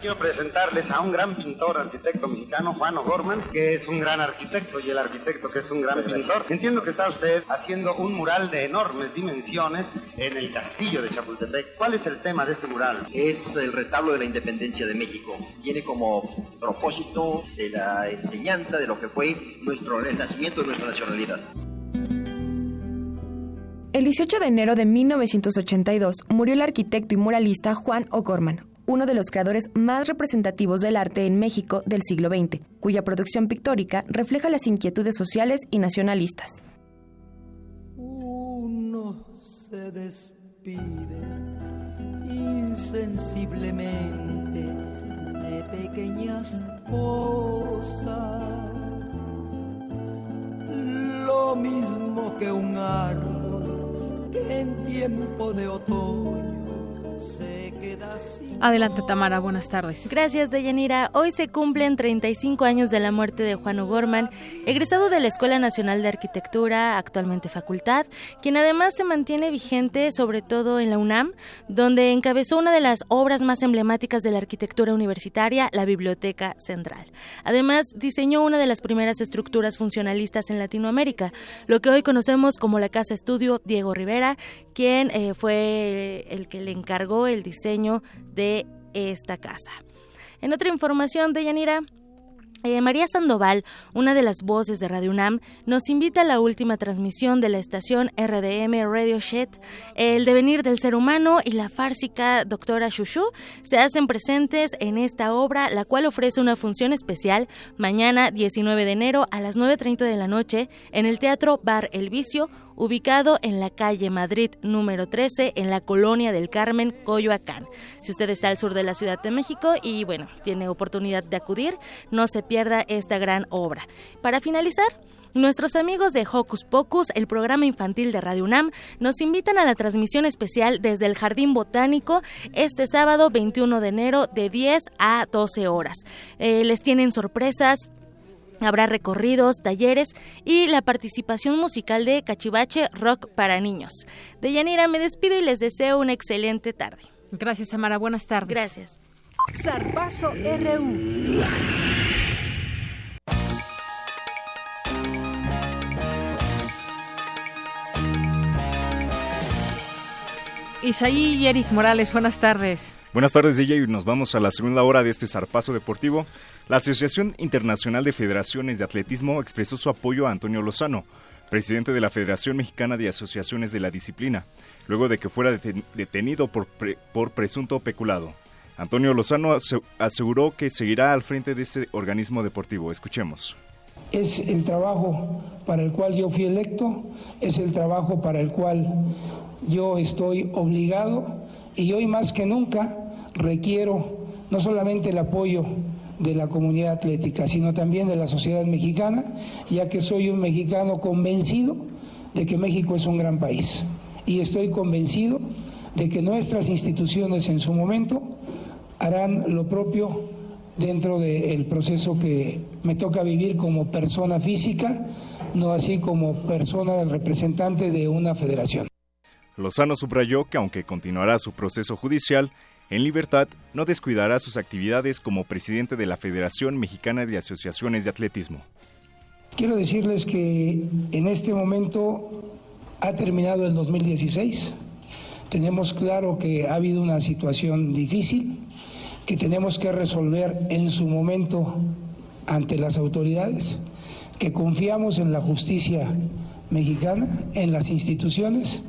Quiero presentarles a un gran pintor, arquitecto mexicano, Juan O'Gorman, que es un gran arquitecto y el arquitecto que es un gran pintor. Entiendo que está usted haciendo un mural de enormes dimensiones en el castillo de Chapultepec. ¿Cuál es el tema de este mural? Es el retablo de la independencia de México. Tiene como propósito de la enseñanza de lo que fue nuestro, el nacimiento de nuestra nacionalidad. El 18 de enero de 1982 murió el arquitecto y muralista Juan O'Gorman, uno de los creadores más representativos del arte en México del siglo XX, cuya producción pictórica refleja las inquietudes sociales y nacionalistas. Uno se despide insensiblemente de pequeñas cosas, lo mismo que un árbol que en tiempo de otoño Adelante, Tamara, buenas tardes. Gracias, Deyanira. Hoy se cumplen 35 años de la muerte de Juan O'Gorman, egresado de la Escuela Nacional de Arquitectura, actualmente facultad, quien además se mantiene vigente, sobre todo en la UNAM, donde encabezó una de las obras más emblemáticas de la arquitectura universitaria, la Biblioteca Central. Además, diseñó una de las primeras estructuras funcionalistas en Latinoamérica, lo que hoy conocemos como la Casa Estudio Diego Rivera, quien eh, fue el que le encargó el diseño de esta casa. En otra información de Yanira, eh, María Sandoval, una de las voces de Radio UNAM, nos invita a la última transmisión de la estación RDM Radio Shed. El devenir del ser humano y la fársica doctora Shushu se hacen presentes en esta obra, la cual ofrece una función especial mañana 19 de enero a las 9.30 de la noche en el Teatro Bar El Vicio, ubicado en la calle Madrid número 13 en la colonia del Carmen, Coyoacán. Si usted está al sur de la Ciudad de México y bueno, tiene oportunidad de acudir, no se pierda esta gran obra. Para finalizar, Nuestros amigos de Hocus Pocus, el programa infantil de Radio UNAM, nos invitan a la transmisión especial desde el Jardín Botánico este sábado 21 de enero de 10 a 12 horas. Eh, les tienen sorpresas, Habrá recorridos, talleres y la participación musical de Cachivache Rock para niños. De Yanira me despido y les deseo una excelente tarde. Gracias, Amara. Buenas tardes. Gracias. Zarpazo RU. Isaí y Eric Morales, buenas tardes. Buenas tardes, DJ. Y nos vamos a la segunda hora de este zarpazo deportivo. La Asociación Internacional de Federaciones de Atletismo expresó su apoyo a Antonio Lozano, presidente de la Federación Mexicana de Asociaciones de la Disciplina, luego de que fuera detenido por, por presunto peculado. Antonio Lozano aseguró que seguirá al frente de ese organismo deportivo. Escuchemos. Es el trabajo para el cual yo fui electo, es el trabajo para el cual yo estoy obligado y hoy más que nunca requiero no solamente el apoyo de la comunidad atlética, sino también de la sociedad mexicana, ya que soy un mexicano convencido de que México es un gran país. Y estoy convencido de que nuestras instituciones en su momento harán lo propio dentro del proceso que me toca vivir como persona física, no así como persona representante de una federación. Lozano subrayó que aunque continuará su proceso judicial, en libertad no descuidará sus actividades como presidente de la Federación Mexicana de Asociaciones de Atletismo. Quiero decirles que en este momento ha terminado el 2016. Tenemos claro que ha habido una situación difícil que tenemos que resolver en su momento ante las autoridades, que confiamos en la justicia mexicana, en las instituciones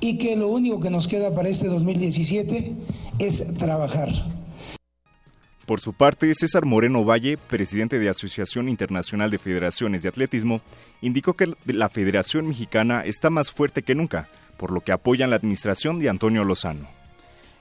y que lo único que nos queda para este 2017 es trabajar. Por su parte, César Moreno Valle, presidente de Asociación Internacional de Federaciones de Atletismo, indicó que la Federación Mexicana está más fuerte que nunca, por lo que apoyan la administración de Antonio Lozano.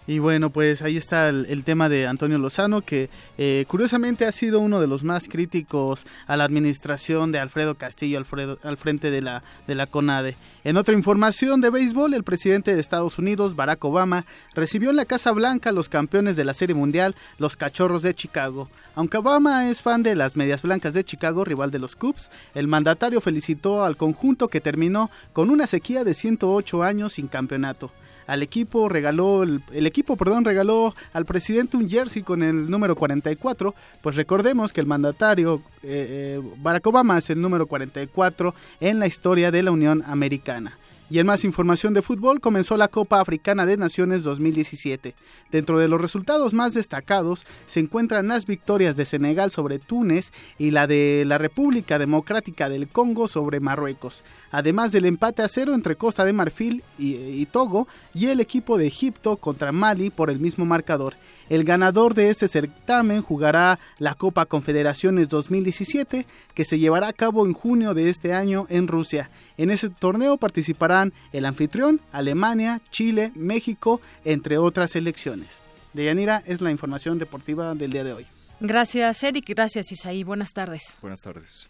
Y bueno, pues ahí está el, tema de Antonio Lozano, que eh, curiosamente ha sido uno de los más críticos a la administración de Alfredo Castillo al frente de la, de la CONADE. En otra información de béisbol, el presidente de Estados Unidos, Barack Obama, recibió en la Casa Blanca a los campeones de la Serie Mundial, los Cachorros de Chicago. Aunque Obama es fan de las Medias Blancas de Chicago, rival de los Cubs, el mandatario felicitó al conjunto que terminó con una sequía de 108 años sin campeonato al equipo regaló el, equipo perdón regaló al presidente un jersey con el número 44 pues recordemos que el mandatario eh, eh, Barack Obama es el número 44 en la historia de la Unión Americana y en más información de fútbol, comenzó la Copa Africana de Naciones 2017. Dentro de los resultados más destacados se encuentran las victorias de Senegal sobre Túnez y la de la República Democrática del Congo sobre Marruecos, además del empate a cero entre Costa de Marfil y, y Togo y el equipo de Egipto contra Mali por el mismo marcador. El ganador de este certamen jugará la Copa Confederaciones 2017 que se llevará a cabo en junio de este año en Rusia. En ese torneo participarán el anfitrión, Alemania, Chile, México, entre otras selecciones. Deyanira es la información deportiva del día de hoy. Gracias, Eric. Gracias, Isaí. Buenas tardes. Buenas tardes.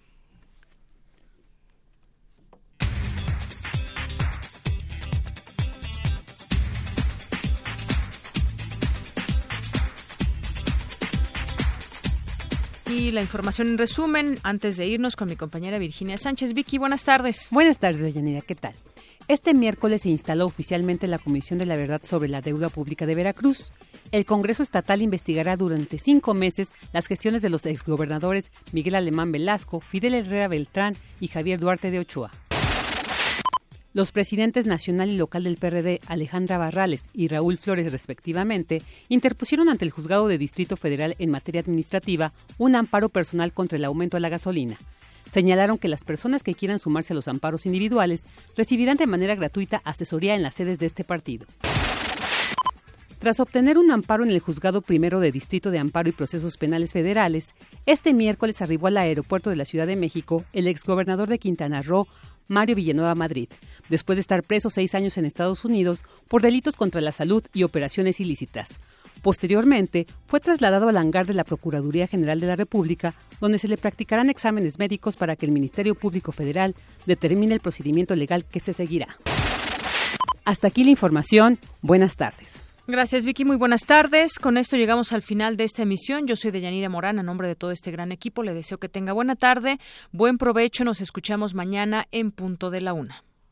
Y la información en resumen, antes de irnos con mi compañera Virginia Sánchez. Vicky, buenas tardes. Buenas tardes, Yanira, ¿qué tal? Este miércoles se instaló oficialmente la Comisión de la Verdad sobre la Deuda Pública de Veracruz. El Congreso Estatal investigará durante cinco meses las gestiones de los exgobernadores Miguel Alemán Velasco, Fidel Herrera Beltrán y Javier Duarte de Ochoa. Los presidentes nacional y local del PRD, Alejandra Barrales y Raúl Flores, respectivamente, interpusieron ante el Juzgado de Distrito Federal en materia administrativa un amparo personal contra el aumento de la gasolina. Señalaron que las personas que quieran sumarse a los amparos individuales recibirán de manera gratuita asesoría en las sedes de este partido. Tras obtener un amparo en el Juzgado Primero de Distrito de Amparo y Procesos Penales Federales, este miércoles arribó al aeropuerto de la Ciudad de México el exgobernador de Quintana Roo, Mario Villanueva Madrid, después de estar preso seis años en Estados Unidos por delitos contra la salud y operaciones ilícitas. Posteriormente, fue trasladado al hangar de la Procuraduría General de la República, donde se le practicarán exámenes médicos para que el Ministerio Público Federal determine el procedimiento legal que se seguirá. Hasta aquí la información. Buenas tardes. Gracias, Vicky. Muy buenas tardes. Con esto llegamos al final de esta emisión. Yo soy Deyanira Morán, a nombre de todo este gran equipo. Le deseo que tenga buena tarde, buen provecho. Nos escuchamos mañana en punto de la una.